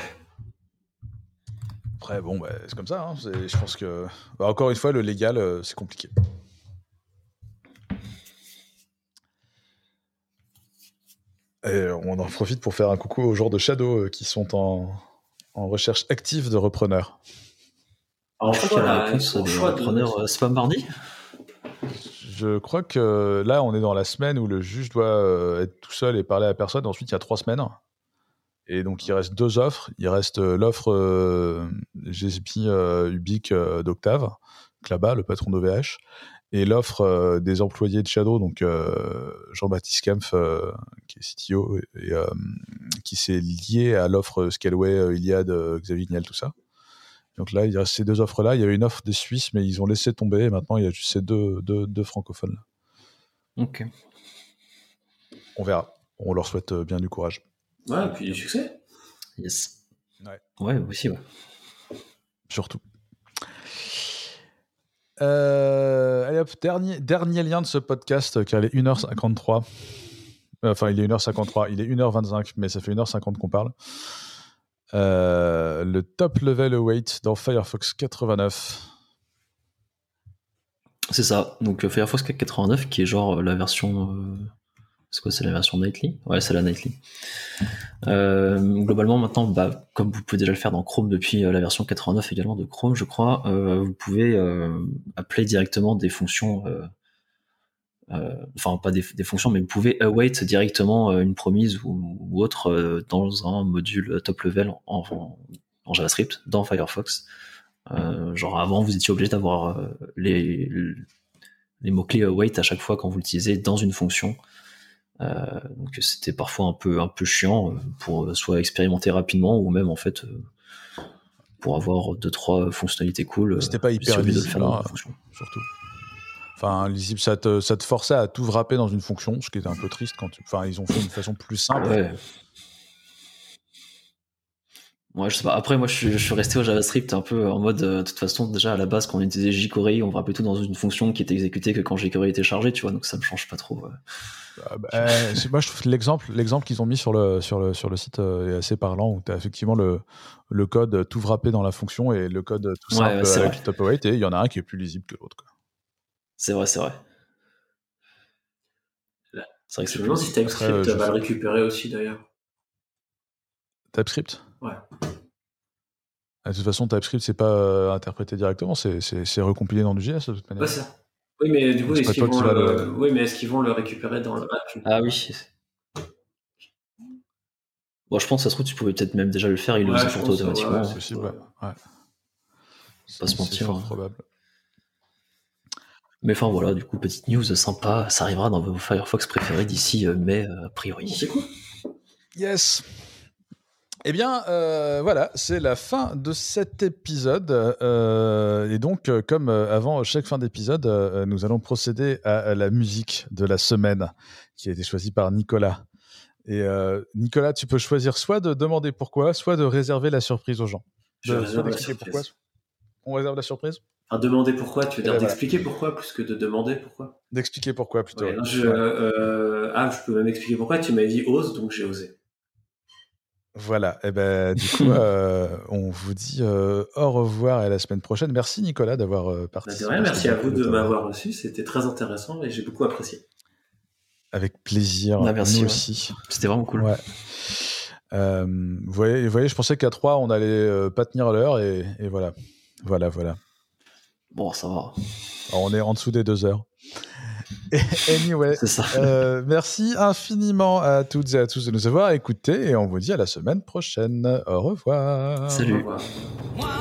Après, bon, bah, c'est comme ça. Hein. Je pense que, bah, encore une fois, le légal, c'est compliqué. Et on en profite pour faire un coucou aux joueurs de Shadow euh, qui sont en, recherche active de repreneurs. Alors, je crois qu'il y a la réponse des repreneurs, euh, c'est pas mardi Je crois que là, on est dans la semaine où le juge doit euh, être tout seul et parler à personne. Ensuite, il y a trois semaines. Et donc, il reste deux offres. Il reste l'offre GSP Ubique d'Octave, Klaba, le patron d'OVH, et l'offre euh, des employés de Shadow, donc euh, Jean-Baptiste Kempf, euh, qui est CTO, et, qui s'est lié à l'offre Scaleway, Iliad, Xavier Niel, tout ça. Donc là, il y a ces deux offres-là. Il y avait une offre des Suisses, mais ils ont laissé tomber. Et maintenant, il y a juste ces deux, deux, francophones. -là. Ok. On verra. On leur souhaite bien du courage. Ouais, et puis du succès. Yes. Ouais. Ouais, aussi, ouais. Surtout. Euh, hop, dernier, dernier lien de ce podcast, car il est 1h53. Enfin, il est 1h53, il est 1h25, mais ça fait 1h50 qu'on parle. le top level await dans Firefox 89. C'est ça. Donc Firefox 89 qui est genre la version. C'est quoi C'est la version Nightly? Ouais, c'est la Nightly. globalement, maintenant, bah, comme vous pouvez déjà le faire dans Chrome depuis la version 89 également de Chrome, je crois, vous pouvez appeler directement des fonctions euh, enfin pas des, fonctions, mais vous pouvez await directement euh, une promise ou, autre euh, dans un module top level en, JavaScript dans Firefox. genre avant, vous étiez obligé d'avoir les, les mots-clés await à chaque fois quand vous l'utilisez dans une fonction. Donc c'était parfois un peu un peu chiant pour soit expérimenter rapidement ou même en fait pour avoir deux trois fonctionnalités cool. C'était pas hyper lisible, de le faire dans fonction. surtout. Enfin, lisible, ça te, ça te forçait à tout wrapper dans une fonction, ce qui était un peu triste quand tu. Enfin, ils ont fait une façon plus simple. Ouais. Je sais pas. Après, moi, je suis, resté au JavaScript un peu en mode, euh, de toute façon, déjà à la base, quand on utilisait jQuery, on wrappait tout dans une fonction qui était exécutée que quand jQuery était chargé, tu vois, donc ça me change pas trop. Ah, bah, moi, je trouve l'exemple, l'exemple qu'ils ont mis sur le, sur le, sur le site euh, est assez parlant, où tu as effectivement le, le code tout wrappé dans la fonction et le code tout simple avec top await, et il y en a un qui est plus lisible que l'autre. C'est vrai, c'est vrai. C'est vrai que c'est Je me demande si TypeScript va le récupérer aussi d'ailleurs. TypeScript? Ouais. De toute façon, TypeScript, c'est pas euh, interprété directement, c'est recompilé dans du JS de toute manière. Ouais, ça. Oui, mais du coup, est-ce qu'ils vont, le... oui, mais est qu'ils vont le récupérer dans le batch Ah oui. Bon, je pense que ça se trouve, tu pouvais peut-être même déjà le faire, il le faisait pour toi automatiquement. c'est possible, ouais. ouais. Pas se mentir. C'est probable. Mais enfin voilà, du coup, petite news sympa, ça arrivera dans vos Firefox préférés d'ici euh, mai, euh, a priori. C'est cool. Yes. Eh bien, euh, voilà, c'est la fin de cet épisode. et donc, comme avant chaque fin d'épisode, nous allons procéder à, la musique de la semaine qui a été choisie par Nicolas. Et Nicolas, tu peux choisir soit de demander pourquoi, soit de réserver la surprise aux gens. Je réserve la surprise. Pourquoi On réserve la surprise demander pourquoi, tu veux dire d'expliquer pourquoi plus que de demander pourquoi? D'expliquer pourquoi plutôt. je, euh, ah, je peux même expliquer pourquoi. Tu m'as dit ose, donc j'ai osé. Voilà, et eh ben du coup, euh, on vous dit euh, au revoir et à la semaine prochaine. Merci Nicolas d'avoir bah, participé. merci à vous de m'avoir reçu, c'était très intéressant et j'ai beaucoup apprécié. Avec plaisir, bah, merci, nous aussi. C'était vraiment cool. Ouais. vous, voyez, vous voyez, je pensais qu'à 3, on allait pas tenir l'heure et, et voilà. Voilà, voilà. Bon, ça va. on est en dessous des deux heures. Anyway, ça. Euh, merci infiniment à toutes et à tous de nous avoir écoutés et on vous dit à la semaine prochaine. Au revoir. Salut. Au revoir.